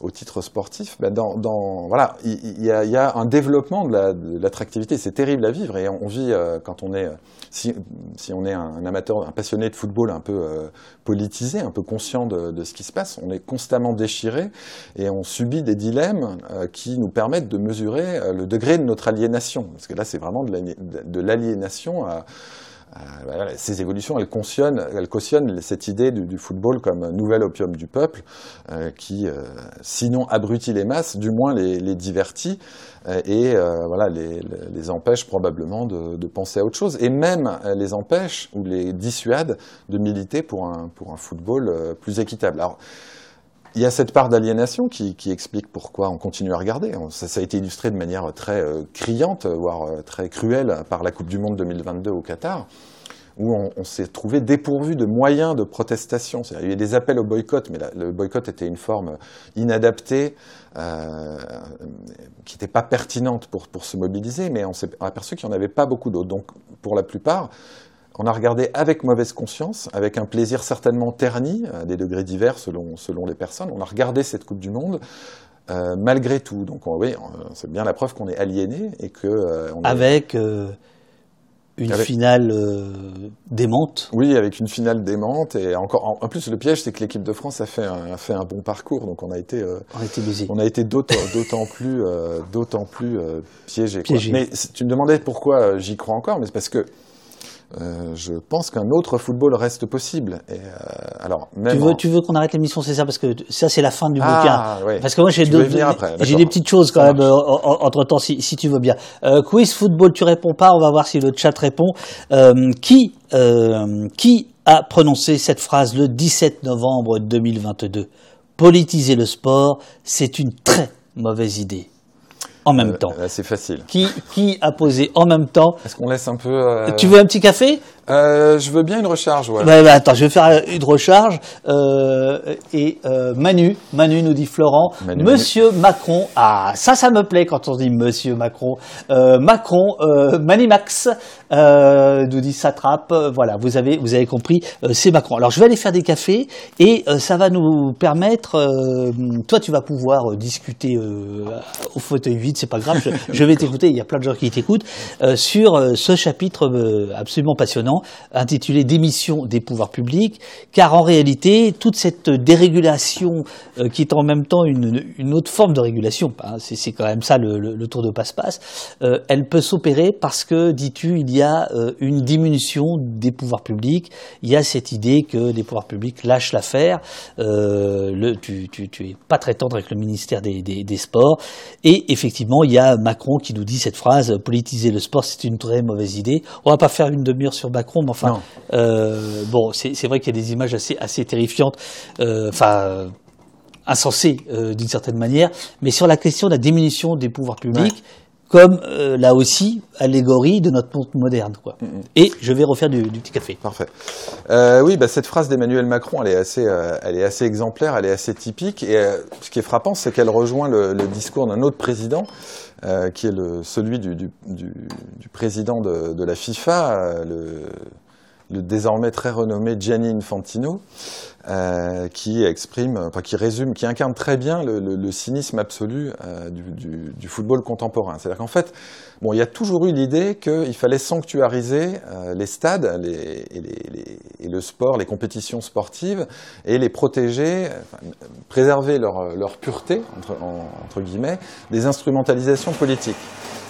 aux titres sportifs. Ben dans, dans- voilà, il il y, a, y a un développement de la- de l'attractivité. C'est terrible à vivre et on vit euh, quand on est, si, si on est un, un amateur, un passionné de football un peu euh, politisé, un peu conscient de, de ce qui se passe, on est constamment déchiré et on subit des dilemmes euh, qui nous permettent de mesurer euh, le degré de notre aliénation. Parce que là, c'est vraiment de l'ali- de l'aliénation à, voilà, ces évolutions, elles cautionnent, cette idée du, football comme nouvel opium du peuple, euh, qui, euh, sinon abrutit les masses, du moins les, divertit euh, et voilà, les, empêche probablement de, penser à autre chose, et même les empêche ou les dissuade de militer pour un, un football plus équitable. Il y a cette part d'aliénation qui, qui explique pourquoi on continue à regarder. Ça, ça a été illustré de manière très euh, criante, voire euh, très cruelle, par la Coupe du Monde 2022 au Qatar, où on, s'est trouvé dépourvu de moyens de protestation. Il y a eu des appels au boycott, mais le boycott était une forme inadaptée, euh, qui n'était pas pertinente pour, pour se mobiliser, mais on s'est aperçu qu'il n'y en avait pas beaucoup d'autres. Donc, pour la plupart, on a regardé avec mauvaise conscience, avec un plaisir certainement terni, à des degrés divers selon, selon les personnes. On a regardé cette Coupe du Monde euh, malgré tout. Donc on- oui, on- c'est bien la preuve qu'on est aliéné et que euh, on Avec euh, une Avec- finale euh, démente. oui, avec une finale démente et encore. En, en plus, le piège, c'est que l'équipe de France a fait un, a fait un bon parcours, donc on a été euh, On a été on a été d'autant [LAUGHS] d'autant plus euh, d'autant plus euh, piégé. Mais tu me demandais pourquoi euh, j'y crois encore, mais c'est parce que euh, je pense qu'un autre football reste possible. Et, euh, alors, même Tu veux, en- tu veux qu'on arrête l'émission, c'est ça Parce que ça, c'est la fin du Ah, bouquin. ouais. Parce que moi, j'ai deux- des petites choses quand Ça même entre temps, si, si tu veux bien. Euh, quiz football, tu réponds pas. On va voir si le chat répond. Qui, qui a prononcé cette phrase le 17 novembre 2022 Politiser le sport, c'est une très mauvaise idée. En même Euh, temps. c'est facile. Qui, qui a posé en même temps Est-ce qu'on laisse un peu euh, Tu veux un petit café? Euh, Je veux bien une recharge, ouais. Bah, attends, je vais faire une recharge. Euh, et euh, Manu, Manu nous dit Florent, Manu, Monsieur Macron. Ah, ça, ça me plaît quand on dit Monsieur Macron. Euh, Macron, euh, Manimax euh, nous dit Satrape. Voilà, vous avez, vous avez compris, euh, c'est Macron. Alors, je vais aller faire des cafés et euh, ça va nous permettre. euh, toi, tu vas pouvoir euh, discuter euh, au fauteuil vide, c'est pas grave. Je, je vais [LAUGHS] t'écouter. Il y a plein de gens qui t'écoutent euh, sur euh, ce chapitre euh, absolument passionnant intitulé Démission des pouvoirs publics, car en réalité, toute cette dérégulation euh, qui est en même temps une, autre forme de régulation, hein, c'est quand même ça le, tour de passe-passe, euh, elle peut s'opérer parce que, dis-tu, il y a euh, une diminution des pouvoirs publics, il y a cette idée que les pouvoirs publics lâchent l'affaire, tu, tu, es pas très tendre avec le ministère des Sports, et effectivement, il y a Macron qui nous dit cette phrase, politiser le sport, c'est une très mauvaise idée. On va pas faire une demi-heure sur Macron, mais enfin, euh, bon, c'est vrai qu'il y a des images assez, assez terrifiantes, euh, enfin, insensées euh, d'une certaine manière, mais sur la question de la diminution des pouvoirs publics, comme euh, là aussi, allégorie de notre monde moderne. Quoi. Et je vais refaire du, du petit café. Parfait. Euh, oui, bah, cette phrase d'Emmanuel Macron, elle est assez, euh, elle est assez exemplaire, elle est assez typique. Et ce qui est frappant, c'est qu'elle rejoint le, le discours d'un autre président, euh, qui est le, celui du, du, président de, de la FIFA, euh, le, désormais très renommé Gianni Infantino, euh, qui exprime, enfin, qui résume, qui incarne très bien le, le, cynisme absolu du, football contemporain. C'est-à-dire qu'en fait, bon, il y a toujours eu l'idée qu'il fallait sanctuariser euh, les stades les, et, les, et, le sport, les compétitions sportives, et les protéger, préserver leur, leur pureté, entre, en, entre, guillemets, des instrumentalisations politiques.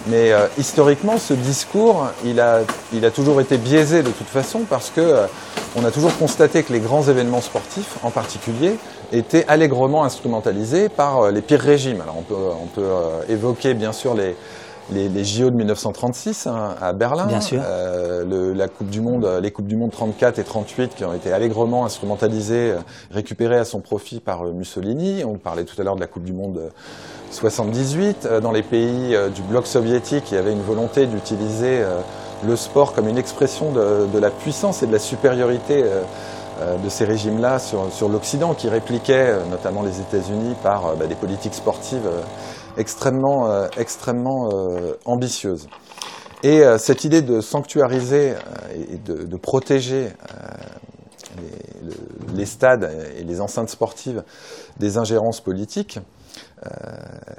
Mais euh, historiquement, ce discours, il a, il a toujours été biaisé de toute façon parce que euh, on a toujours constaté que les grands événements sportifs, en particulier, étaient allègrement instrumentalisés par euh, les pires régimes. Alors on peut, on peut évoquer bien sûr les, les, les, JO de 1936 hein, à Berlin, Bien sûr. Euh, le, la Coupe du Monde, les Coupes du Monde 34 et 38 qui ont été allègrement instrumentalisées, récupérées à son profit par Mussolini. On parlait tout à l'heure de la Coupe du Monde 78. Dans les pays du bloc soviétique, il y avait une volonté d'utiliser le sport comme une expression de, de, la puissance et de la supériorité de ces régimes-là sur, sur l'Occident, qui répliquaient notamment les États-Unis par bah, des politiques sportives extrêmement, euh, extrêmement euh, ambitieuse. Et euh, cette idée de sanctuariser et de, de protéger les, le, les, stades et les enceintes sportives des ingérences politiques,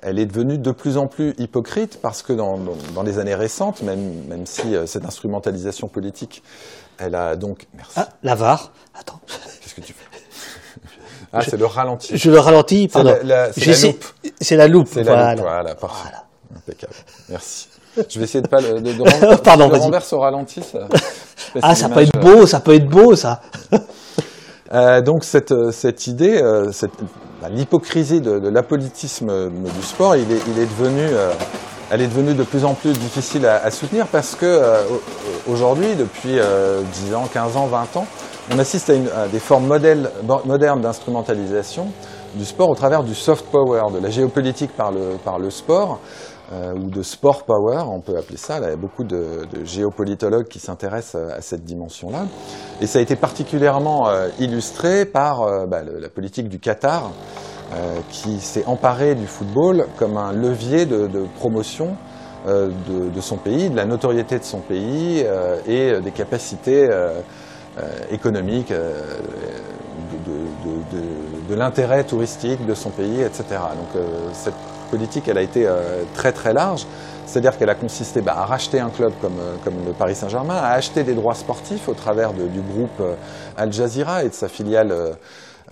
elle est devenue de plus en plus hypocrite parce que dans, dans, dans les années récentes, même, même si cette instrumentalisation politique, elle a donc... Merci. Ah, l'avare. Attends. Qu'est-ce que tu fais? Ah, c'est le ralenti. Je le ralentis, pardon. C'est la, la, la, loupe. C'est la loupe. C'est voilà. la loupe, voilà, parfait. Voilà. Impeccable. Merci. Je vais essayer de pas le, de, de, [LAUGHS] pardon, le renverse au ralenti. Ça, [LAUGHS] ah, ça peut être beau, ça peut être beau, ça. [LAUGHS] euh, donc cette, cette idée, euh, cette, bah, l'hypocrisie de, de l'apolitisme du sport, il est, il est devenu, euh, elle est devenue de plus en plus difficile à, à soutenir parce que euh, aujourd'hui, depuis 10 ans, 15 ans, 20 ans, on assiste à, une, à des formes modèles, modernes d'instrumentalisation du sport au travers du soft power, de la géopolitique par le, par le sport, euh, ou de sport power, on peut appeler ça. Là, il y a beaucoup de, de géopolitologues qui s'intéressent à, à, cette dimension-là. Et ça a été particulièrement euh, illustré par euh, bah, la politique du Qatar, euh, qui s'est emparé du football comme un levier de, de promotion euh, de, de, son pays, de la notoriété de son pays et des capacités euh, économique, euh, de, de, de, de l'intérêt touristique de son pays, etc. Donc euh, cette politique, elle a été très très large. C'est-à-dire qu'elle a consisté bah, à racheter un club comme, comme le Paris Saint-Germain, à acheter des droits sportifs au travers du groupe Al Jazeera et de sa filiale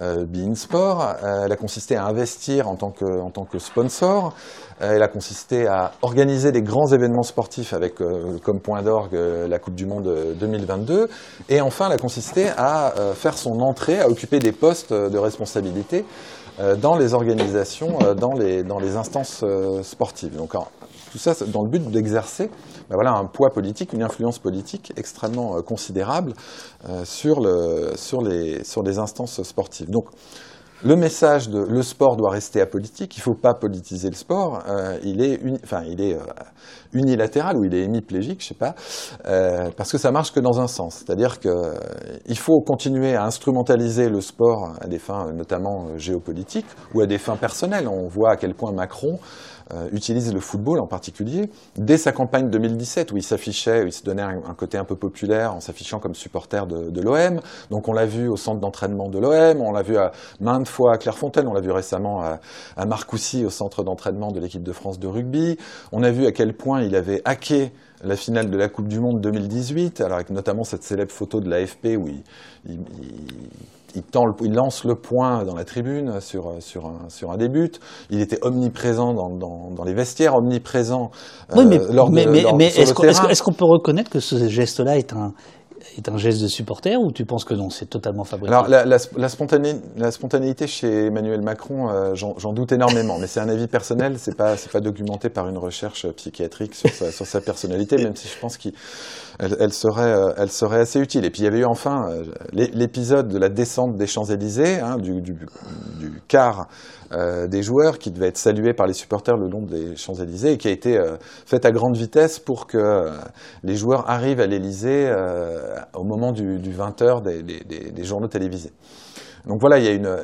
euh, Bein Sport. Euh, elle a consisté à investir en tant que, en tant que sponsor. Euh, elle a consisté à organiser des grands événements sportifs avec comme point d'orgue la Coupe du Monde 2022. Et enfin, elle a consisté à faire son entrée, à occuper des postes de responsabilité dans les organisations, dans les, instances sportives. Donc, tout ça dans le but d'exercer ben voilà, un poids politique, une influence politique extrêmement euh, considérable euh, sur, le, les, sur les instances sportives. Donc, le message de le sport doit rester apolitique, il ne faut pas politiser le sport, euh, il est, enfin, il est euh, unilatéral ou il est hémiplégique, je sais pas, euh, parce que ça marche que dans un sens. C'est-à-dire qu'il euh, faut continuer à instrumentaliser le sport à des fins notamment géopolitiques ou à des fins personnelles. On voit à quel point Macron euh, utilise le football en particulier, dès sa campagne 2017 où il s'affichait, où il se donnait un, côté un peu populaire en s'affichant comme supporter de, l'OM. Donc on l'a vu au centre d'entraînement de l'OM, on l'a vu à maintes fois à Clairefontaine, on l'a vu récemment à, à au centre d'entraînement de l'équipe de France de rugby. On a vu à quel point il avait hacké la finale de la Coupe du Monde 2018, alors avec notamment cette célèbre photo de l'AFP où il, tend le, il, lance le point dans la tribune sur, sur, un, sur un début. Il était omniprésent dans, dans, dans les vestiaires, omniprésent euh, oui, mais, lors de, mais, mais, lors, mais est-ce qu'on peut reconnaître que ce geste-là est un, est un geste de supporter ou tu penses que non, c'est totalement fabriqué? Alors la, la, la, spontané, la, spontanéité chez Emmanuel Macron, euh, j'en doute énormément, mais c'est un avis personnel, c'est pas c'est pas documenté par une recherche psychiatrique sur sa, sur sa personnalité, même si je pense qu'elle elle serait euh, elle serait assez utile. Et puis il y avait eu enfin euh, l'épisode de la descente des Champs Élysées, hein, du, du, quart euh, des joueurs qui devait être salué par les supporters le long des Champs-Élysées et qui a été euh, faite à grande vitesse pour que les joueurs arrivent à l'Élysée au moment du, du 20h des, des, des, journaux télévisés. Donc voilà, il y a une,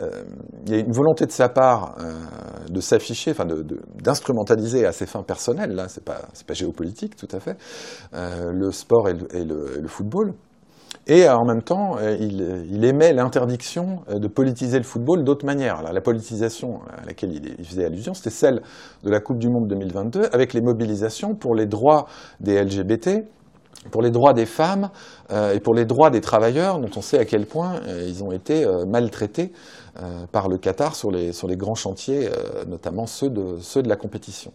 il y a une volonté de sa part de s'afficher, d'instrumentaliser à ses fins personnelles, là, c'est pas, géopolitique tout à fait, le sport et le, football. Et en même temps, il, il émet l'interdiction de politiser le football d'autres manières. la politisation à laquelle il, faisait allusion, c'était celle de la Coupe du Monde 2022, avec les mobilisations pour les droits des LGBT, pour les droits des femmes euh, et pour les droits des travailleurs, dont on sait à quel point euh, ils ont été euh, maltraités par le Qatar sur les, sur les grands chantiers, notamment ceux de, ceux de la compétition.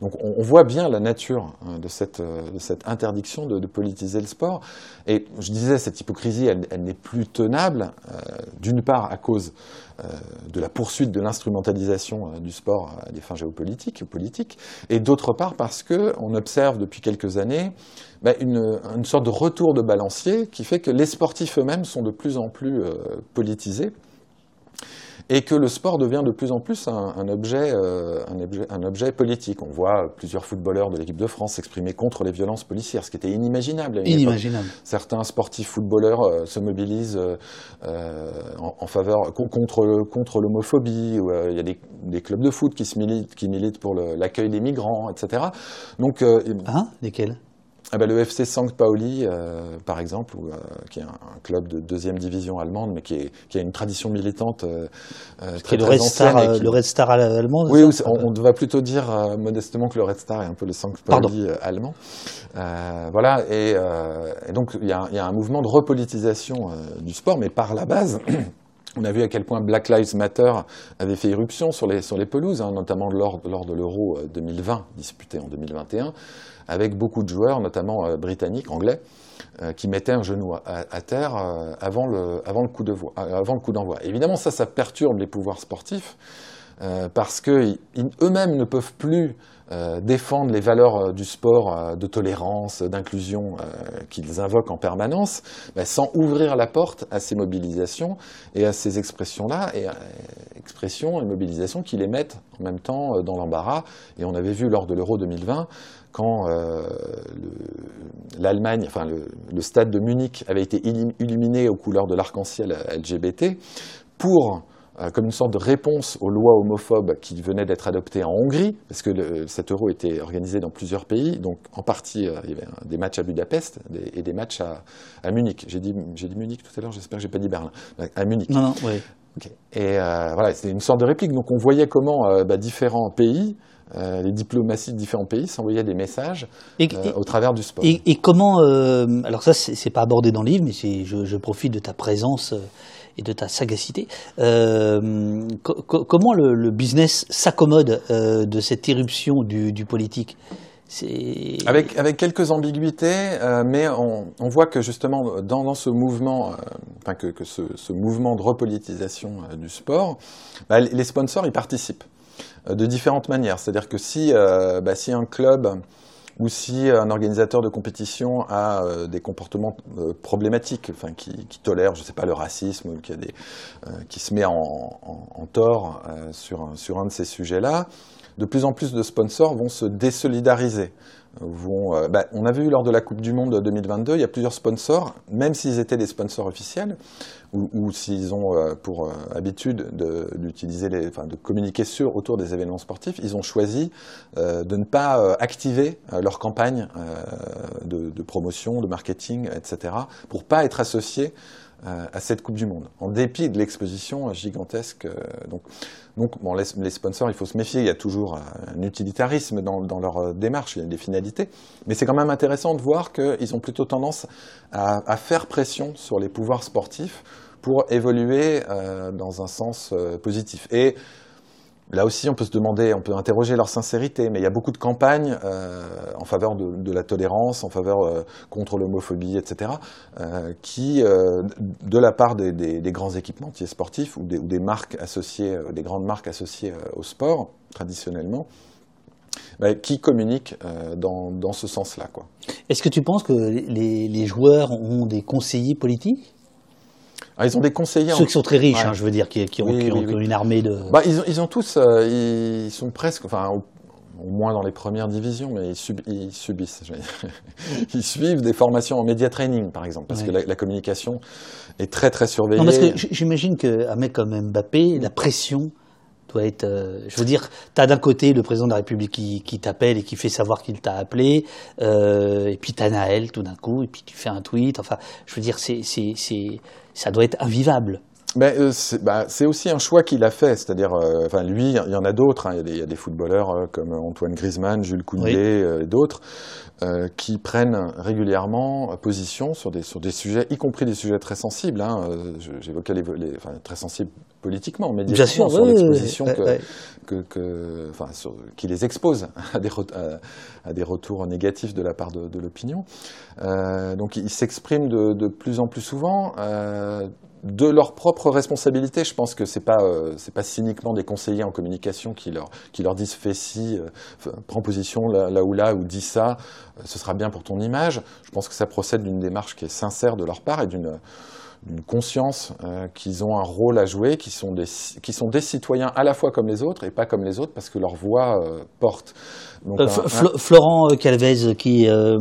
Donc on, voit bien la nature de, cette, de, cette, interdiction de, politiser le sport. Et je disais, cette hypocrisie, elle, n'est plus tenable, d'une part à cause de la poursuite de l'instrumentalisation du sport à des fins géopolitiques ou politiques, et d'autre part parce qu'on observe depuis quelques années bah, une, sorte de retour de balancier qui fait que les sportifs eux-mêmes sont de plus en plus euh, politisés et que le sport devient de plus en plus un, un, objet, euh, un, objet, un, objet, politique. On voit plusieurs footballeurs de l'équipe de France s'exprimer contre les violences policières, ce qui était inimaginable. Inimaginable. Certains sportifs footballeurs euh, se mobilisent en, en, faveur contre, contre l'homophobie. il y a des, des, clubs de foot qui, se militent, qui militent pour l'accueil des migrants, etc. Donc, hein? Lesquels? Ah ben, le FC St. Pauli, euh, par exemple, euh, qui est un, club de deuxième division allemande, mais qui, est, qui a une tradition militante euh, euh très, le Red Star, le Red Star allemand. Oui, on, on, va plutôt dire modestement que le Red Star est un peu le St. Pauli allemand. voilà, et, et donc il y, a, y, a un mouvement de repolitisation du sport, mais par la base. [CLEARS THROAT] On a vu à quel point Black Lives Matter avait fait irruption sur les, sur les pelouses, hein, notamment lors, lors de l'Euro 2020, disputé en 2021 avec beaucoup de joueurs, notamment euh, britanniques, anglais, euh, qui mettaient un genou à, terre euh, avant le, coup d'envoi. Évidemment, ça, ça perturbe les pouvoirs sportifs, parce qu'eux-mêmes ne peuvent plus défendre les valeurs du sport, de tolérance, d'inclusion qu'ils invoquent en permanence, bah, sans ouvrir la porte à ces mobilisations et à ces expressions-là, et expressions et mobilisations qui les mettent en même temps dans l'embarras. Et on avait vu lors de l'Euro 2020 quand euh, l'Allemagne, enfin le, stade de Munich avait été illuminé aux couleurs de l'arc-en-ciel LGBT pour euh, comme une sorte de réponse aux lois homophobes qui venaient d'être adoptées en Hongrie, parce que cet euro était organisé dans plusieurs pays, donc en partie euh, il y avait des matchs à Budapest et des matchs à, Munich. J'ai dit, dit Munich tout à l'heure, j'espère que j'ai pas dit Berlin. À Munich. Non, non, oui. Et voilà, c'était une sorte de réplique. Donc on voyait comment bah, différents pays euh, les diplomaties de différents pays s'envoyaient des messages euh, au travers du sport. Et, comment, euh, alors ça c'est pas abordé dans le livre, mais je, je, profite de ta présence et de ta sagacité. comment le, business s'accommode de cette irruption du, du politique? Avec, avec quelques ambiguïtés, mais on, on, voit que justement dans, dans ce mouvement, enfin que, que ce, ce, mouvement de repolitisation du sport, bah, les sponsors y participent. Euh, de différentes manières. C'est-à-dire que si, euh, bah, si un club ou si un organisateur de compétition a euh, des comportements problématiques, enfin, qui, tolère, je sais pas, le racisme, ou qui, se met en, tort sur, un, sur un de ces sujets-là, de plus en plus de sponsors vont se désolidariser. Bah, on a vu lors de la Coupe du Monde 2022, il y a plusieurs sponsors, même s'ils étaient des sponsors officiels, ou, s'ils ont euh, pour euh, habitude d'utiliser les, enfin, de communiquer sur autour des événements sportifs, ils ont choisi euh, de ne pas activer leur campagne de, promotion, de marketing, etc., pour pas être associés à cette Coupe du Monde, en dépit de l'exposition gigantesque. Donc bon, les, sponsors, il faut se méfier, il y a toujours un utilitarisme dans, leur démarche, il y a des finalités, mais c'est quand même intéressant de voir qu'ils ont plutôt tendance à, faire pression sur les pouvoirs sportifs pour évoluer euh, dans un sens euh, positif. Là aussi, on peut se demander, on peut interroger leur sincérité, mais il y a beaucoup de campagnes euh, en faveur de, la tolérance, en faveur euh, contre l'homophobie, etc., euh, qui, de la part des, grands équipementiers sportifs ou des, ou des marques associées, des grandes marques associées au sport traditionnellement, bah, qui communiquent dans, ce sens-là. Est-ce que tu penses que les joueurs ont des conseillers politiques? Ah, ils ont des conseillers. Ceux qui sont très riches, hein, je veux dire, qui, qui, ont, qui ont, une armée de. Bah, ils, ont, ils ont tous, euh, ils sont presque, enfin, au, moins dans les premières divisions, mais ils, sub, ils subissent. [LAUGHS] ils suivent des formations en média training, par exemple, parce que la, la, communication est très très surveillée. Non, parce que j'imagine qu'un mec comme Mbappé, la pression doit être. euh, je veux dire, tu as d'un côté le président de la République qui, qui t'appelle et qui fait savoir qu'il t'a appelé, euh, et puis tu as Naël tout d'un coup, et puis tu fais un tweet. Enfin, je veux dire, c'est, c'est, c'est, ça doit être invivable. Euh, c'est bah, c'est aussi un choix qu'il a fait, c'est-à-dire, enfin lui, il y en a d'autres. hein. Il y a des- il y, a des footballeurs comme Antoine Griezmann, Jules Koundé Oui. et d'autres qui prennent régulièrement position sur des sur des sujets, y compris des sujets très sensibles. Hein. J'évoquais les, les- enfin très sensibles politiquement, Bien médiatiquement sûr, sur l'exposition ouais, que, ouais. que, que- enfin, sur- qui les expose [LAUGHS] à des, re- à, à des retours négatifs de la part de, de l'opinion. Euh, donc ils s'expriment de, de plus en plus souvent. euh, de leur propre responsabilité, je pense que c'est pas euh, pas cyniquement des conseillers en communication qui leur qui leur disent fais ci, euh, prends position là, là ou là ou dis ça, euh, ce sera bien pour ton image. Je pense que ça procède d'une démarche qui est sincère de leur part et d'une d'une conscience euh, qu'ils ont un rôle à jouer, qui sont, des, qui sont des citoyens à la fois comme les autres et pas comme les autres parce que leur voix euh, porte. Donc, Euh, un- un- Florent Calvez, qui, euh,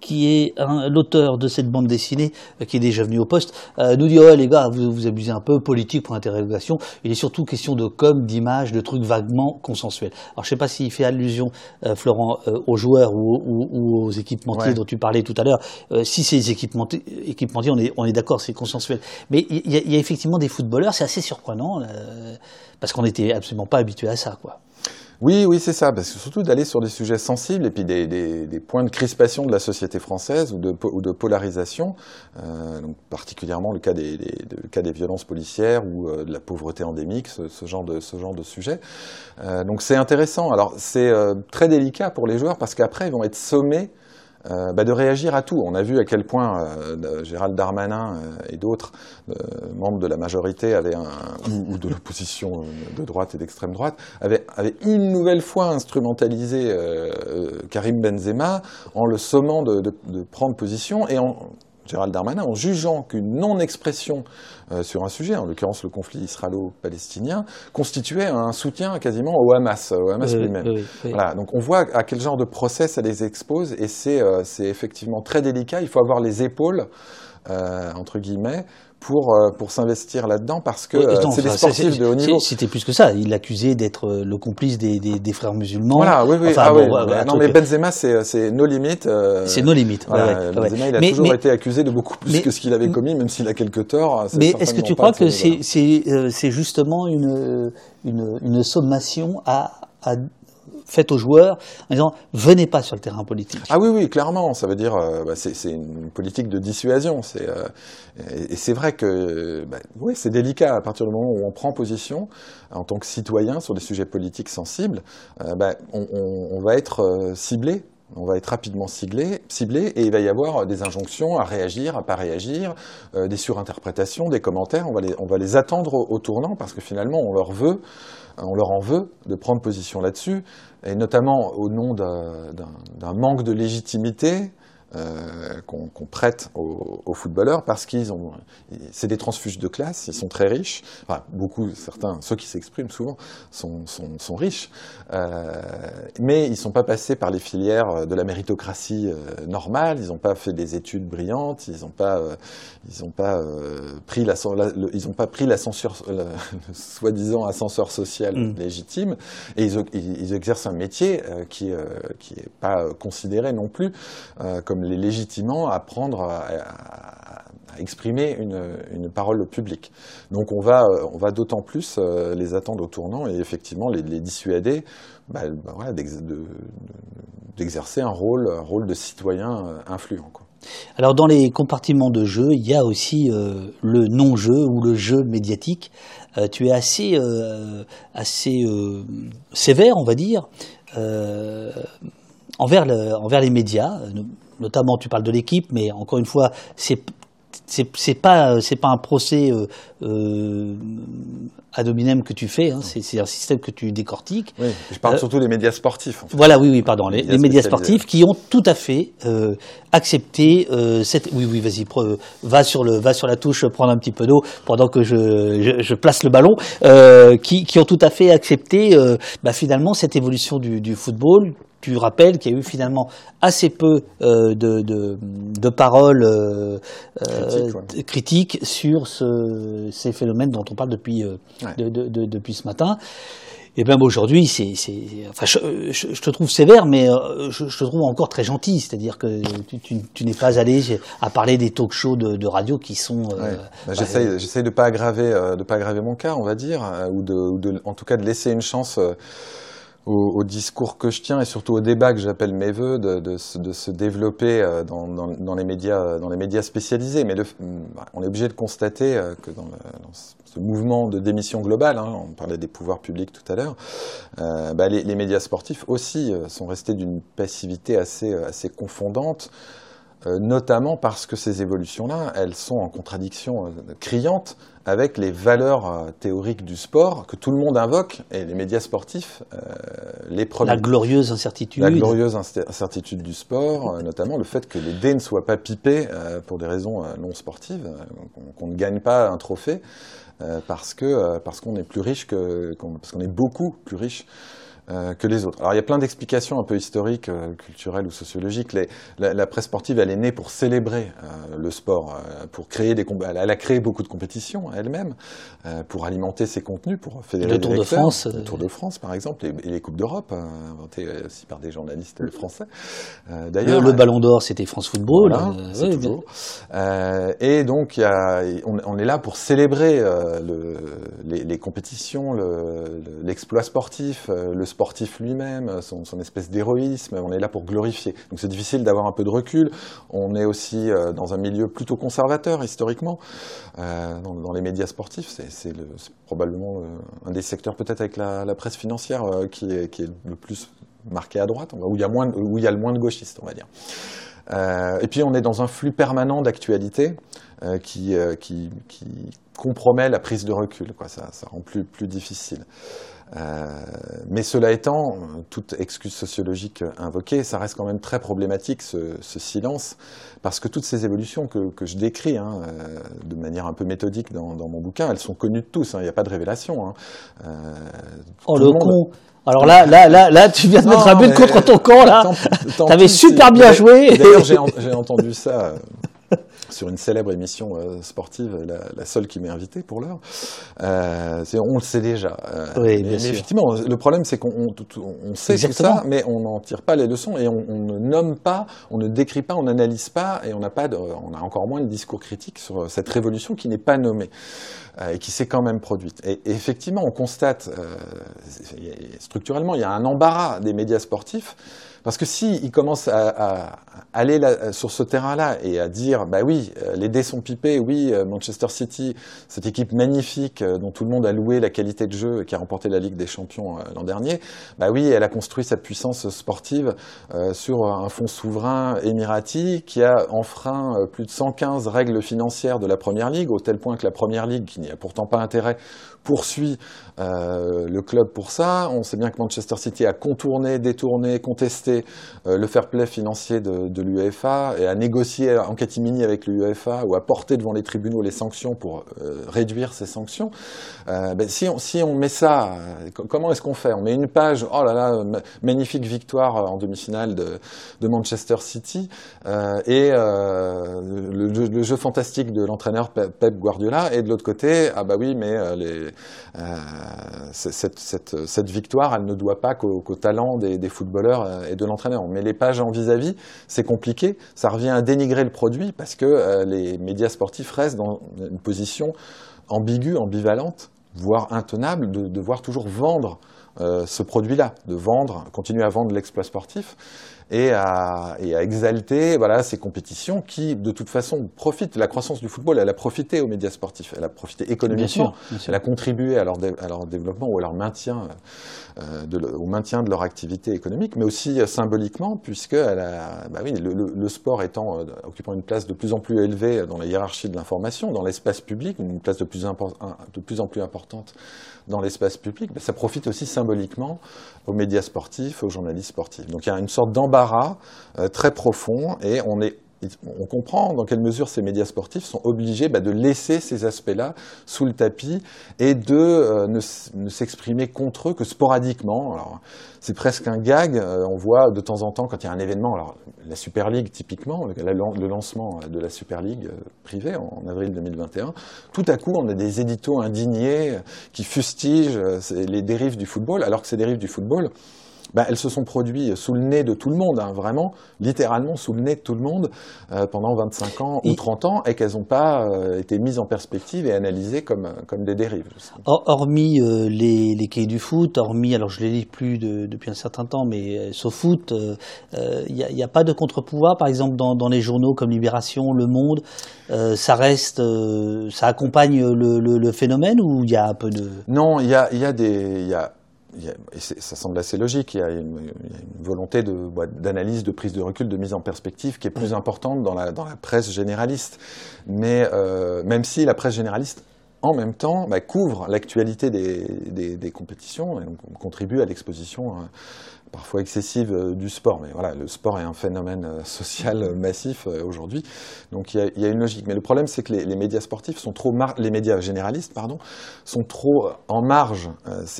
qui est l'auteur de cette bande dessinée, euh, qui est déjà venu au poste, euh, nous dit ouais les gars, vous vous abusez un peu, politique pour interrogation. Il est surtout question de com, d'image, de trucs vaguement consensuels. Alors je sais pas s'il fait allusion, euh, Florent, euh, aux joueurs ou, ou- ou aux équipementiers Ouais. dont tu parlais tout à l'heure. Euh, si c'est les équipementiers, équipementiers, on est, on est d'accord, c'est consensuel. Mais il y, y a effectivement des footballeurs, c'est assez surprenant, euh, parce qu'on n'était absolument pas habitué à ça, quoi. Oui, oui, c'est ça, parce que surtout d'aller sur des sujets sensibles et puis des, des- des points de crispation de la société française ou de, ou de polarisation, euh, donc particulièrement le cas des, des- de- le cas des violences policières ou euh, de la pauvreté endémique, ce, ce genre de ce genre de sujet. Euh, donc c'est intéressant. Alors c'est euh, très délicat pour les joueurs parce qu'après ils vont être sommés euh, bah, de réagir à tout. On a vu à quel point euh, de- Gérald Darmanin euh, et d'autres euh, membres de la majorité avaient un, ou, de l'opposition euh, de droite et d'extrême droite avaient, avaient une nouvelle fois instrumentalisé euh, euh, Karim Benzema en le sommant de, de- de prendre position et en Gérald Darmanin en jugeant qu'une non-expression euh, sur un sujet, en l'occurrence le conflit israélo-palestinien, constituait un soutien quasiment au Hamas, au Hamas Euh, lui-même. oui, oui. Voilà, donc on voit à quel genre de procès ça les expose et c'est euh, effectivement très délicat. Il faut avoir les épaules, euh, entre guillemets, pour, euh, pour s'investir là-dedans parce que Ouais, euh, c'est des sportifs de haut niveau. C'était plus que ça. Il l'accusait d'être euh, le complice des, des, des frères musulmans. Voilà, oui, oui. Enfin, ah, bon, oui, non, mais Benzema, c'est c'est nos limites. euh, c'est nos limites. ouais, Voilà, ouais, ouais. Benzema, il a Mais- toujours mais- été accusé de beaucoup plus mais- que ce qu'il avait commis, même s'il a quelques torts. Mais est-ce que tu crois que c'est euh, c'est justement une, une, une sommation à, à faite aux joueurs en disant venez pas sur le terrain politique. Ah oui, oui, clairement. Ça veut dire, euh, bah, c'est une politique de dissuasion. C'est euh, et, c'est vrai que, bah, oui, c'est délicat à partir du moment où on prend position en tant que citoyen sur des sujets politiques sensibles. euh, bah, on, va être euh, ciblé. On va être rapidement ciblé, ciblé et il va y avoir des injonctions à réagir, à pas réagir, euh, des surinterprétations, des commentaires. On va les, attendre au, au tournant parce que finalement on leur veut, on leur en veut de prendre position là-dessus, et notamment au nom d'un manque de légitimité euh, qu'on prête aux, footballeurs parce qu'ils ont, c'est des transfuges de classe, ils sont très riches. Enfin, beaucoup, certains, ceux qui s'expriment souvent sont, sont, sont riches, euh, mais ils sont pas passés par les filières de la méritocratie euh, normale. Ils n'ont pas fait des études brillantes. Ils n'ont pas, ils ont pas euh, pris la, la- le- ils ont pas pris l'ascenseur, le, [LAUGHS] le soi-disant ascenseur social Mm. légitime, et ils, ils- ils exercent un métier euh, qui, euh, qui est pas euh, considéré non plus euh, comme les légitimants à prendre, à, à- à exprimer une, une parole au public. Donc on va, euh, on va d'autant plus euh, les attendre au tournant et effectivement les, les dissuader bah, bah, voilà, d'ex- de- de- d'exercer un rôle, un rôle de citoyen euh, influent. Quoi. Alors dans les compartiments de jeu, il y a aussi euh, le non-jeu ou le jeu médiatique. Euh, tu es assez, euh, sévère, on va dire, envers, le- envers les médias. No- Notamment, tu parles de l'équipe, mais encore une fois, c'est c'est c'est pas c'est pas un procès euh, euh, ad hominem que tu fais. hein, c'est c'est un système que tu décortiques. Oui, je parle Euh, surtout des médias sportifs. En fait. Voilà, oui, oui, pardon, les, médias les médias sportifs qui ont tout à fait euh, accepté euh, cette. Oui, oui, vas-y, va sur le, va sur la touche, prendre un petit peu d'eau pendant que je, je, je place le ballon. euh, qui, qui ont tout à fait accepté, euh, bah, finalement, cette évolution du, du football. Tu rappelles qu'il y a eu finalement assez peu euh, de, de, de paroles euh, euh, Critiques, ouais. sur ce ces phénomènes dont on parle depuis, depuis ce matin. Et même aujourd'hui, c'est, enfin, je, te trouve sévère, mais je, te trouve encore très gentil. C'est-à-dire que tu, n'es pas allé à parler des talk-shows de, radio qui sont. Bah, j'essaye, de pas aggraver, de pas aggraver mon cas, on va dire, ou de, ou de, en tout cas de laisser une chance au, discours que je tiens et surtout au débat que j'appelle mes voeux de, se développer euh, dans, les médias, dans les médias spécialisés. Mais bah, on est obligé de constater euh, que dans, ce mouvement de démission globale, hein, on parlait des pouvoirs publics tout à l'heure, euh, bah, les, les, médias sportifs aussi euh, sont restés d'une passivité assez, assez confondante. Euh, notamment parce que ces évolutions-là, elles sont en contradiction euh, criante avec les valeurs euh, théoriques du sport que tout le monde invoque, et les médias sportifs, les premiers. La glorieuse incertitude. La glorieuse incertitude du sport, notamment le fait que les dés ne soient pas pipés pour des raisons non sportives, qu'on ne gagne pas un trophée, parce que parce qu'on est plus riche que, parce qu'on est beaucoup plus riche euh, que les autres. Alors il y a plein d'explications un peu historiques, euh, culturelles ou sociologiques. Les, la, la, presse sportive, elle est née pour célébrer euh, le sport, pour créer des elle a créé beaucoup de compétitions elle-même, pour alimenter ses contenus, pour fédérer le Tour de France, le Tour de France par exemple, et, les coupes d'Europe, inventées aussi par des journalistes français. D'ailleurs, le, Ballon d'Or, c'était France Football. Voilà, c'est toujours. et donc y a, on, on, est là pour célébrer le, les, les, compétitions, l'exploit sportif, le sport sportif lui-même, son, espèce d'héroïsme, on est là pour glorifier. Donc c'est difficile d'avoir un peu de recul. On est aussi euh, dans un milieu plutôt conservateur historiquement, euh, dans, les médias sportifs. C'est probablement euh, un des secteurs peut-être avec la, presse financière qui, est, le plus marqué à droite, où il y a, le moins de gauchistes, on va dire. et puis on est dans un flux permanent d'actualité qui, compromet la prise de recul. Ça, rend plus difficile. Euh, mais cela étant, toute excuse sociologique invoquée, ça reste quand même très problématique ce, ce silence, parce que toutes ces évolutions que, que je décris hein, euh, de manière un peu méthodique dans, dans, mon bouquin, elles sont connues de tous, hein, il n'y a pas de révélation. Hein. Euh, oh le, con [LAUGHS] alors là, là, là, là, tu viens de mettre un but contre ton camp, là. T'avais super bien joué. D'ailleurs, j'ai entendu ça [LAUGHS] sur une célèbre émission euh, sportive, la, seule qui m'est invitée pour l'heure. Euh, on le sait déjà. Euh, oui, mais, effectivement, le problème c'est qu'on on, sait tout ça, mais on n'en tire pas les leçons et on, ne nomme pas, on ne décrit pas, on n'analyse pas et on n'a pas, de, on a encore moins de discours critique sur cette révolution qui n'est pas nommée et qui s'est quand même produite. Et, et, effectivement, on constate structurellement, il y a un embarras des médias sportifs parce que s'ils si commencent à, aller sur ce terrain-là et à dire, bah oui, euh, les dés sont pipés, oui, euh, Manchester City, cette équipe magnifique euh, dont tout le monde a loué la qualité de jeu, qui a remporté la Ligue des Champions l'an dernier, bah oui, elle a construit sa puissance sportive sur un fonds souverain émirati qui a enfreint plus de 115 règles financières de la Première Ligue, au tel point que la Première Ligue, qui n'y a pourtant pas intérêt, poursuit euh, le club pour ça. On sait bien que Manchester City a contourné, détourné, contesté euh, le fair play financier de, l'UEFA et a négocié en catimini avec l'UEFA ou a porté devant les tribunaux les sanctions pour euh, réduire ces sanctions. Ben, si, on, si on met ça, comment est-ce qu'on fait? On met une page, oh là là, magnifique victoire en demi-finale de, de, Manchester City et le, le, jeu fantastique de l'entraîneur Pep Guardiola et de l'autre côté, ah bah oui, mais les, cette, cette, victoire, elle ne doit pas qu'au talent des, footballeurs euh, et de l'entraîneur. Mais les pages en vis-à-vis, c'est compliqué. Ça revient à dénigrer le produit parce que euh, les médias sportifs restent dans une position ambiguë, ambivalente, voire intenable, de devoir toujours vendre euh, ce produit-là, de vendre, continuer à vendre l'exploit sportif et à, et à exalter voilà, ces compétitions qui, de toute façon, profitent. La croissance du football, elle a profité aux médias sportifs, elle a profité économiquement, elle a contribué à leur, à leur développement ou à leur maintien, euh, de, au maintien de leur activité économique, mais aussi euh, symboliquement, puisque bah le, sport étant, euh, occupant une place de plus en plus élevée dans la hiérarchie de l'information, dans l'espace public, une place de plus, en plus importante dans l'espace public, bah, ça profite aussi symboliquement aux médias sportifs, aux journalistes sportifs. Donc il y a une sorte d'embarras euh, très profond et on est on comprend dans quelle mesure ces médias sportifs sont obligés bah, de laisser ces aspects-là sous le tapis et de euh, ne, s'exprimer contre eux que sporadiquement. Alors, c'est presque un gag. Euh, on voit de temps en temps quand il y a un événement, alors la Super League typiquement, le, lancement de la Super League euh, privée en, en, avril 2021, tout à coup on a des éditos indignés qui fustigent les dérives du football, alors que ces dérives du football, bah, elles se sont produites sous le nez de tout le monde, hein, vraiment, littéralement sous le nez de tout le monde, euh, pendant 25 ans ou 30 ans, et qu'elles n'ont pas euh, été mises en perspective et analysées comme, comme des dérives. Hormis euh, les, les cahiers du foot, hormis, alors je ne les lis plus de, depuis un certain temps, mais euh, sauf foot, il n'y a, a, pas de contre-pouvoir, par exemple, dans, dans, les journaux comme Libération, Le Monde, ça reste, ça accompagne le, le, le phénomène ou il y a un peu de... Non, il y a, y a des... Y a et ça semble assez logique, il y a une, il y a une volonté d'analyse, de, de, prise de recul, de mise en perspective qui est plus importante dans la, dans la presse généraliste. Mais euh, même si la presse généraliste, en même temps, bah, couvre l'actualité des, des, des, compétitions et donc contribue à l'exposition hein, parfois excessive euh, du sport. Mais voilà, le sport est un phénomène euh, social euh, massif aujourd'hui, donc il y, a, il y, a, une logique. Mais le problème, c'est que les, les, médias sportifs sont trop, les médias généralistes, pardon, sont trop en marge.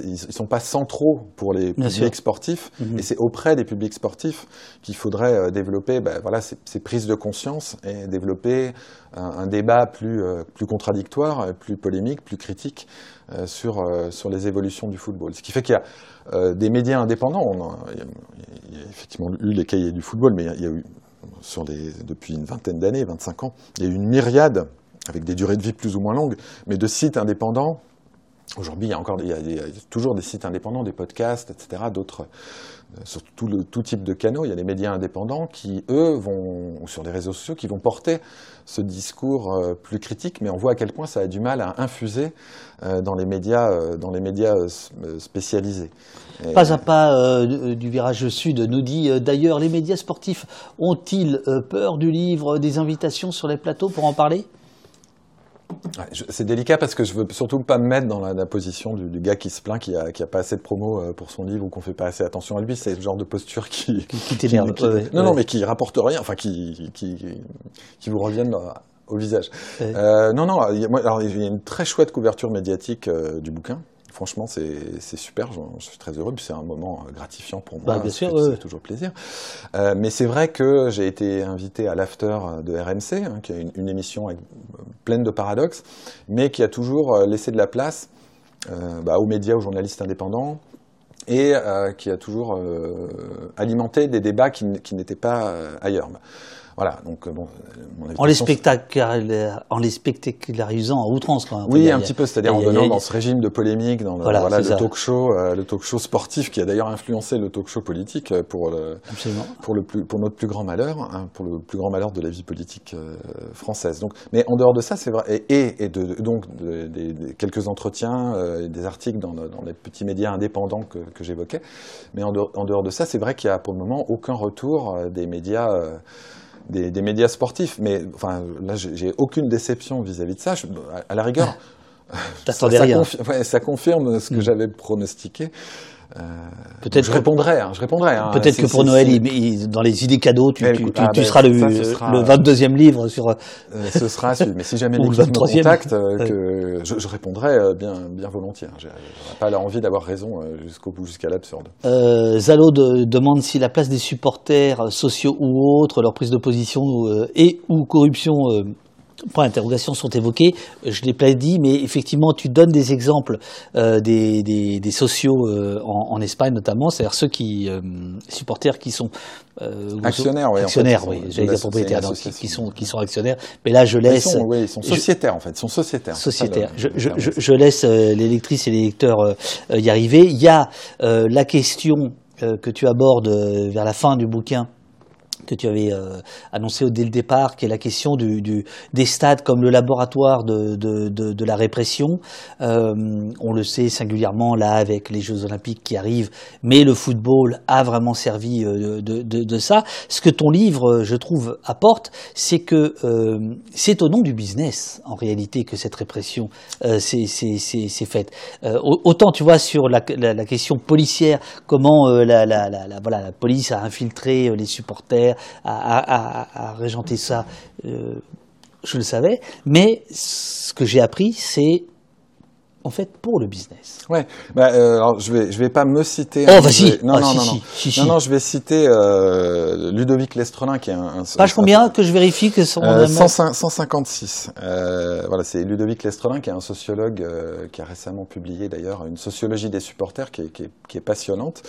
ils, ne sont pas centraux pour les Bien publics sûr. sportifs, mm -hmm. et c'est auprès des publics sportifs qu'il faudrait développer, ben, voilà, ces, ces, prises de conscience et développer un, un débat plus, plus contradictoire, plus polémique, plus critique sur, euh, sur les évolutions du football. Ce qui fait qu'il y a euh, des médias indépendants. On a, il, y a, effectivement eu les cahiers du football, mais il y a, eu, depuis une vingtaine d'années, 25 ans, il y a eu une myriade, avec des durées de vie plus ou moins longues, mais de sites indépendants Aujourd'hui, il y a encore, il y a, toujours des sites indépendants, des podcasts, etc. D'autres, sur tout, tout type de canaux. Il y a des médias indépendants qui, eux, vont, ou sur les réseaux sociaux, qui vont porter ce discours euh, plus critique. Mais on voit à quel point ça a du mal à infuser euh, dans les médias, euh, dans les médias spécialisés. Pas à pas du virage sud nous dit d'ailleurs les médias sportifs ont-ils peur du livre des invitations sur les plateaux pour en parler? C'est délicat parce que je veux surtout pas me mettre dans la, la position du, du, gars qui se plaint qu'il a, qu a, pas assez de promos euh, pour son livre ou qu'on fait pas assez attention à lui. C'est le genre de posture qui, qui, [LAUGHS] qui t'énerve. Ouais, ouais, non, non, mais qui rapporte rien, enfin qui, qui, qui vous reviennent au visage. Ouais. Euh, non, non, il y, a, moi, alors, il y a une très chouette couverture médiatique euh, du bouquin franchement, c'est super. Je, suis très heureux. C'est un moment euh, gratifiant pour moi. Bah, bien sûr, c'est toujours plaisir. Euh, mais c'est vrai que j'ai été invité à l'after de RMC, hein, qui est une, une, émission avec, euh, pleine de paradoxes, mais qui a toujours euh, laissé de la place euh, bah, aux médias, aux journalistes indépendants, et euh, qui a toujours alimenté des débats qui, qui n'étaient pas ailleurs. Voilà, donc euh, bon. En les, en les spectacularisant à outrance, quand même. Oui, un petit peu, c'est-à-dire en donnant dans ce régime de polémique, dans le, voilà, voilà, le talk show, euh, le talk show sportif qui a d'ailleurs influencé le talk show politique euh, pour le, pour le plus, pour notre plus grand malheur, hein, pour le plus grand malheur de la vie politique euh, française. Donc, mais en dehors de ça, c'est vrai, et, et, de, donc de, de, de, quelques entretiens, euh, des articles dans, dans, les petits médias indépendants que, que j'évoquais, mais en dehors, en dehors, de ça, c'est vrai qu'il y a pour le moment aucun retour des médias des, des, médias sportifs. Mais enfin, là, j'ai aucune déception vis-à-vis -vis de ça. Je, à, la rigueur, [LAUGHS] ça, ça, confi ouais, ça, confirme ce que mmh. j'avais pronostiqué. Euh, peut-être je répondrai, hein, je répondrai. Hein, peut-être que pour Noël, il, il, dans les idées cadeaux, tu, ah, tu seras, le, ça, sera, le 22e livre sur. Euh, ce sera celui. Mais si jamais [LAUGHS] l'équipe me contacte, euh, que je, je, répondrai euh, bien, bien volontiers. Hein. J'ai pas envie d'avoir raison euh, jusqu'au bout, jusqu'à l'absurde. Euh, Zalo de, demande si la place des supporters sociaux ou autres, leur prise de position et ou corruption points d'interrogation sont évoqués. Je l'ai pas dit, mais effectivement, tu donnes des exemples euh, des, des, des, sociaux euh, en, en, Espagne notamment, c'est-à-dire ceux qui euh, supporters qui sont euh, actionnaires, oui, actionnaires, en fait, oui, j'allais dire propriétaires, donc, qui, qui, sont qui sont actionnaires. Mais là, je laisse. Ils sont, oui, ils sont sociétaires je, en fait, ils sont sociétaires. Sociétaires. Je, je, je, je, laisse euh, les lectrices et les lecteurs euh, y arriver. Il y a la question que tu abordes vers la fin du bouquin que tu avais euh, annoncé dès le départ, qui est la question du, du, des stades comme le laboratoire de, de, de, de la répression. Euh, on le sait singulièrement là avec les Jeux Olympiques qui arrivent, mais le football a vraiment servi euh, de, ça. Ce que ton livre, je trouve, apporte, c'est que euh, c'est au nom du business, en réalité, que cette répression euh, s'est faite. autant, tu vois, sur la, la, la question policière, comment la, la, la, voilà, la police a infiltré les supporters, à, régenter ça, euh, je le savais. Mais ce que j'ai appris, c'est en fait pour le business. Ouais. Bah, euh, alors je vais je vais pas me citer. Oh vas-y. Non, ah, non, si, non, si, non. si, non, non, je vais citer euh, Ludovic Lestrelin qui est un. un Page combien que je vérifie que son euh, 105 156. Euh, voilà, c'est Ludovic Lestrelin qui est un sociologue euh, qui a récemment publié d'ailleurs une sociologie des supporters qui est, qui est, qui est passionnante.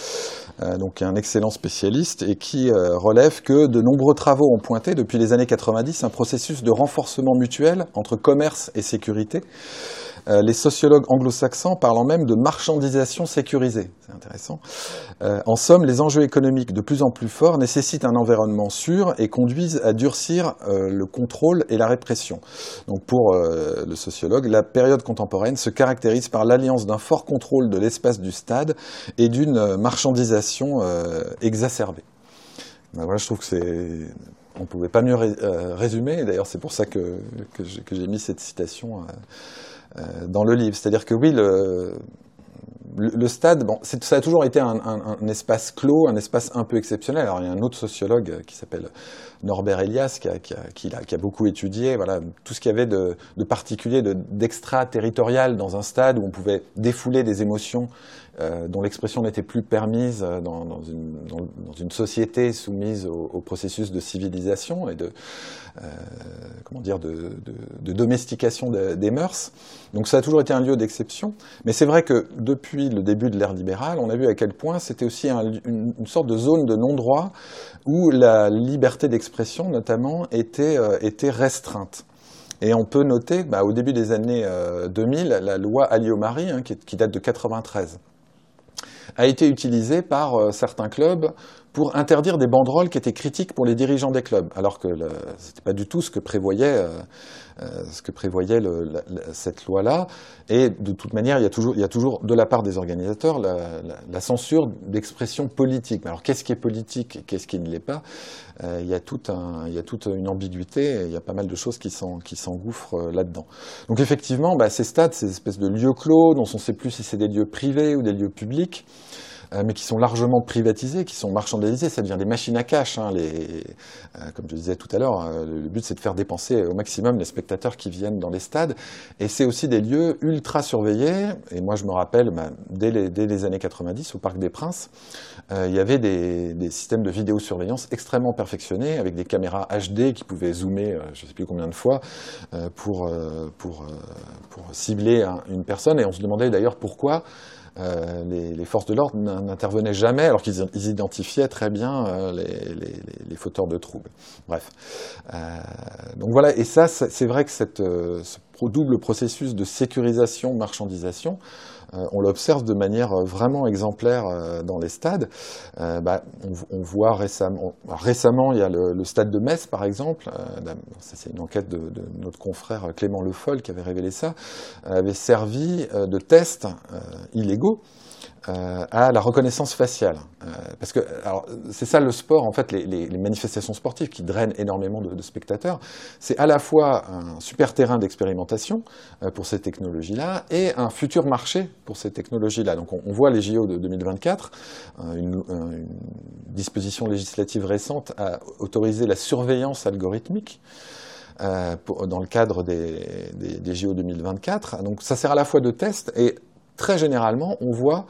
Euh, donc un excellent spécialiste et qui euh, relève que de nombreux travaux ont pointé depuis les années 90 un processus de renforcement mutuel entre commerce et sécurité. Euh, les sociologues anglo-saxons parlant même de marchandisation sécurisée. C'est intéressant. Euh, en somme, les enjeux économiques de plus en plus forts nécessitent un environnement sûr et conduisent à durcir euh, le contrôle et la répression. Donc pour le sociologue, la période contemporaine se caractérise par l'alliance d'un fort contrôle de l'espace du stade et d'une marchandisation exacerbée. Ben je trouve que c'est on ne pouvait pas mieux ré résumer. D'ailleurs, c'est pour ça que, j'ai mis cette citation dans le livre. C'est-à-dire que oui, le, stade, bon, ça a toujours été un, espace clos, un espace un peu exceptionnel. Alors il y a un autre sociologue qui s'appelle Norbert Elias qui a, qui, a, qui, a, beaucoup étudié voilà, tout ce qu'il y avait de, de particulier, d'extraterritorial dans un stade où on pouvait défouler des émotions euh, dont l'expression n'était plus permise dans, dans, une, société soumise au, processus de civilisation et de, euh, comment dire, de, domestication des mœurs. Donc ça a toujours été un lieu d'exception. Mais c'est vrai que depuis le début de l'ère libérale, on a vu à quel point c'était aussi un, une, sorte de zone de non-droit où la liberté d'expression, notamment, était, euh, restreinte. Et on peut noter, bah, au début des années euh, 2000, la loi Alliot-Marie, hein, qui, qui, date de 93, a été utilisée par euh, certains clubs pour interdire des banderoles qui étaient critiques pour les dirigeants des clubs, alors que ce n'était pas du tout ce que prévoyait, euh, euh, ce que prévoyait cette loi-là. Et de toute manière, il y, a toujours, il y a toujours de la part des organisateurs la, censure d'expression politique. Alors qu'est-ce qui est politique et qu'est-ce qui ne l'est pas? Euh, il, y a il y a toute une ambiguïté, il y a pas mal de choses qui s'engouffrent là-dedans. Donc effectivement, bah, ces stades, ces espèces de lieux clos, dont on ne sait plus si c'est des lieux privés ou des lieux publics, euh, mais qui sont largement privatisés, qui sont marchandisés, ça devient des machines à cash. Hein, les, euh, comme je disais tout à l'heure, euh, le but c'est de faire dépenser au maximum les spectateurs qui viennent dans les stades, et c'est aussi des lieux ultra surveillés. Et moi je me rappelle, bah, dès, les, dès, les, années 90, au Parc des Princes, euh, il y avait des, des, systèmes de vidéosurveillance extrêmement perfectionnés, avec des caméras HD qui pouvaient zoomer, euh, je ne sais plus combien de fois, pour, pour, pour cibler un, une personne. Et on se demandait d'ailleurs pourquoi. Euh, les, forces de l'ordre n'intervenaient jamais alors qu'ils identifiaient très bien euh, les, fauteurs de troubles. Bref. Euh, donc voilà, et ça, c'est vrai que cette, ce double processus de sécurisation, marchandisation, on l'observe de manière vraiment exemplaire dans les stades. Bah, on, voit récemment, récemment, il y a le, stade de Metz, par exemple, c'est une enquête de, de, notre confrère Clément Le Foll qui avait révélé ça, avait servi de test illégaux euh, à la reconnaissance faciale. Euh, parce que c'est ça le sport, en fait, les, manifestations sportives qui drainent énormément de, spectateurs, c'est à la fois un super terrain d'expérimentation euh, pour ces technologies-là et un futur marché pour ces technologies-là. Donc on, voit les JO de 2024, une, disposition législative récente a autorisé la surveillance algorithmique. Dans le cadre des, des, des, JO 2024. Donc ça sert à la fois de test et très généralement, on voit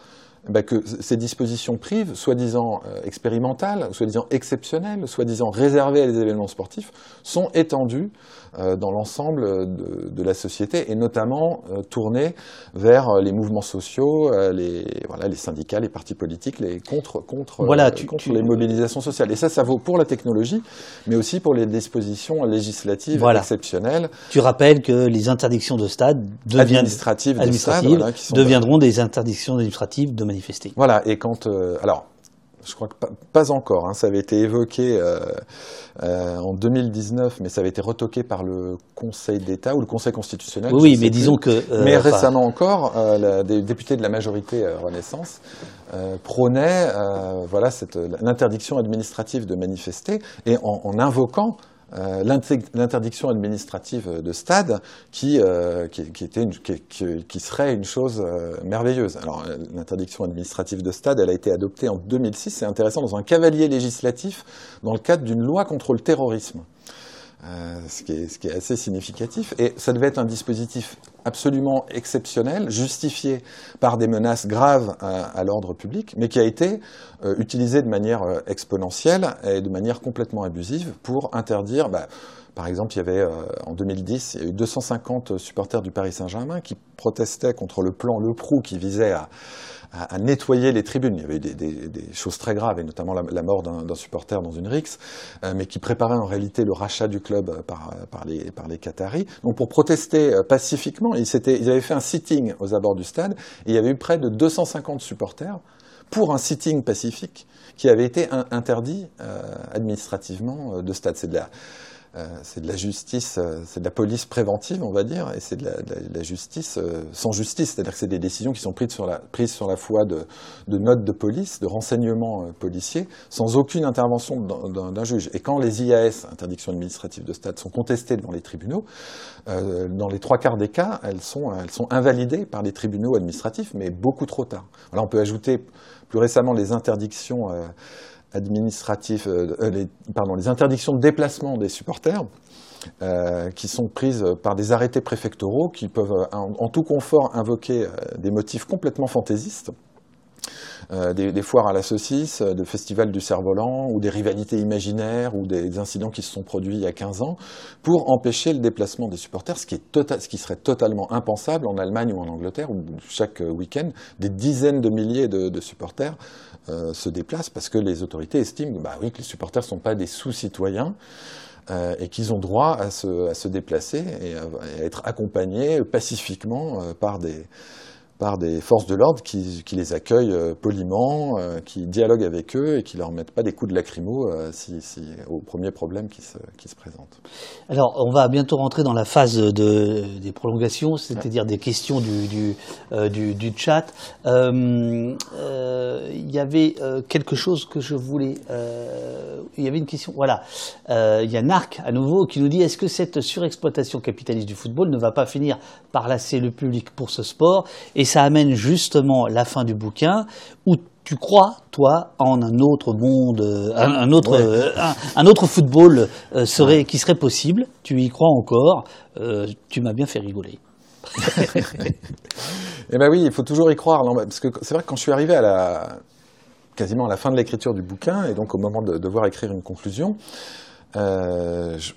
bah, que ces dispositions prives, soi-disant euh, expérimentales, soi-disant exceptionnelles, soi-disant réservées à des événements sportifs, sont étendues dans l'ensemble de, de, la société et notamment euh, tournées vers les mouvements sociaux, les, voilà, les syndicats, les partis politiques, les contre, contre, voilà, tu, contre tu... les mobilisations sociales. Et ça, ça vaut pour la technologie, mais aussi pour les dispositions législatives voilà. exceptionnelles. Tu rappelles que les interdictions de stade deviennent, administratives, administratives de stade, voilà, qui sont deviendront des interdictions administratives de manifester. Voilà, et quand... Euh, alors, je crois que pas, pas encore, hein, ça avait été évoqué euh, euh, en 2019, mais ça avait été retoqué par le Conseil d'État ou le Conseil constitutionnel. Oui, mais disons que... Euh, mais récemment encore, la, des députés de la majorité Renaissance prônaient voilà, l'interdiction administrative de manifester, et en, en invoquant euh, l'interdiction administrative de stade qui, euh, qui, qui, serait une chose euh, merveilleuse. Alors l'interdiction administrative de stade, elle a été adoptée en 2006, c'est intéressant, dans un cavalier législatif dans le cadre d'une loi contre le terrorisme. Euh, ce, qui est, assez significatif. Et ça devait être un dispositif absolument exceptionnel, justifié par des menaces graves à, l'ordre public, mais qui a été euh, utilisé de manière euh, exponentielle et de manière complètement abusive pour interdire. Bah, par exemple, il y avait en 2010, il y a eu 250 supporters du Paris Saint-Germain qui protestaient contre le plan Le Prou qui visait à à, à, nettoyer les tribunes. Il y avait eu des, des, des choses très graves, et notamment la, la mort d'un supporter dans une rixe, euh, mais qui préparait en réalité le rachat du club par, par, les, par les Qataris. Donc pour protester euh, pacifiquement, ils, ils avaient fait un sitting aux abords du stade, et il y avait eu près de 250 supporters pour un sitting pacifique qui avait été interdit euh, administrativement euh, de stade. C'est de la euh, c'est de la justice, euh, c'est de la police préventive, on va dire, et c'est de, la, justice euh, sans justice, c'est-à-dire que c'est des décisions qui sont prises sur la, prises sur la foi de, notes de police, de renseignements policiers, sans aucune intervention d'un juge. Et quand les IAS, interdiction administrative de stade, sont contestées devant les tribunaux, dans les trois quarts des cas, elles sont, elles sont invalidées par les tribunaux administratifs, mais beaucoup trop tard. Là, on peut ajouter plus récemment les interdictions administratifs, euh, euh, les, pardon, les interdictions de déplacement des supporters, euh, qui sont prises par des arrêtés préfectoraux qui peuvent en, tout confort invoquer euh, des motifs complètement fantaisistes. Euh, des, foires à la saucisse, des festivals du cerf-volant, ou des rivalités imaginaires, ou des incidents qui se sont produits il y a 15 ans, pour empêcher le déplacement des supporters, ce qui, est total, ce qui serait totalement impensable en Allemagne ou en Angleterre, où chaque week-end, des dizaines de milliers de supporters euh, se déplacent parce que les autorités estiment bah oui, que les supporters ne sont pas des sous-citoyens. Euh, et qu'ils ont droit à se, à se déplacer et à, être accompagnés pacifiquement euh, par des, par des forces de l'ordre qui, les accueillent euh, poliment, euh, qui dialoguent avec eux et qui leur mettent pas des coups de lacrymo euh, au premier problème qui se, présente. Alors, on va bientôt rentrer dans la phase de, des prolongations, c'est-à-dire des questions du, chat. Il y avait quelque chose que je voulais. il y avait une question. Voilà. il y a Narc à nouveau qui nous dit est-ce que cette surexploitation capitaliste du football ne va pas finir par lasser le public pour ce sport? Ça amène justement la fin du bouquin où tu crois, toi, en un autre monde, un, un autre, ouais. euh, un, un, autre football euh, serait, ouais. qui serait possible. Tu y crois encore. Euh, tu m'as bien fait rigoler. [LAUGHS] eh ben oui, il faut toujours y croire. Non, parce que c'est vrai que quand je suis arrivé à la, quasiment à la fin de l'écriture du bouquin, et donc au moment de devoir écrire une conclusion, euh, je,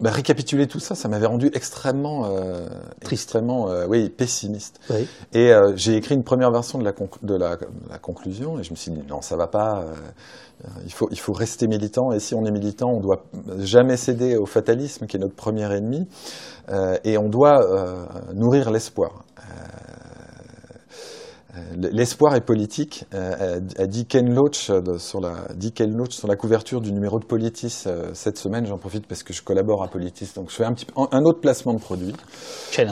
bah, récapituler tout ça, ça m'avait rendu extrêmement, euh, extrêmement, euh, oui, pessimiste. Oui. Et euh, j'ai écrit une première version de la, de la, la, conclusion, et je me suis dit non, ça va pas. Euh, il faut, il faut rester militant, et si on est militant, on doit jamais céder au fatalisme qui est notre premier ennemi, euh, et on doit nourrir l'espoir. L'espoir est politique, euh, a dit Ken Loach sur la, dit Ken Loach sur la couverture du numéro de Politis euh, cette semaine. J'en profite parce que je collabore à Politis, donc je fais un petit un autre placement de produit,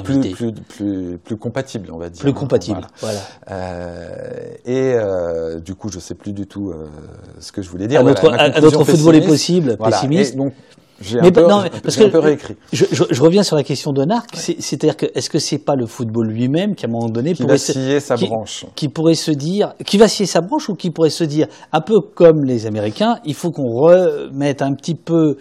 plus, plus, plus, plus, compatible, on va dire. Plus compatible, voilà. voilà. Euh, et euh, du coup, je sais plus du tout euh, ce que je voulais dire. Un autre, voilà, un autre football est possible, voilà. pessimiste. Et donc, j'ai un, peu, non, parce que un peu réécrit. Je, je, je, reviens sur la question de Narc. Ouais. C'est-à-dire que est-ce que c'est pas le football lui-même qui à un moment donné qui pourrait se, sa qui, branche, qui pourrait se dire, qui va scier sa branche ou qui pourrait se dire, un peu comme les Américains, il faut qu'on remette un petit peu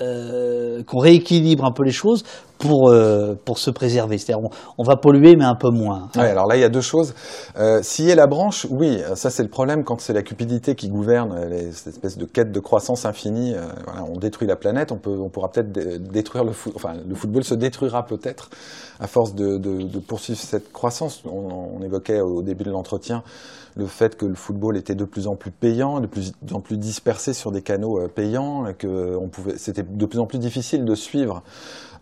euh, qu'on rééquilibre un peu les choses pour, euh, pour se préserver. C'est-à-dire, on, va polluer, mais un peu moins. Ouais, alors là, il y a deux choses. Euh, Scier la branche, oui, ça c'est le problème quand c'est la cupidité qui gouverne, les, cette espèce de quête de croissance infinie. Euh, voilà, on détruit la planète, on, peut, on pourra peut-être détruire le foot. Enfin, le football se détruira peut-être à force de, de, de, poursuivre cette croissance. On, on évoquait au début de l'entretien le fait que le football était de plus en plus payant, de plus en plus dispersé sur des canaux euh, payants, que c'était de plus en plus difficile de suivre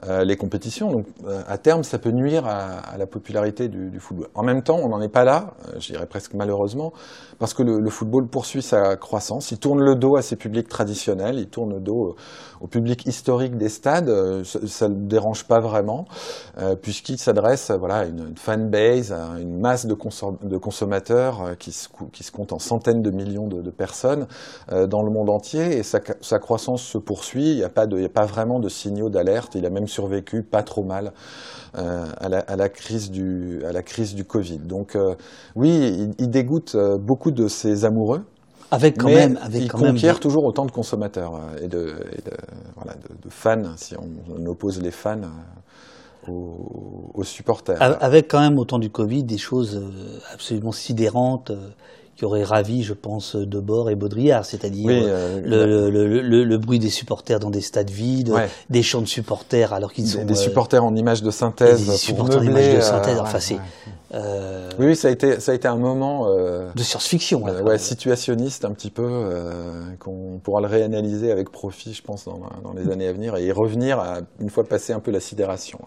euh, les compétitions. Donc, euh, à terme, ça peut nuire à, la popularité du, du, football. En même temps, on n'en est pas là, euh, je dirais presque malheureusement, parce que le, football poursuit sa croissance. Il tourne le dos à ses publics traditionnels, il tourne le dos au, public historique des stades. ça ne le dérange pas vraiment, puisqu'il s'adresse voilà, à une, fanbase, à une masse de, consom de consommateurs qui se, compte en centaines de millions de, personnes dans le monde entier, et sa, sa croissance se poursuit. Il n'y a, pas pas vraiment de signaux d'alerte. Il a même survécu pas trop mal euh, à, la, crise du, à la crise du Covid. Donc euh, oui, il, dégoûte euh, beaucoup de ses amoureux. Avec quand mais même, avec il quand conquiert même... toujours autant de consommateurs euh, et de, et de, voilà, de, de fans, si on, on, oppose les fans aux, aux supporters. Avec quand même autant du Covid des choses absolument sidérantes qui aurait ravi, je pense, Debord et Baudrillard, c'est-à-dire oui, euh, le, le, le, le, bruit des supporters dans des stades vides, ouais. des chants de supporters alors qu'ils des, sont des supporters en images de synthèse, des supporters en images de synthèse. enfin, c'est euh, oui, oui, ça a été ça a été un moment euh, de science-fiction, euh, ouais, situationniste un petit peu qu'on pourra le réanalyser avec profit, je pense, dans, dans, les années à venir et revenir à, une fois passé un peu la sidération.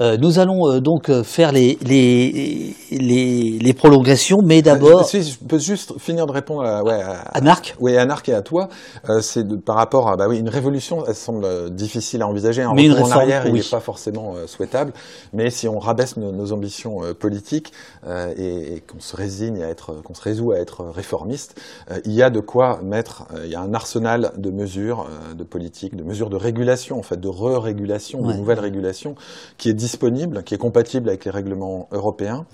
Euh, nous allons euh, donc faire les, les, les, les prolongations, mais d'abord. Si je peux juste finir de répondre à, ouais, à, à Narc. Oui, à Narc et à toi. Euh, c'est par rapport à bah oui, une révolution, elle semble difficile à envisager. Un mais une réforme, en arrière, oui. il n'est pas forcément euh, souhaitable. Mais si on rabaisse nos, nos ambitions politiques et, et qu'on se résigne à être, qu'on se résout à être réformiste, il y a de quoi mettre. il y a un arsenal de mesures, de politiques, de mesures de régulation, en fait, de re-régulation, Ouais. de nouvelles régulations, qui est disponible, qui est compatible avec les règlements européens,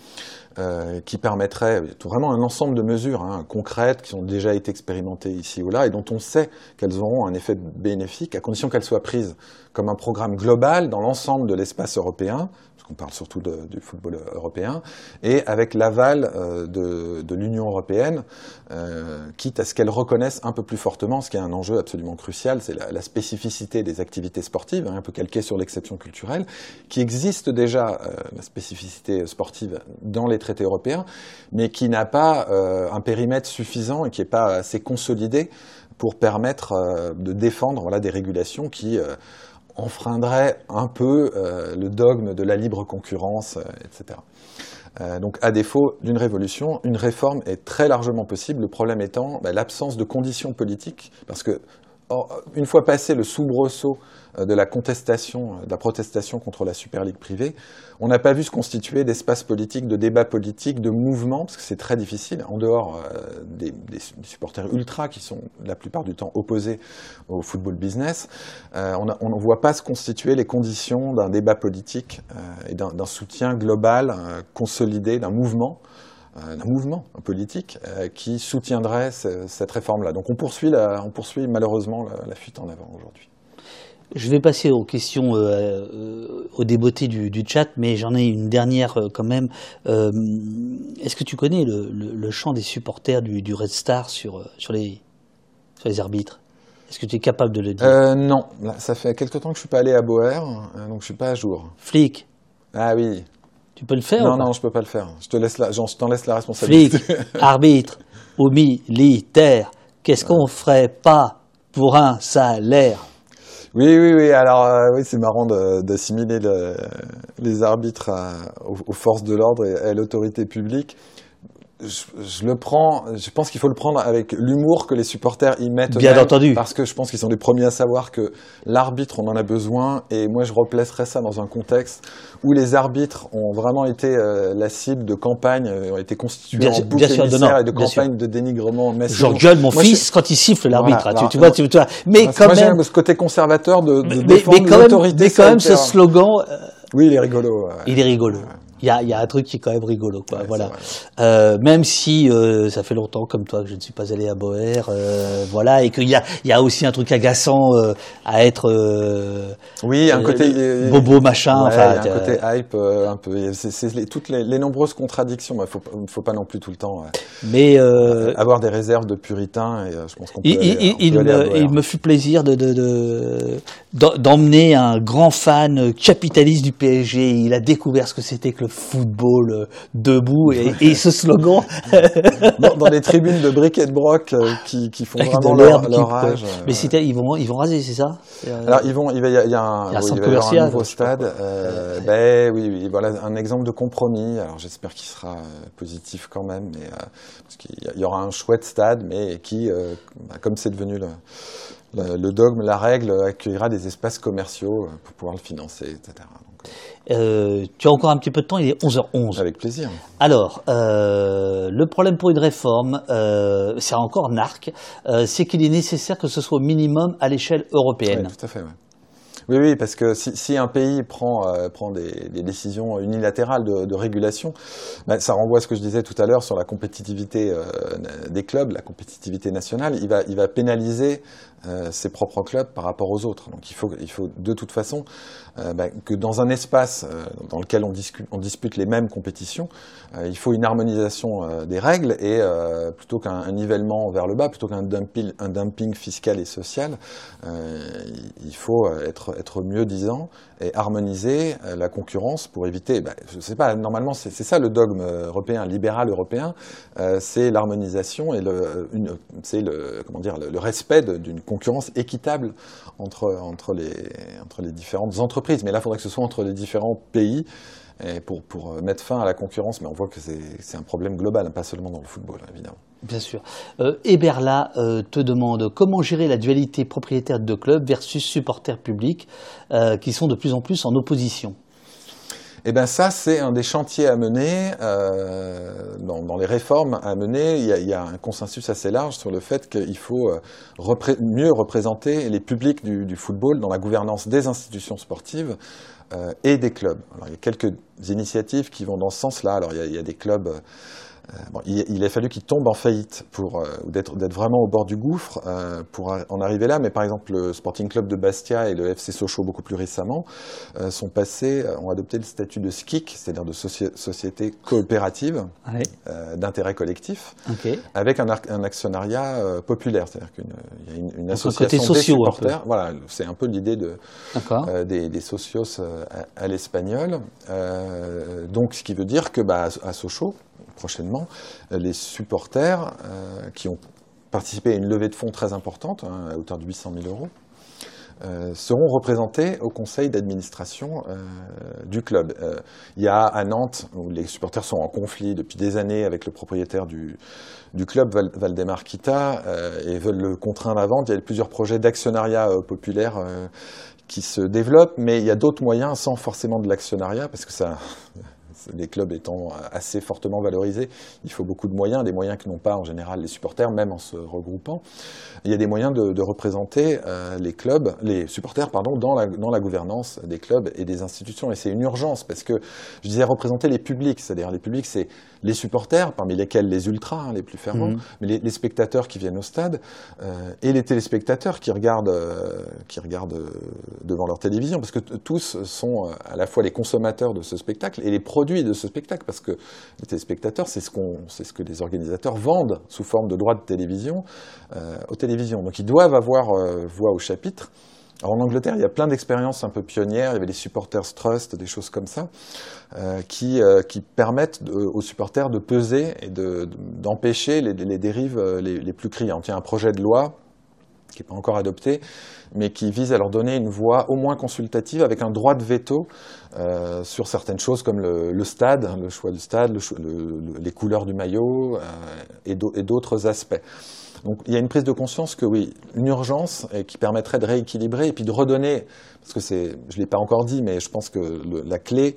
euh, qui permettrait vraiment un ensemble de mesures hein, concrètes qui ont déjà été expérimentées ici ou là et dont on sait qu'elles auront un effet bénéfique à condition qu'elles soient prises comme un programme global dans l'ensemble de l'espace européen, qu'on parle surtout du football européen, et avec l'aval euh, de, de l'Union européenne, euh, quitte à ce qu'elle reconnaisse un peu plus fortement, ce qui est un enjeu absolument crucial, c'est la, la, spécificité des activités sportives, hein, un peu calquée sur l'exception culturelle, qui existe déjà, euh, la spécificité sportive dans les traités européens, mais qui n'a pas euh, un périmètre suffisant et qui n'est pas assez consolidé pour permettre euh, de défendre voilà, des régulations qui euh, enfreindraient un peu euh, le dogme de la libre concurrence, etc. donc, à défaut d'une révolution, une réforme est très largement possible. Le problème étant bah, l'absence de conditions politiques, parce que or, une fois passé le soubresaut de la contestation, de la protestation contre la Super League privée, on n'a pas vu se constituer d'espace politique, de débat politique, de mouvement, parce que c'est très difficile, en dehors euh, des, supporters ultra qui sont la plupart du temps opposés au football business, euh, on ne voit pas se constituer les conditions d'un débat politique euh, et d'un soutien global, euh, consolidé, d'un mouvement d'un mouvement politique euh, qui soutiendrait ce, cette réforme-là. Donc on poursuit, la, on poursuit malheureusement la, la fuite en avant aujourd'hui. Je vais passer aux questions, euh, euh, aux débeautés du, du, chat, mais j'en ai une dernière euh, quand même. Est-ce que tu connais le, le, le, chant des supporters du, du Red Star sur, sur, les, sur les arbitres? Est-ce que tu es capable de le dire? Non, ça fait quelque temps que je suis pas allé à Boer, donc je suis pas à jour. Flic Ah oui. Tu peux le faire Non, non, je peux pas le faire. Je te laisse la, je t'en laisse la responsabilité. Flic, [LAUGHS] arbitre, ou militaire, qu'est-ce qu'on ferait pas pour un salaire? Oui, oui, oui. Alors, euh, oui, c'est marrant d'assimiler le, les arbitres à, aux, aux, forces de l'ordre et à l'autorité publique. Je, je, le prends, je pense qu'il faut le prendre avec l'humour que les supporters y mettent. Bien entendu. Parce que je pense qu'ils sont les premiers à savoir que l'arbitre, on en a besoin. Et moi, je replacerais ça dans un contexte où les arbitres ont vraiment été euh, la cible de campagnes, euh, ont été constitués bien en sûr, bouc émissaire et de campagnes de dénigrement massif. J'engueule mon moi, fils je... quand il siffle l'arbitre. Voilà, tu, vois, tu, tu vois. Mais parce quand moi, même. ce côté conservateur de, de mais, défendre mais l'autorité. même, mais quand même ce slogan. Euh, oui, il est rigolo. Ouais. Il est rigolo. Ouais. Il y a, y a un truc qui est quand même rigolo, quoi. Ouais, voilà. Euh, même si euh, ça fait longtemps, comme toi, que je ne suis pas allé à Boer, euh, voilà, et qu'il y a, y a aussi un truc agaçant à être. oui, un côté bobo machin. Ouais, enfin, il y a un côté hype, un peu. C'est les, toutes les, les, nombreuses contradictions. Il faut, faut pas non plus tout le temps. Mais avoir des réserves de puritains, et je pense qu'on peut. Il, aller, il, on il, me, il me fut plaisir de, de, de d'emmener un grand fan capitaliste du PSG. Il a découvert ce que c'était que le football euh, debout et, et ce slogan. [LAUGHS] dans, dans, les tribunes de briquet de broc euh, qui, qui, font vraiment vraiment leur- leur âge, euh, Mais c'était, ils vont, ils vont raser, c'est ça Alors ils vont, il va y a, il y a un, Il y a un oui, centre va y avoir commercial, un nouveau stade. euh, ben oui, oui, voilà un exemple de compromis. Alors j'espère qu'il sera positif quand même, mais euh, parce qu'il y a- il y aura un chouette stade, mais qui, euh, bah, comme c'est devenu le, le, le dogme, la règle, accueillera des espaces commerciaux pour pouvoir le financer, etc. Euh, tu as encore un petit peu de temps, il est 11h11. avec plaisir. Alors, euh, le problème pour une réforme, euh, c'est encore narc, c'est qu'il est nécessaire que ce soit au minimum à l'échelle européenne. Ouais, tout à fait. Oui, oui, parce que si, si un pays prend, euh, prend des, des décisions unilatérales de, de régulation, ben, ça renvoie à ce que je disais tout à l'heure sur la compétitivité euh, des clubs, la compétitivité nationale. Il va, il va pénaliser euh, ses propres clubs par rapport aux autres. Donc il faut, il faut de toute façon euh, ben, que dans un espace euh, dans lequel on, on dispute les mêmes compétitions, il faut une harmonisation des règles et plutôt qu'un un nivellement vers le bas, plutôt qu'un dumping, fiscal et social, il faut être, être mieux disant et harmoniser la concurrence pour éviter. ben, je sais pas. Normalement, c'est ça le dogme européen, libéral européen, c'est l'harmonisation et le, c'est le comment dire le, respect d'une concurrence équitable entre entre les entre les différentes entreprises. Mais là, il faudrait que ce soit entre les différents pays. Pour, pour mettre fin à la concurrence, mais on voit que c'est un problème global, hein, pas seulement dans le football, évidemment. Bien sûr. Euh, Eberla euh, te demande comment gérer la dualité propriétaire de clubs versus supporters publics euh, qui sont de plus en plus en opposition. Eh ben ça, c'est un des chantiers à mener euh, dans, dans les réformes à mener. Il y, a, il y a un consensus assez large sur le fait qu'il faut euh, repré- mieux représenter les publics du, du football dans la gouvernance des institutions sportives euh, et des clubs. Alors, il y a quelques initiatives qui vont dans ce sens-là. Alors il y a, il y a des clubs. Euh, bon, il, il a fallu qu'ils tombent en faillite pour euh, d'être vraiment au bord du gouffre euh, pour en arriver là. Mais par exemple, le Sporting Club de Bastia et le FC Sochaux beaucoup plus récemment euh, sont passés, ont adopté le statut de SKIC, c'est-à-dire de soci- société coopérative Ouais. d'intérêt collectif, avec un, ar- un actionnariat populaire, c'est-à-dire qu'il y a une, une association côté des supporters. Voilà, c'est un peu l'idée de des, des socios à, à l'espagnol. Donc, ce qui veut dire que bah, à Sochaux, prochainement, euh, les supporters euh, qui ont participé à une levée de fonds très importante, hein, à hauteur de 800 000 euros, euh, seront représentés au conseil d'administration du club. Il y a à Nantes, où les supporters sont en conflit depuis des années avec le propriétaire du, club, Val- Valdemar Kita, et veulent le contraindre à vendre. Il y a plusieurs projets d'actionnariat populaire qui se développent, mais il y a d'autres moyens sans forcément de l'actionnariat, parce que ça, les clubs étant assez fortement valorisés, il faut beaucoup de moyens, des moyens que n'ont pas en général les supporters, même en se regroupant. Il y a des moyens de, de représenter euh, les clubs, les supporters, pardon, dans la, dans la gouvernance des clubs et des institutions. Et c'est une urgence, parce que je disais représenter les publics, c'est-à-dire les publics, c'est les supporters, parmi lesquels les ultras, hein, les plus fervents, Mhm. mais les, les spectateurs qui viennent au stade euh, et les téléspectateurs qui regardent, euh, qui regardent euh, devant leur télévision, parce que tous sont à la fois les consommateurs de ce spectacle et les produits de ce spectacle, parce que les téléspectateurs, c'est ce, qu'on, c'est ce que les organisateurs vendent sous forme de droits de télévision euh, aux télévisions. Donc ils doivent avoir euh, voix au chapitre. Alors, en Angleterre, il y a plein d'expériences un peu pionnières. Il y avait les Supporters Trust, des choses comme ça, euh, qui, euh, qui permettent aux supporters de peser et de- de- d'empêcher les, les dérives euh, les, plus criantes. Il y a un projet de loi qui n'est pas encore adopté, mais qui vise à leur donner une voix au moins consultative avec un droit de veto euh, sur certaines choses comme le, le stade, hein, le choix du stade, le le- le- les couleurs du maillot euh, et d'autres aspects. Donc il y a une prise de conscience que oui, une urgence qui permettrait de rééquilibrer et puis de redonner, parce que c'est, je l'ai pas encore dit, mais je pense que la clé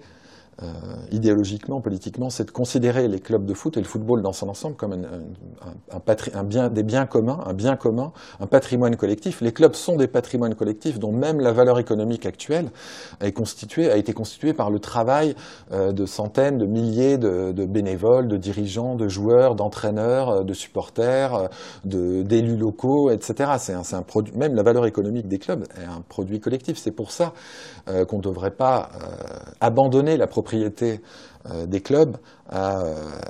euh, idéologiquement, politiquement, c'est de considérer les clubs de foot et le football dans son ensemble comme un, bien, des biens communs, un bien commun, un patrimoine collectif. Les clubs sont des patrimoines collectifs dont même la valeur économique actuelle a été constituée par le travail euh, de centaines, de milliers de, de bénévoles, de dirigeants, de joueurs, d'entraîneurs, euh, de supporters, euh, d'élus locaux, etc. C'est un produit, même la valeur économique des clubs est un produit collectif. C'est pour ça euh, qu'on ne devrait pas euh, abandonner la propriété euh, des clubs à,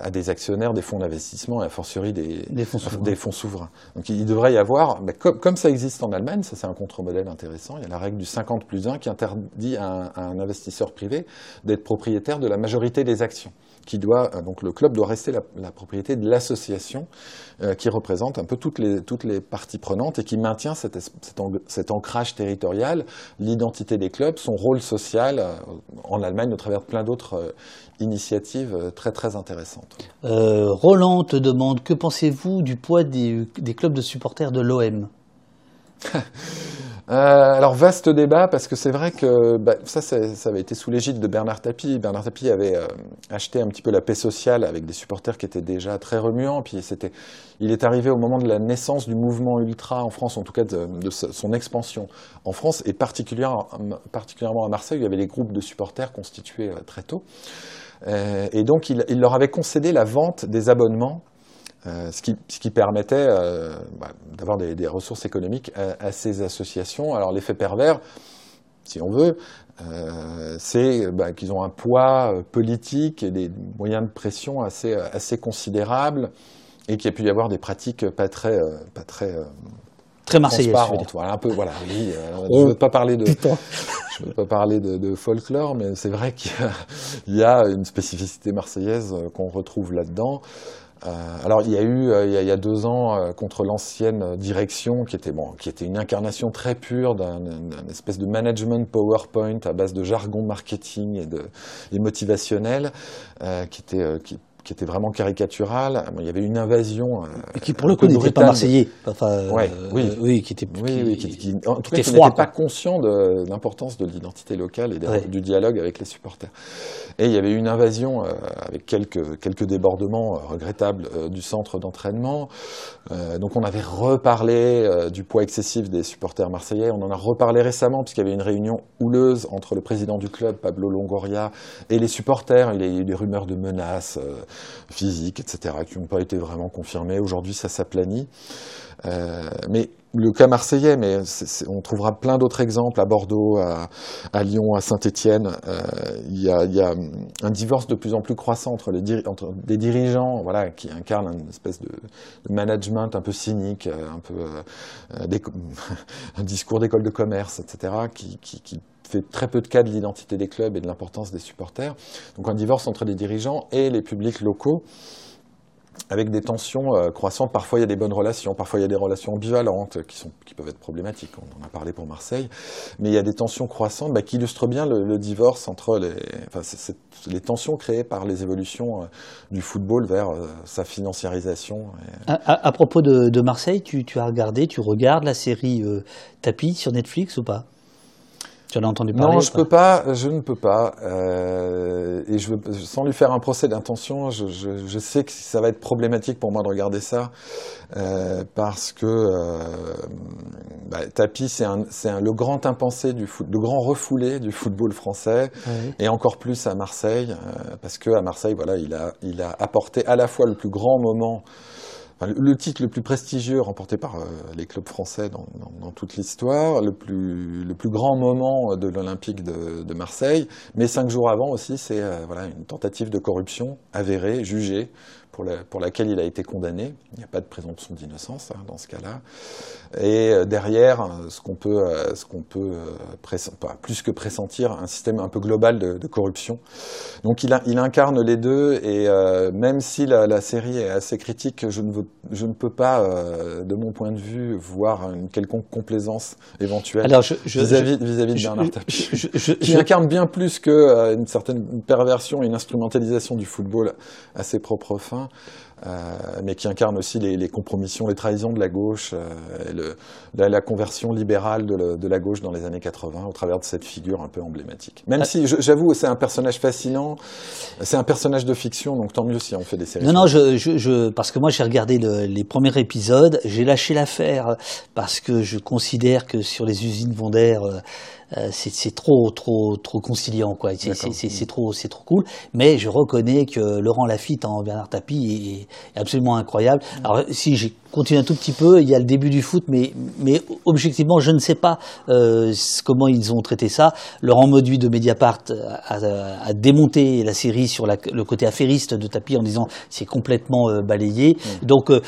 à des actionnaires, des fonds d'investissement et a fortiori des, Des fonds souverains. des fonds souverains. Donc il devrait y avoir, comme, comme ça existe en Allemagne, ça c'est un contre-modèle intéressant, il y a la règle du 50 plus 1 qui interdit à un, à un investisseur privé d'être propriétaire de la majorité des actions. Qui donc le club doit rester la, propriété de l'association qui représente un peu toutes les parties prenantes et qui maintient cet, ancrage territorial, l'identité des clubs, son rôle social en Allemagne au travers de plein d'autres initiatives très très intéressantes. Roland te demande que pensez-vous du poids des clubs de supporters de l'OM [LAUGHS] Euh, alors vaste débat parce que c'est vrai que bah, ça, avait été sous l'égide de Bernard Tapie. Bernard Tapie avait euh, acheté un petit peu la paix sociale avec des supporters qui étaient déjà très remuants. Puis il est arrivé au moment de la naissance du mouvement ultra en France, en tout cas de, son expansion en France et particulièrement, à Marseille, où il y avait les groupes de supporters constitués euh, très tôt. et donc il leur avait concédé la vente des abonnements euh, ce, qui, ce, qui, permettait euh, bah, d'avoir des, des, ressources économiques à, à, ces associations. Alors l'effet pervers, si on veut, euh, c'est bah, qu'ils ont un poids politique et des moyens de pression assez, assez considérables et qu'il y a pu y avoir des pratiques pas très, pas très très marseillaise. Voilà, un peu, voilà. Oui, euh, [LAUGHS] je ne veux pas parler de, je veux pas parler de, de folklore, mais c'est vrai qu'il y, y, a une spécificité marseillaise qu'on retrouve là-dedans. Euh, alors il y a eu euh, il, y a, deux ans euh, contre l'ancienne direction qui était bon, qui était une incarnation très pure d'un espèce de management PowerPoint à base de jargon marketing et, de, motivationnel, qui était qui était vraiment caricatural. Il y avait une invasion. Et qui, pour le coup, n'était pas marseillais. Enfin, ouais, oui. Euh, oui, qui était, oui, oui, qui, qui, en tout cas, qui n'était pas conscient de l'importance de l'identité locale et de, ouais. du dialogue avec les supporters. Et il y avait une invasion euh, avec quelques, quelques débordements euh, regrettables euh, du centre d'entraînement. Euh, donc on avait reparlé euh, du poids excessif des supporters marseillais. On en a reparlé récemment puisqu'il y avait une réunion houleuse entre le président du club, Pablo Longoria, et les supporters. Il y a eu des rumeurs de menaces physiques, etc., qui n'ont pas été vraiment confirmées. Aujourd'hui, ça s'aplanit. Euh, mais le cas marseillais, mais c est, on trouvera plein d'autres exemples à Bordeaux, à, à Lyon, à Saint-Étienne. Euh, il, y a, il y a un divorce de plus en plus croissant entre, les dirigeants, voilà, qui incarnent une espèce de, de management un peu cynique, un peu euh, [LAUGHS] un discours d'école de commerce, etc., qui, qui, qui fait très peu de cas de l'identité des clubs et de l'importance des supporters. Donc un divorce entre les dirigeants et les publics locaux avec des tensions euh, croissantes. Parfois, il y a des bonnes relations, parfois, il y a des relations ambivalentes qui, peuvent être problématiques. On en a parlé pour Marseille. Mais il y a des tensions croissantes bah, qui illustrent bien le, divorce entre les, tensions créées par les évolutions euh, du football vers euh, sa financiarisation. Et... À, propos de, Marseille, tu, tu, as regardé, tu regardes la série Tapis sur Netflix ou pas? Tu en as entendu parler Non, je peux pas, je ne peux pas. Euh, et je veux, sans lui faire un procès d'intention, je, je, je, sais que ça va être problématique pour moi de regarder ça euh, parce que euh, bah, Tapi, c'est le grand impensé du foot, le grand refoulé du football français, oui. et encore plus à Marseille, parce que à Marseille, voilà, il a, il a apporté à la fois le plus grand moment le titre le plus prestigieux remporté par euh, les clubs français dans, toute l'histoire, le plus, grand moment de l'Olympique de, Marseille, mais cinq jours avant aussi, c'est euh, une tentative de corruption avérée, jugée, pour, la, pour, laquelle il a été condamné. Il n'y a pas de présomption d'innocence hein, dans ce cas-là. Et euh, derrière, ce qu'on peut, euh, ce qu'on peut euh, pas, plus que pressentir, un système un peu global de, de corruption. Donc il, a, il, incarne les deux, et euh, même si la, la, série est assez critique, je ne, veux, je ne peux pas, euh, de mon point de vue, voir une quelconque complaisance éventuelle vis-à-vis vis -vis de Bernard Tapie, qui incarne bien plus qu'une euh, certaine perversion et une instrumentalisation du football à ses propres fins euh, mais qui incarne aussi les, les, compromissions, les trahisons de la gauche, euh, et le, la, la, conversion libérale de, le, de, la gauche dans les années 80 au travers de cette figure un peu emblématique. Même ah. si, j'avoue, c'est un personnage fascinant, c'est un personnage de fiction, donc tant mieux si on fait des séries. Non, non, je, je, je, parce que moi j'ai regardé le, les premiers épisodes, j'ai lâché l'affaire parce que je considère que sur les usines Vondaire, euh, c'est trop trop trop conciliant quoi. C'est trop c'est trop cool. Mais je reconnais que Laurent Lafitte en Bernard Tapie est, est absolument incroyable. Mm. Alors si j'ai continué un tout petit peu, il y a le début du foot, mais mais objectivement je ne sais pas euh, comment ils ont traité ça. Laurent Mauduit de Mediapart a, a, a démonté la série sur la, le côté affairiste de Tapie en disant c'est complètement euh, balayé. Mm. Donc euh,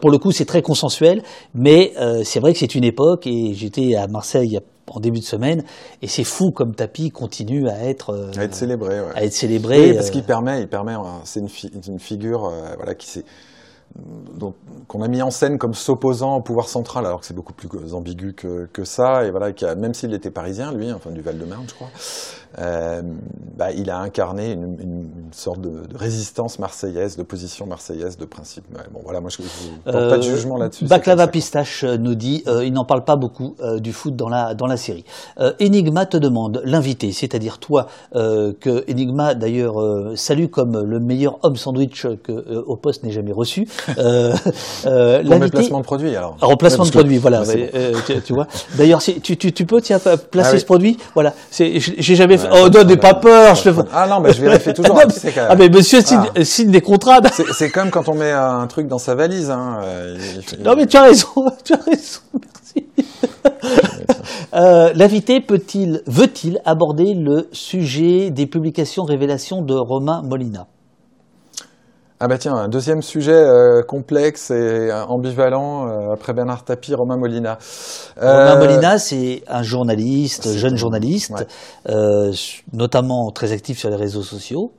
pour le coup c'est très consensuel, mais euh, c'est vrai que c'est une époque et j'étais à Marseille il y a en début de semaine. Et c'est fou comme tapis continue à être, euh, À être célébré, ouais. à être célébré. Oui, parce euh, qu'il permet, il permet, c'est une, fi- une figure, euh, voilà, qui s'est qu'on a mis en scène comme s'opposant au pouvoir central, alors que c'est beaucoup plus ambigu que, que ça, et voilà, qui a, même s'il était parisien, lui, enfin du Val-de-Marne, je crois, euh, bah, il a incarné une, une- une sorte de, de résistance marseillaise, de position marseillaise, de principe. Ouais, bon, voilà, moi je ne porte pas de Euh, jugement là-dessus. Baklava Pistache nous dit, euh, il n'en parle pas beaucoup euh, du foot dans la, dans la série. Enigma te demande, l'invité, c'est-à-dire toi, que Enigma d'ailleurs salue comme le meilleur homme sandwich que au poste n'ait jamais reçu. Euh, [LAUGHS] euh. Pour l'invité- placements de produits, alors. Remplacement de produit, voilà. Euh, tu, tu vois. D'ailleurs, si, tu, tu, tu peux tiens, placer Ah oui. ce produit. Voilà. J'ai jamais fait. Oh, non, n'aie pas peur. Je te... Ah non, bah, je vérifie toujours. Ah, [LAUGHS] non, ah, mais monsieur signe, Ah. signe des contrats. C'est- comme quand on met un truc dans sa valise. Hein. euh, il- Non, mais tu as raison. [LAUGHS] Tu as raison. Merci. [LAUGHS] Euh, L'invité peut-il, veut-il aborder le sujet des publications révélations de Romain Molina? Ah bah tiens, un deuxième sujet euh, complexe et euh, ambivalent euh, après Bernard Tapie, Romain Molina. Romain Euh, Molina, c'est un journaliste, jeune un- journaliste, ouais. euh, notamment très actif sur les réseaux sociaux.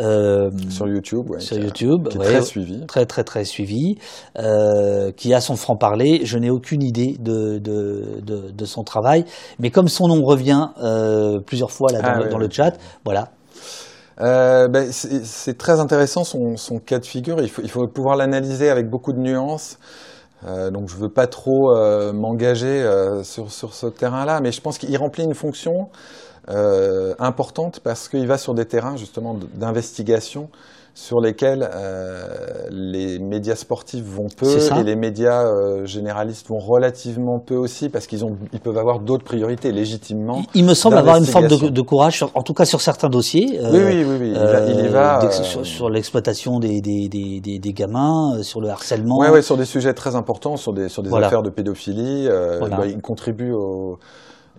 Euh, sur YouTube, ouais, sur YouTube, qui est ouais, très suivi. très très très suivi, euh, qui a son franc parler. Je n'ai aucune idée de, de, de, de son travail, mais comme son nom revient euh, plusieurs fois là dans, Ah, le, ouais, dans le chat, voilà. Euh, ben, c'est très intéressant son, cas de figure. Il faut, pouvoir l'analyser avec beaucoup de nuances. Euh, donc je veux pas trop euh, m'engager sur, sur ce terrain-là, mais je pense qu'il remplit une fonction importante parce qu'il va sur des terrains justement d'investigation sur lesquels euh, les médias sportifs vont peu et les médias euh, généralistes vont relativement peu aussi parce qu'ils ont ils peuvent avoir d'autres priorités légitimement. Il, il me semble avoir une forme de, de courage, sur- en tout cas sur certains dossiers. euh, Oui, oui, oui, oui. Il, va- il y va. d'ex- euh, sur, sur l'exploitation des, des, des, des, gamins, euh, sur le harcèlement. Ouais, ouais, sur des sujets très importants, sur des, sur des Voilà. affaires de pédophilie. euh, Voilà. bah, il contribue au,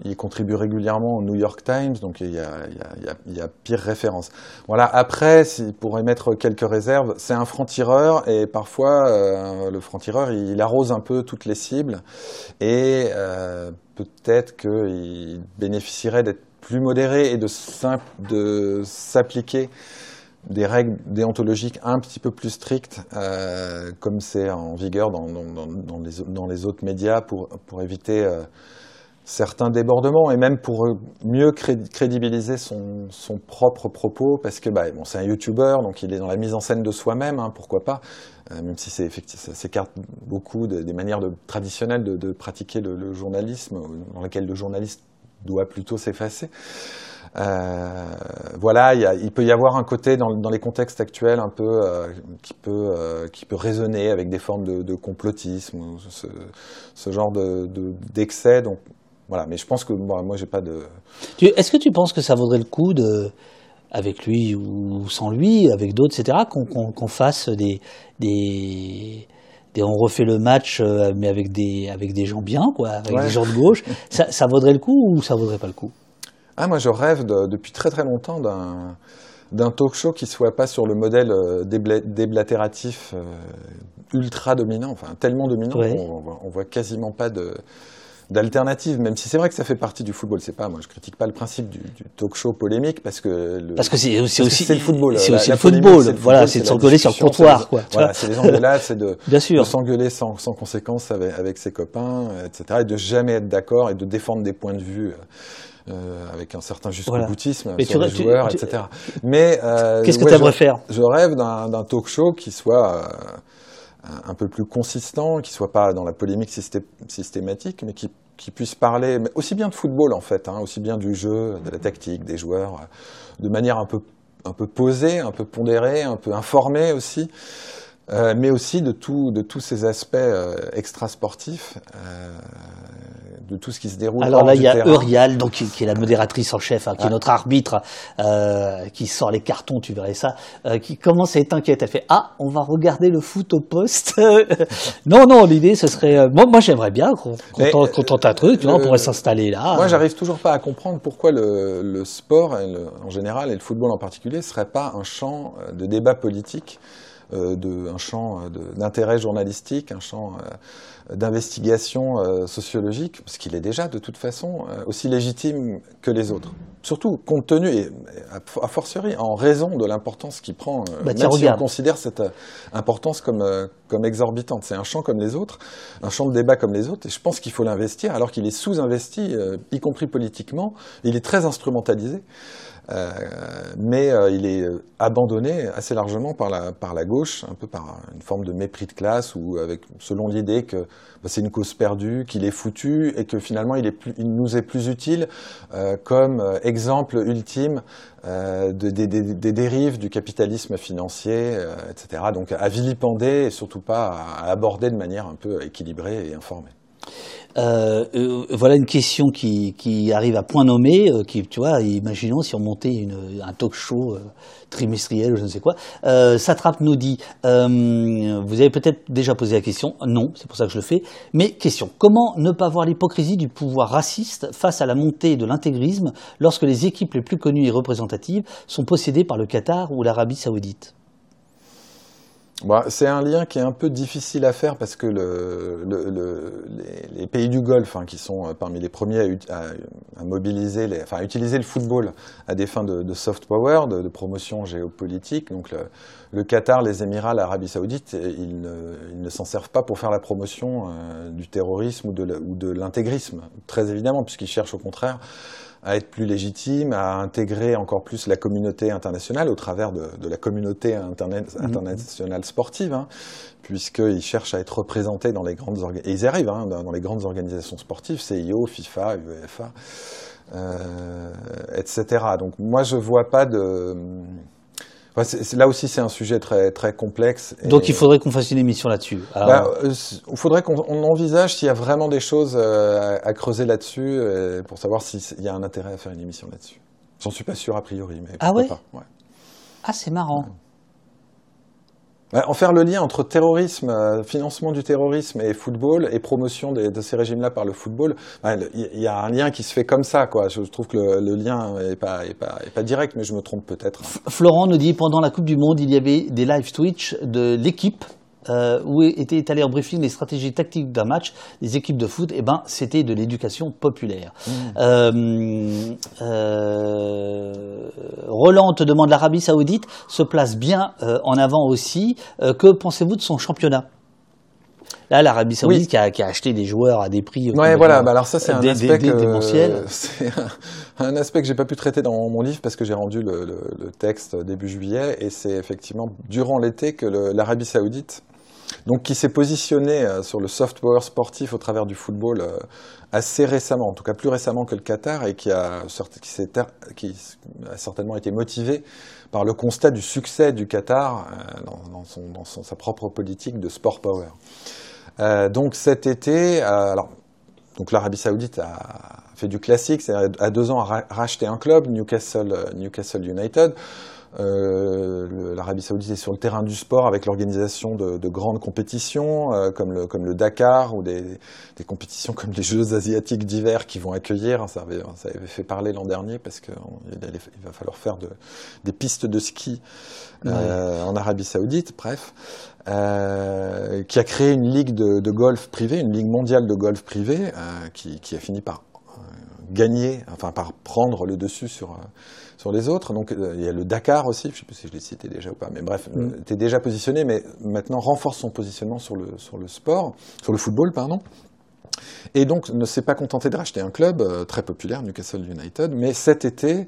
il contribue régulièrement au New York Times, donc il y a, pire référence. Voilà. Après, si, pour émettre quelques réserves, c'est un franc-tireur et parfois euh, le franc-tireur il, arrose un peu toutes les cibles et euh, peut-être qu'il bénéficierait d'être plus modéré et de s'appliquer des règles déontologiques un petit peu plus strictes, euh, comme c'est en vigueur dans, les, autres médias, pour, éviter certains débordements et même pour mieux cré- crédibiliser son, propre propos, parce que bah, bon, c'est un YouTuber, donc il est dans la mise en scène de soi-même, hein, pourquoi pas, euh, même si ça s'écarte beaucoup de- des manières traditionnelles de, pratiquer le, journalisme, dans lesquelles le journaliste doit plutôt s'effacer. Euh, voilà, il, peut y avoir un côté dans, les contextes actuels un peu euh, qui peut qui peut résonner avec des formes de, complotisme, ce, ce genre de- d'excès. donc voilà, mais je pense que bon, moi j'ai pas de Est-ce que tu penses que ça vaudrait le coup de, avec lui ou sans lui, avec d'autres, etc., qu'on qu'on fasse des, des, des- on refait le match, euh, mais avec des, avec des gens bien, quoi, avec Ouais. des gens de gauche. ça, ça vaudrait le coup ou ça vaudrait pas le coup? Ah, moi, je rêve de- depuis très très longtemps d'un d'un talk show qui soit pas sur le modèle euh, débla- déblatératif euh, ultra dominant, enfin tellement dominant Ouais. qu'on voit, on voit quasiment pas de d'alternative, même si c'est vrai que ça fait partie du football. C'est pas, moi, je critique pas le principe du, du talk show polémique parce que le, Parce que c'est aussi, le football. c'est aussi le football. Voilà, c'est de s'engueuler sur le comptoir, c'est- quoi. Voilà, c'est les engueulades, c'est de, [LAUGHS] Bien de s'engueuler sans, sans conséquence avec, avec ses copains, etc. Et de jamais être d'accord et de défendre des points de vue euh, euh, avec un certain jusqu'au Voilà. boutisme Mais sur tu- les tu- joueurs, tu- etc. Mais euh, Qu'est-ce que ouais, tu je- aimerais faire? je rêve d'un d'un talk show qui soit euh, un- peu plus consistant, qui soit pas dans la polémique systé- systématique, mais qui, puisse parler aussi bien de football en fait, hein, aussi bien du jeu, de la tactique, des joueurs, euh, de manière un peu posée, un peu pondérée, un peu informée aussi, euh, mais aussi de tout de tous ces aspects euh, extrasportifs, euh, de tout ce qui se déroule. Alors là, il y a. Eurial, donc qui, qui est la modératrice en chef, hein, qui est Ah. notre arbitre, euh, qui sort les cartons, tu verrais ça, euh, qui commence à être inquiète. Elle fait ah, on va regarder le foot au poste. [LAUGHS] non, non, l'idée ce serait, euh, moi, moi j'aimerais bien qu'on tente un truc, tu vois, on le- pourrait s'installer là. Moi, j'arrive toujours pas à comprendre pourquoi le, le sport, et le- en général, et le football en particulier, serait pas un champ de débat politique, de, un champ euh, d'intérêt journalistique, un champ d'investigation euh, sociologique, parce qu'il est déjà de toute façon euh, aussi légitime que les autres. Surtout compte tenu, et a fortiori en raison de l'importance qu'il prend, euh, Bah, même si on considère cette euh, importance comme, euh, comme exorbitante. C'est un champ comme les autres, un champ de débat comme les autres, et je pense qu'il faut l'investir, alors qu'il est sous-investi, euh, y compris politiquement. Il est très instrumentalisé. Euh, mais euh, il est euh, abandonné assez largement par la, par la gauche, un peu par une forme de mépris de classe, ou avec, selon l'idée que bah, c'est une cause perdue, qu'il est foutu, et que finalement il, est plus, il nous est plus utile comme exemple ultime de- des, des- dérives du capitalisme financier, etc. Donc à vilipender et surtout pas à aborder de manière un peu équilibrée et informée. Euh, euh, voilà une question qui, arrive à point nommé, euh, qui, tu vois, imaginons si on montait un talk show trimestriel ou je ne sais quoi. Satrap nous dit, vous avez peut-être déjà posé la question, non, c'est pour ça que je le fais, mais question, comment ne pas voir l'hypocrisie du pouvoir raciste face à la montée de l'intégrisme lorsque les équipes les plus connues et représentatives sont possédées par le Qatar ou l'Arabie saoudite? Bon, c'est un lien qui est un peu difficile à faire parce que le, le- le- les, pays du Golfe, hein, qui sont euh, parmi les premiers à, utiliser le football à des fins de, soft power, de, promotion géopolitique, donc le, Qatar, les Émirats, l'Arabie Saoudite, ils ne, s'en servent pas pour faire la promotion euh, du terrorisme ou de l'intégrisme, très évidemment, puisqu'ils cherchent au contraire à être plus légitime, à intégrer encore plus la communauté internationale au travers de, de la communauté interna- internationale sportive, hein, puisqu'ils cherchent à être représentés dans les grandes et ils arrivent hein, dans, dans les grandes organisations sportives, CIO, FIFA, UEFA, euh, etc. Donc moi je vois pas de Enfin, là aussi c'est un sujet très très complexe. et- Donc il faudrait qu'on fasse une émission là-dessus. Alors, bah, euh, il faudrait qu'on on envisage s'il y a vraiment des choses euh, à, à creuser là-dessus euh, pour savoir s'il y a un intérêt à faire une émission là-dessus. J'en suis pas sûr a priori, mais Ah ouais? pas. ouais. Ah, c'est marrant. Ouais, en faire le lien entre terrorisme, euh, financement du terrorisme et football et promotion de ces régimes-là par le football, il y, a un lien qui se fait comme ça. Quoi. Je trouve que le, lien est pas, est, pas, est pas direct, mais je me trompe peut-être. Florent nous dit pendant la Coupe du Monde, il y avait des live Twitch de l'équipe euh, où étaient étalés en briefing les stratégies tactiques d'un match des équipes de foot. Et ben, c'était de l'éducation populaire. Euh, euh, Roland te demande l'Arabie Saoudite se place bien euh, en avant aussi. Euh, que pensez-vous de son championnat? Là, l'Arabie Saoudite Oui. qui, a, qui a acheté des joueurs à des prix. Ouais, voilà. Bah alors ça, c'est un aspect démentiel. [LAUGHS] c'est un, un aspect que j'ai pas pu traiter dans mon livre parce que j'ai rendu le, le- le texte début juillet et c'est effectivement durant l'été que l'Arabie Saoudite, donc qui s'est positionnée euh, sur le soft power sportif au travers du football euh, assez récemment, en tout cas plus récemment que le Qatar et qui a, certainement été motivé par le constat du succès du Qatar euh, dans, sa propre politique de sport power. Donc cet été, alors donc l'Arabie Saoudite a fait du classique, c'est à deux ans a ra- racheté un club, Newcastle United. Euh, L'Arabie Saoudite est sur le terrain du sport avec l'organisation de, de grandes compétitions euh, comme, le, comme le Dakar ou des, des compétitions comme les Jeux asiatiques d'hiver qui vont accueillir. Ça avait, ça avait fait parler l'an dernier parce qu'il va falloir faire de, des pistes de ski euh, en Arabie Saoudite. Bref, qui a créé une ligue de, de golf privé, une ligue mondiale de golf privé, euh, qui, qui a fini par gagner, enfin par prendre le dessus sur sur les autres. Donc euh, il y a le Dakar aussi, je ne sais plus si je l'ai cité déjà ou pas, mais bref, Mm. euh, était déjà positionné, mais maintenant renforce son positionnement sur le sur le sport, sur le football, pardon. Et donc ne s'est pas contenté de racheter un club euh, très populaire, Newcastle United, mais cet été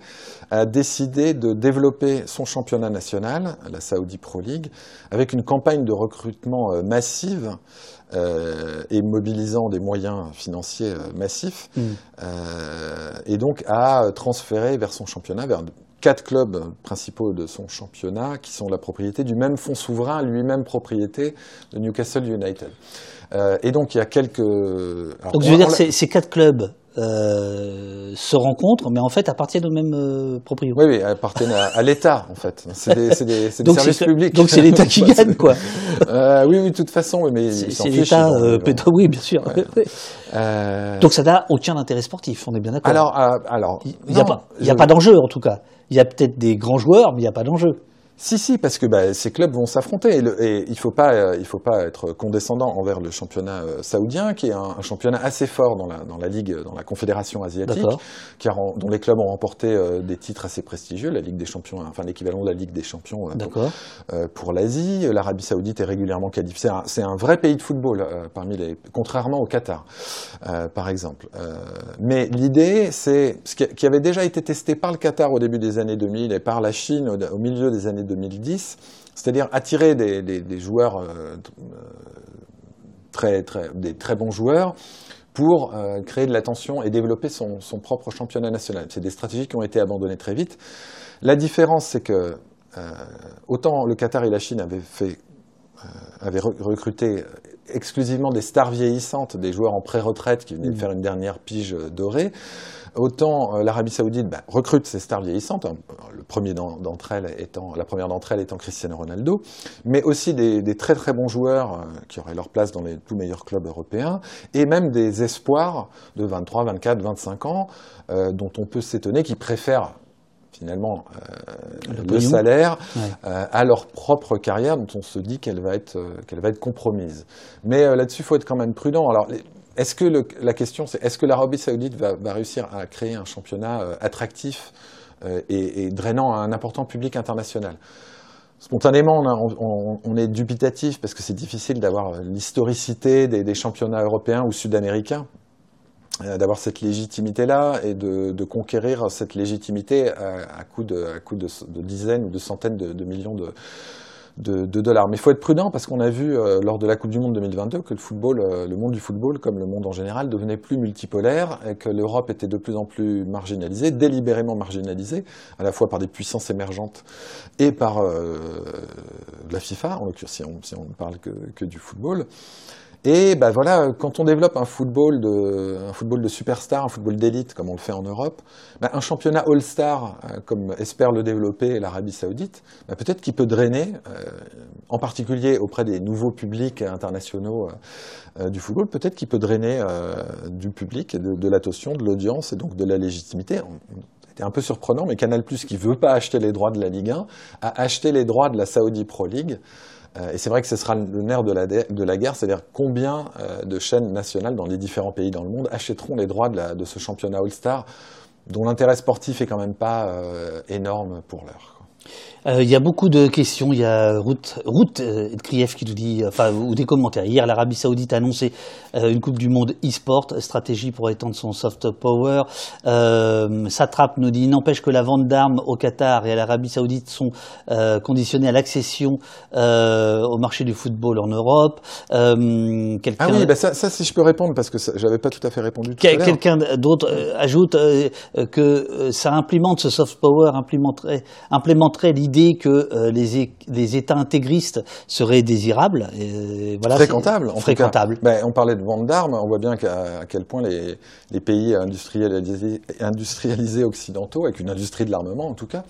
a décidé de développer son championnat national, la Saudi Pro League, avec une campagne de recrutement euh, massive euh, et mobilisant des moyens financiers euh, massifs, Mm. euh, et donc a transféré vers son championnat, vers quatre clubs principaux de son championnat, qui sont la propriété du même fonds souverain, lui-même propriété de Newcastle United. Euh, et donc il y a quelques... alors, Donc on- je veux dire, ces quatre clubs euh, se rencontrent, mais en fait appartiennent au même euh, proprio. Oui, oui, appartiennent à, à l'État, en fait. C'est des, des, des Donc services publics. donc c'est l'État qui [LAUGHS] Ouais, gagne, quoi. [LAUGHS] Euh, oui, oui, de toute façon, oui, mais C'est l'État euh, oui, bien sûr. [LAUGHS] Euh, Donc ça n'a aucun intérêt sportif, on est bien d'accord. alors, alors, il n'y a pas, je- pas d'enjeu en tout cas. Il y a peut-être des grands joueurs, mais il n'y a pas d'enjeu. Si, si, parce que bah, ces clubs vont s'affronter. Et, il ne faut, pas, euh, faut pas être condescendant envers le championnat euh, saoudien, qui est un, un championnat assez fort dans la, dans la Ligue, dans la Confédération asiatique, qui a dont les clubs ont remporté euh, des titres assez prestigieux, la Ligue des Champions, enfin l'équivalent de la Ligue des Champions pour, euh, pour l'Asie. L'Arabie Saoudite est régulièrement qualifiée. C'est un, c'est un vrai pays de football, euh, parmi les, contrairement au Qatar, euh, par exemple. Euh, mais l'idée, c'est ce qui, qui avait déjà été testé par le Qatar au début des années 2000 et par la Chine au, au milieu des années 2010, c'est-à-dire attirer des, joueurs euh, euh, très, très, bons joueurs pour euh, créer de l'attention et développer son, propre championnat national. C'est des stratégies qui ont été abandonnées très vite. La différence, c'est que autant le Qatar et la Chine avaient fait avaient re- recruté exclusivement des stars vieillissantes, des joueurs en pré-retraite qui venaient de faire une dernière pige euh, dorée. Autant euh, l'Arabie Saoudite bah, recrute ces stars vieillissantes, hein, le premier d'en- d'entre elles étant, la première d'entre elles étant Cristiano Ronaldo, mais aussi des, des très très bons joueurs euh, qui auraient leur place dans les tout meilleurs clubs européens, et même des espoirs de 23, 24, 25 ans, euh, dont on peut s'étonner qu'ils préfèrent finalement euh, Le salaire Ouais. euh, à leur propre carrière dont on se dit qu'elle va être euh, qu'elle va être compromise. Mais là-dessus, il faut être quand même prudent. Alors, les- est-ce que le- la question, c'est est-ce que l'Arabie Saoudite va, va réussir à créer un championnat euh, attractif euh, et, et drainant un important public international? Spontanément, on, a- on- on est dubitatif parce que c'est difficile d'avoir l'historicité des, des championnats européens ou sud-américains d'avoir cette légitimité-là et de, de conquérir cette légitimité à, à coup, de, à coup de, de dizaines ou de centaines de, millions de, dollars. Mais il faut être prudent parce qu'on a vu euh, lors de la Coupe du Monde 2022 que le football, euh, le monde du football, comme le monde en général, devenait plus multipolaire et que l'Europe était de plus en plus marginalisée, délibérément marginalisée, à la fois par des puissances émergentes et par euh, la FIFA, en l'occurrence si on, si ne parle que, que du football. Et ben voilà, quand on développe un football de, un football de superstar, un football d'élite comme on le fait en Europe, ben un championnat All-Star euh, comme espère le développer l'Arabie Saoudite, ben peut-être qu'il peut drainer, euh, en particulier auprès des nouveaux publics internationaux euh, du football, peut-être qu'il peut drainer du public, de, l'attention, de l'audience et donc de la légitimité. C'était un peu surprenant, mais Canal+, qui veut pas acheter les droits de la Ligue 1, a acheté les droits de la Saudi Pro League. Euh, et c'est vrai que ce sera le nerf de la, guerre, c'est-à-dire combien euh, de chaînes nationales dans les différents pays dans le monde achèteront les droits de ce championnat All-Star, dont l'intérêt sportif est quand même pas euh, énorme pour l'heure. Euh, Il y a beaucoup de questions. Il y a Ruth, Ruth euh, Krief qui nous dit, enfin, ou des commentaires. Hier, l'Arabie Saoudite a annoncé euh, une Coupe du Monde e-sport, stratégie pour étendre son soft power. Euh, Satrap nous dit, n'empêche que la vente d'armes au Qatar et à l'Arabie Saoudite sont euh, conditionnées à l'accession euh, au marché du football en Europe. Euh, Ah oui, bah ça, ça, si je peux répondre, parce que ça- j'avais pas tout à fait répondu tout Quel- à l'heure. Quelqu'un d'autre ajoute que ça implémente, ce soft power implémenterait, implémenterait l'idée que euh, les, États intégristes seraient désirables. Et, voilà, tout cas. Ben, on parlait de vente d'armes, on voit bien à quel point les, les pays industrialisés, industrialisés occidentaux, avec une industrie de l'armement en tout cas,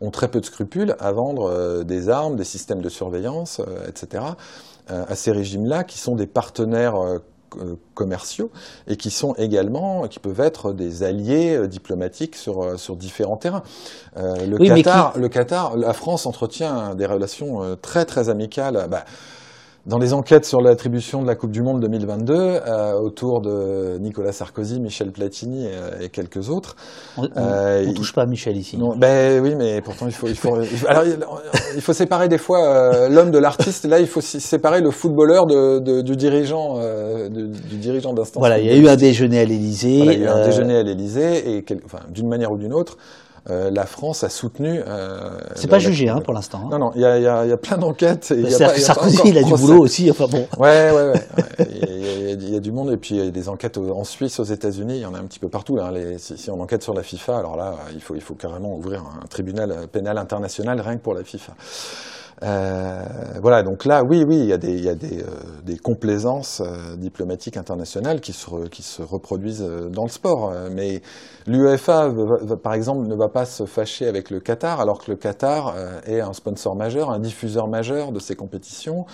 ont très peu de scrupules à vendre euh, des armes, des systèmes de surveillance, euh, etc., à ces régimes-là, qui sont des partenaires commerciaux et qui sont également, qui peuvent être des alliés euh, diplomatiques sur, euh, sur différents terrains. Euh, le, Oui, Qatar, le Qatar, la France entretient des relations euh, très très amicales. Bah, dans les enquêtes sur l'attribution de la Coupe du Monde 2022, euh, autour de Nicolas Sarkozy, Michel Platini euh, et quelques autres. On, Euh, il- touche pas à Michel ici. Non, ben oui, mais pourtant il faut, il faut, il faut- alors, il- faut séparer des fois euh, l'homme de l'artiste. Là, il faut séparer le footballeur de, de- du dirigeant, euh, du, du dirigeant d'instance. Voilà, il y a eu un déjeuner à l'Élysée. Voilà, il y a eu un euh, déjeuner à l'Élysée et quel- enfin, d'une manière ou d'une autre, euh, la France a soutenu. euh, C'est pas la- jugé hein, pour l'instant. hein. Non, non, il y a, y y plein d'enquêtes. Sarkozy, il a du boulot aussi. Enfin bon. Ouais, ouais, ouais. Il y, a- y du monde et puis il y a des enquêtes en Suisse, aux États-Unis, il y en a un petit peu partout. hein. Les- si, si on enquête sur la FIFA, alors là, il faut, il faut carrément ouvrir un tribunal pénal international rien que pour la FIFA. Euh, voilà, donc là, oui, oui, il y a des, il y a des, euh, des complaisances euh, diplomatiques internationales qui se, qui se reproduisent euh, dans le sport. Euh, Mais l'UEFA, par exemple, ne va pas se fâcher avec le Qatar, alors que le Qatar est un sponsor majeur, un diffuseur majeur de ces compétitions,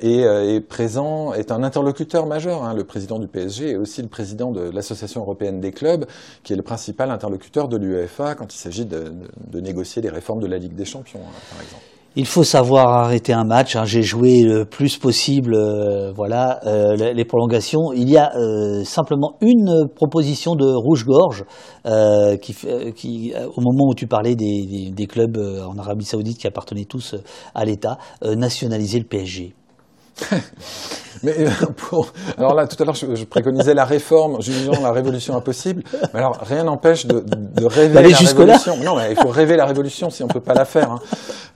et est présent, est un interlocuteur majeur. hein. Le président du PSG est aussi le président de l'Association européenne des clubs, qui est le principal interlocuteur de l'UEFA quand il s'agit de, de- de négocier les réformes de la Ligue des Champions, hein, par exemple. Il faut savoir arrêter un match. hein. J'ai joué le plus possible, euh, voilà, euh, les prolongations. Il y a euh, simplement une proposition de rouge-gorge euh, qui, au moment où tu parlais des, des- clubs en Arabie Saoudite qui appartenaient tous à l'État, nationaliser le PSG. [LAUGHS] Mais euh, pour... alors là, tout à l'heure, je, je préconisais la réforme, jugeant la révolution impossible. Mais alors, rien n'empêche de, de rêver la révolution. Non, mais il faut rêver la révolution si on peut pas la faire. hein.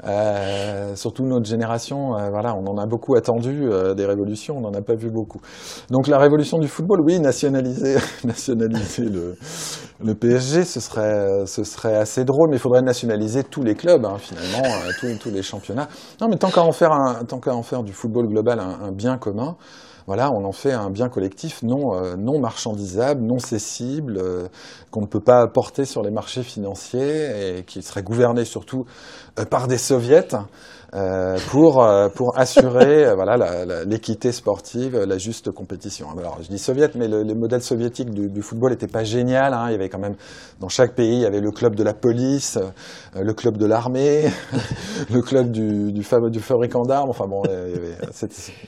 Euh, surtout notre génération, euh, voilà, on en a beaucoup attendu euh, des révolutions, on n'en a pas vu beaucoup. Donc la révolution du football, oui, nationaliser, [LAUGHS] nationaliser le, le PSG, ce serait, ce serait assez drôle, mais il faudrait nationaliser tous les clubs, hein, finalement, euh, tous, les championnats. Non, mais tant qu'à en en faire du football global un, bien commun, voilà, on en fait un bien collectif non, euh, non marchandisable, non cessible, euh, qu'on ne peut pas porter sur les marchés financiers et qui serait gouverné surtout euh, par des soviets euh, pour, euh, pour assurer euh, voilà, l'équité sportive, la juste compétition. Alors, je dis soviet, mais le, les modèles soviétiques du, du football n'étaient pas génial. Hein. Il y avait quand même, dans chaque pays, il y avait le club de la police, le club de l'armée, [LAUGHS] le club du, du, fab- du fabricant d'armes. Enfin bon, il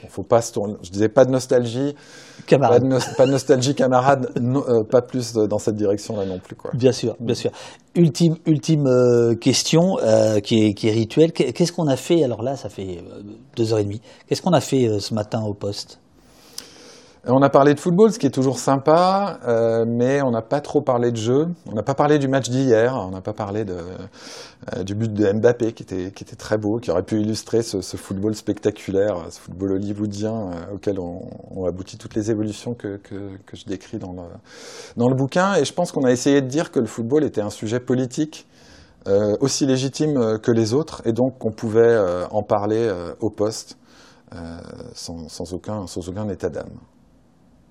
y faut pas se tourner. Je disais pas de nostalgie, pas Camarades. de, nos- pas de nostalgie, camarade, euh, pas plus de- dans cette direction-là non plus. Quoi. Bien sûr, bien sûr. Ultime, ultime euh, question euh, qui, est, qui est rituelle. Qu'est- Qu'est-ce qu'on a fait? Alors là, ça fait euh, deux heures et demie. Qu'est-ce qu'on a fait euh, ce matin au poste? On a parlé de football, ce qui est toujours sympa, euh, mais on n'a pas trop parlé de jeu. On n'a pas parlé du match d'hier. On n'a pas parlé euh, du but de Mbappé, qui était, très beau, qui aurait pu illustrer ce, football spectaculaire, ce football hollywoodien euh, auquel on, on aboutit toutes les évolutions que, je décris dans le, bouquin. Et je pense qu'on a essayé de dire que le football était un sujet politique. aussi légitime que les autres, et donc qu'on pouvait en parler au poste sans aucun état d'âme.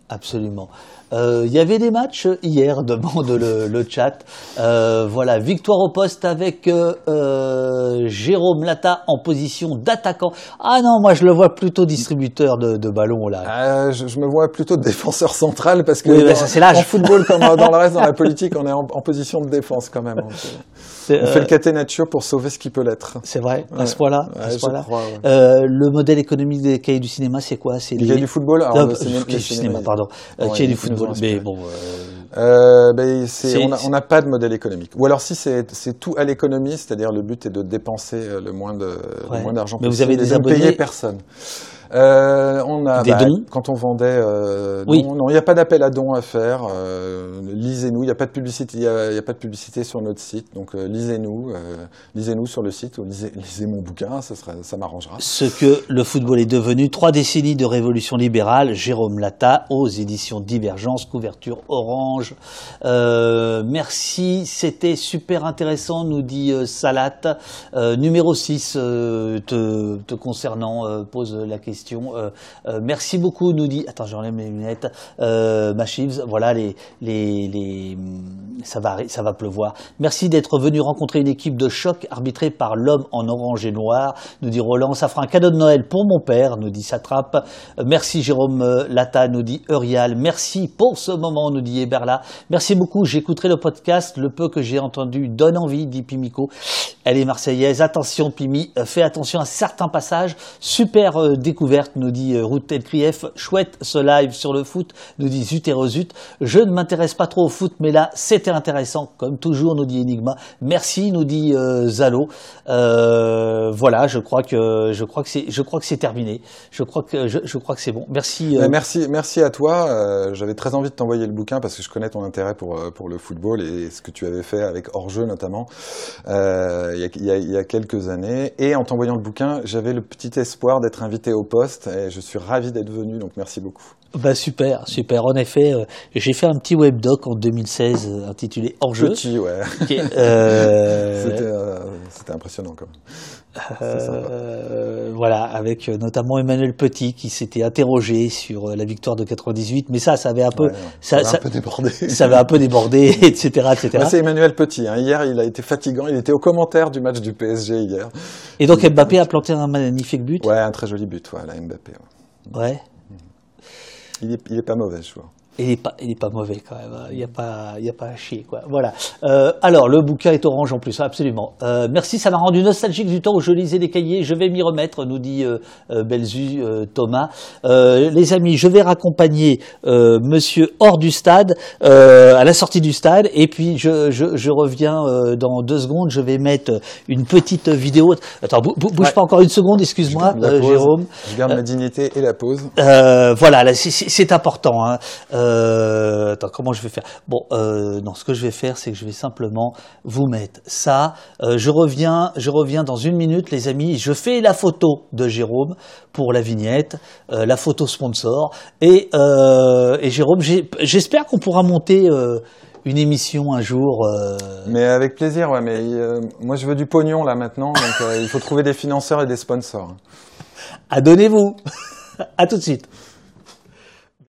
Absolument. Euh, Il y avait des matchs hier, demande le, le chat. Euh, voilà, victoire au poste avec euh, euh, Jérôme Lata en position d'attaquant. Ah non, moi je le vois plutôt distributeur de, de ballons là. Euh, je, je me vois plutôt défenseur central parce que Oui, bah, dans- ça, c'est l'âge. en football comme dans le reste dans la [LAUGHS] politique, on est en, en position de défense quand même. Fait, [LAUGHS] on fait euh, le catenaccio pour sauver ce qui peut l'être. c'est vrai, à ce point-là. Ouais, ce crois, ouais. Euh, le modèle économique des cahiers du cinéma, c'est quoi? C'est Il y a du football, alors Non, le euh, ciné- cahiers les du cinéma, pardon. Euh, cahiers du football. Mais bon, euh, Euh, ben, on n'a pas de modèle économique. Ou alors si c'est tout à l'économie, c'est-à-dire le but est de dépenser euh, le moins Ouais. d'argent Mais vous possible avez des abonnés payer personne. Euh, on a Des bah, dons quand on vendait. euh, Oui. Non, non, il n'y a pas d'appel à dons à faire. euh, lisez-nous. Il n'y a pas de publicité. Il y a, y a pas de publicité sur notre site. Donc lisez-nous, euh, lisez-nous sur le site ou lisez, lisez mon bouquin. Ça sera, ça m'arrangera. ce que le football est devenu. Trois décennies de révolution libérale. Jérôme Lata aux éditions Divergence, couverture orange. Euh, merci, c'était super intéressant, nous dit Salat. Euh, numéro 6, euh, te, te concernant, pose la question. Euh, euh, merci beaucoup, nous dit. Attends, j'enlève mes lunettes. Euh, Machivs, voilà, les, les, les, ça va, arri- ça va pleuvoir. Merci d'être venu rencontrer une équipe de choc arbitrée par l'homme en orange et noir, nous dit Roland. Ça fera un cadeau de Noël pour mon père, nous dit Satrape. Merci Jérôme Lata, nous dit Eurial. Merci pour ce moment, nous dit Eberla. Merci beaucoup, j'écouterai le podcast. Le peu que j'ai entendu donne envie, dit Pimico. Elle est marseillaise. Attention Pimi, fais attention à certains passages. Super euh, nous dit euh, Ruth Telkrief. Chouette ce live sur le foot, nous dit Zut. Je ne m'intéresse pas trop au foot, mais là, c'était intéressant, comme toujours, nous dit Enigma. Merci, nous dit euh, Zalo. Euh, voilà, je crois que je crois que c'est je crois que c'est terminé. Je crois que je, crois que c'est bon. Merci. merci, merci à toi. J'avais très envie de t'envoyer le bouquin parce que je connais ton intérêt pour, pour le football et ce que tu avais fait avec notamment il y a- il y a quelques années. Et en t'envoyant le bouquin, j'avais le petit espoir d'être invité au poste et je suis ravi d'être venu. Donc merci beaucoup. Bah super, super. En effet, euh, j'ai fait un petit webdoc en 2016 euh, intitulé Hors jeu. Petit, ouais. [LAUGHS] euh, C'était euh, c'était impressionnant quand même. Euh, voilà, avec euh, notamment Emmanuel Petit qui s'était interrogé sur euh, la victoire de 98, mais ça, ça avait un peu, Ouais, ça, ça, ça, un peu débordé. [LAUGHS] ça avait un peu débordé, etc., etc. Bah, c'est Emmanuel Petit. hein. Hier, il a été fatigant. Il était au commentaire du match du PSG hier. Et donc Mbappé a planté un magnifique but. Ouais, un très joli but, la Mbappé. ouais. Ouais. Il, est, il est pas mauvais, je vois. Il est pas, pas mauvais quand même. hein. Il n'y a pas, il y a pas à chier quoi. Voilà. Euh, alors le bouquin est orange en plus, absolument. Euh, merci, ça m'a rendu nostalgique du temps où je lisais les cahiers. Je vais m'y remettre, nous dit euh, euh, Belzu euh, Thomas. Euh, les amis, je vais raccompagner euh, Monsieur hors du stade, euh, à la sortie du stade, et puis je, je, je reviens euh, dans deux secondes. Je vais mettre une petite vidéo. Attends, bou- bou- bouge Ouais. pas encore une seconde, excuse-moi. Jérôme. Je garde ma dignité et la pause. Euh, voilà, là, c'est- c'est c'est important. Hein. Euh, attends, comment je vais faire? Bon, euh, non, ce que je vais faire, c'est que je vais simplement vous mettre ça. Euh, je reviens, je reviens dans une minute, les amis. Je fais la photo de Jérôme pour la vignette, la photo sponsor. Et, et Jérôme, j'espère qu'on pourra monter une émission un jour. euh, Mais avec plaisir, ouais. Mais euh, moi, je veux du pognon là maintenant, donc euh, il faut trouver des financeurs et des sponsors. Adonnez-vous. [LAUGHS] à tout de suite.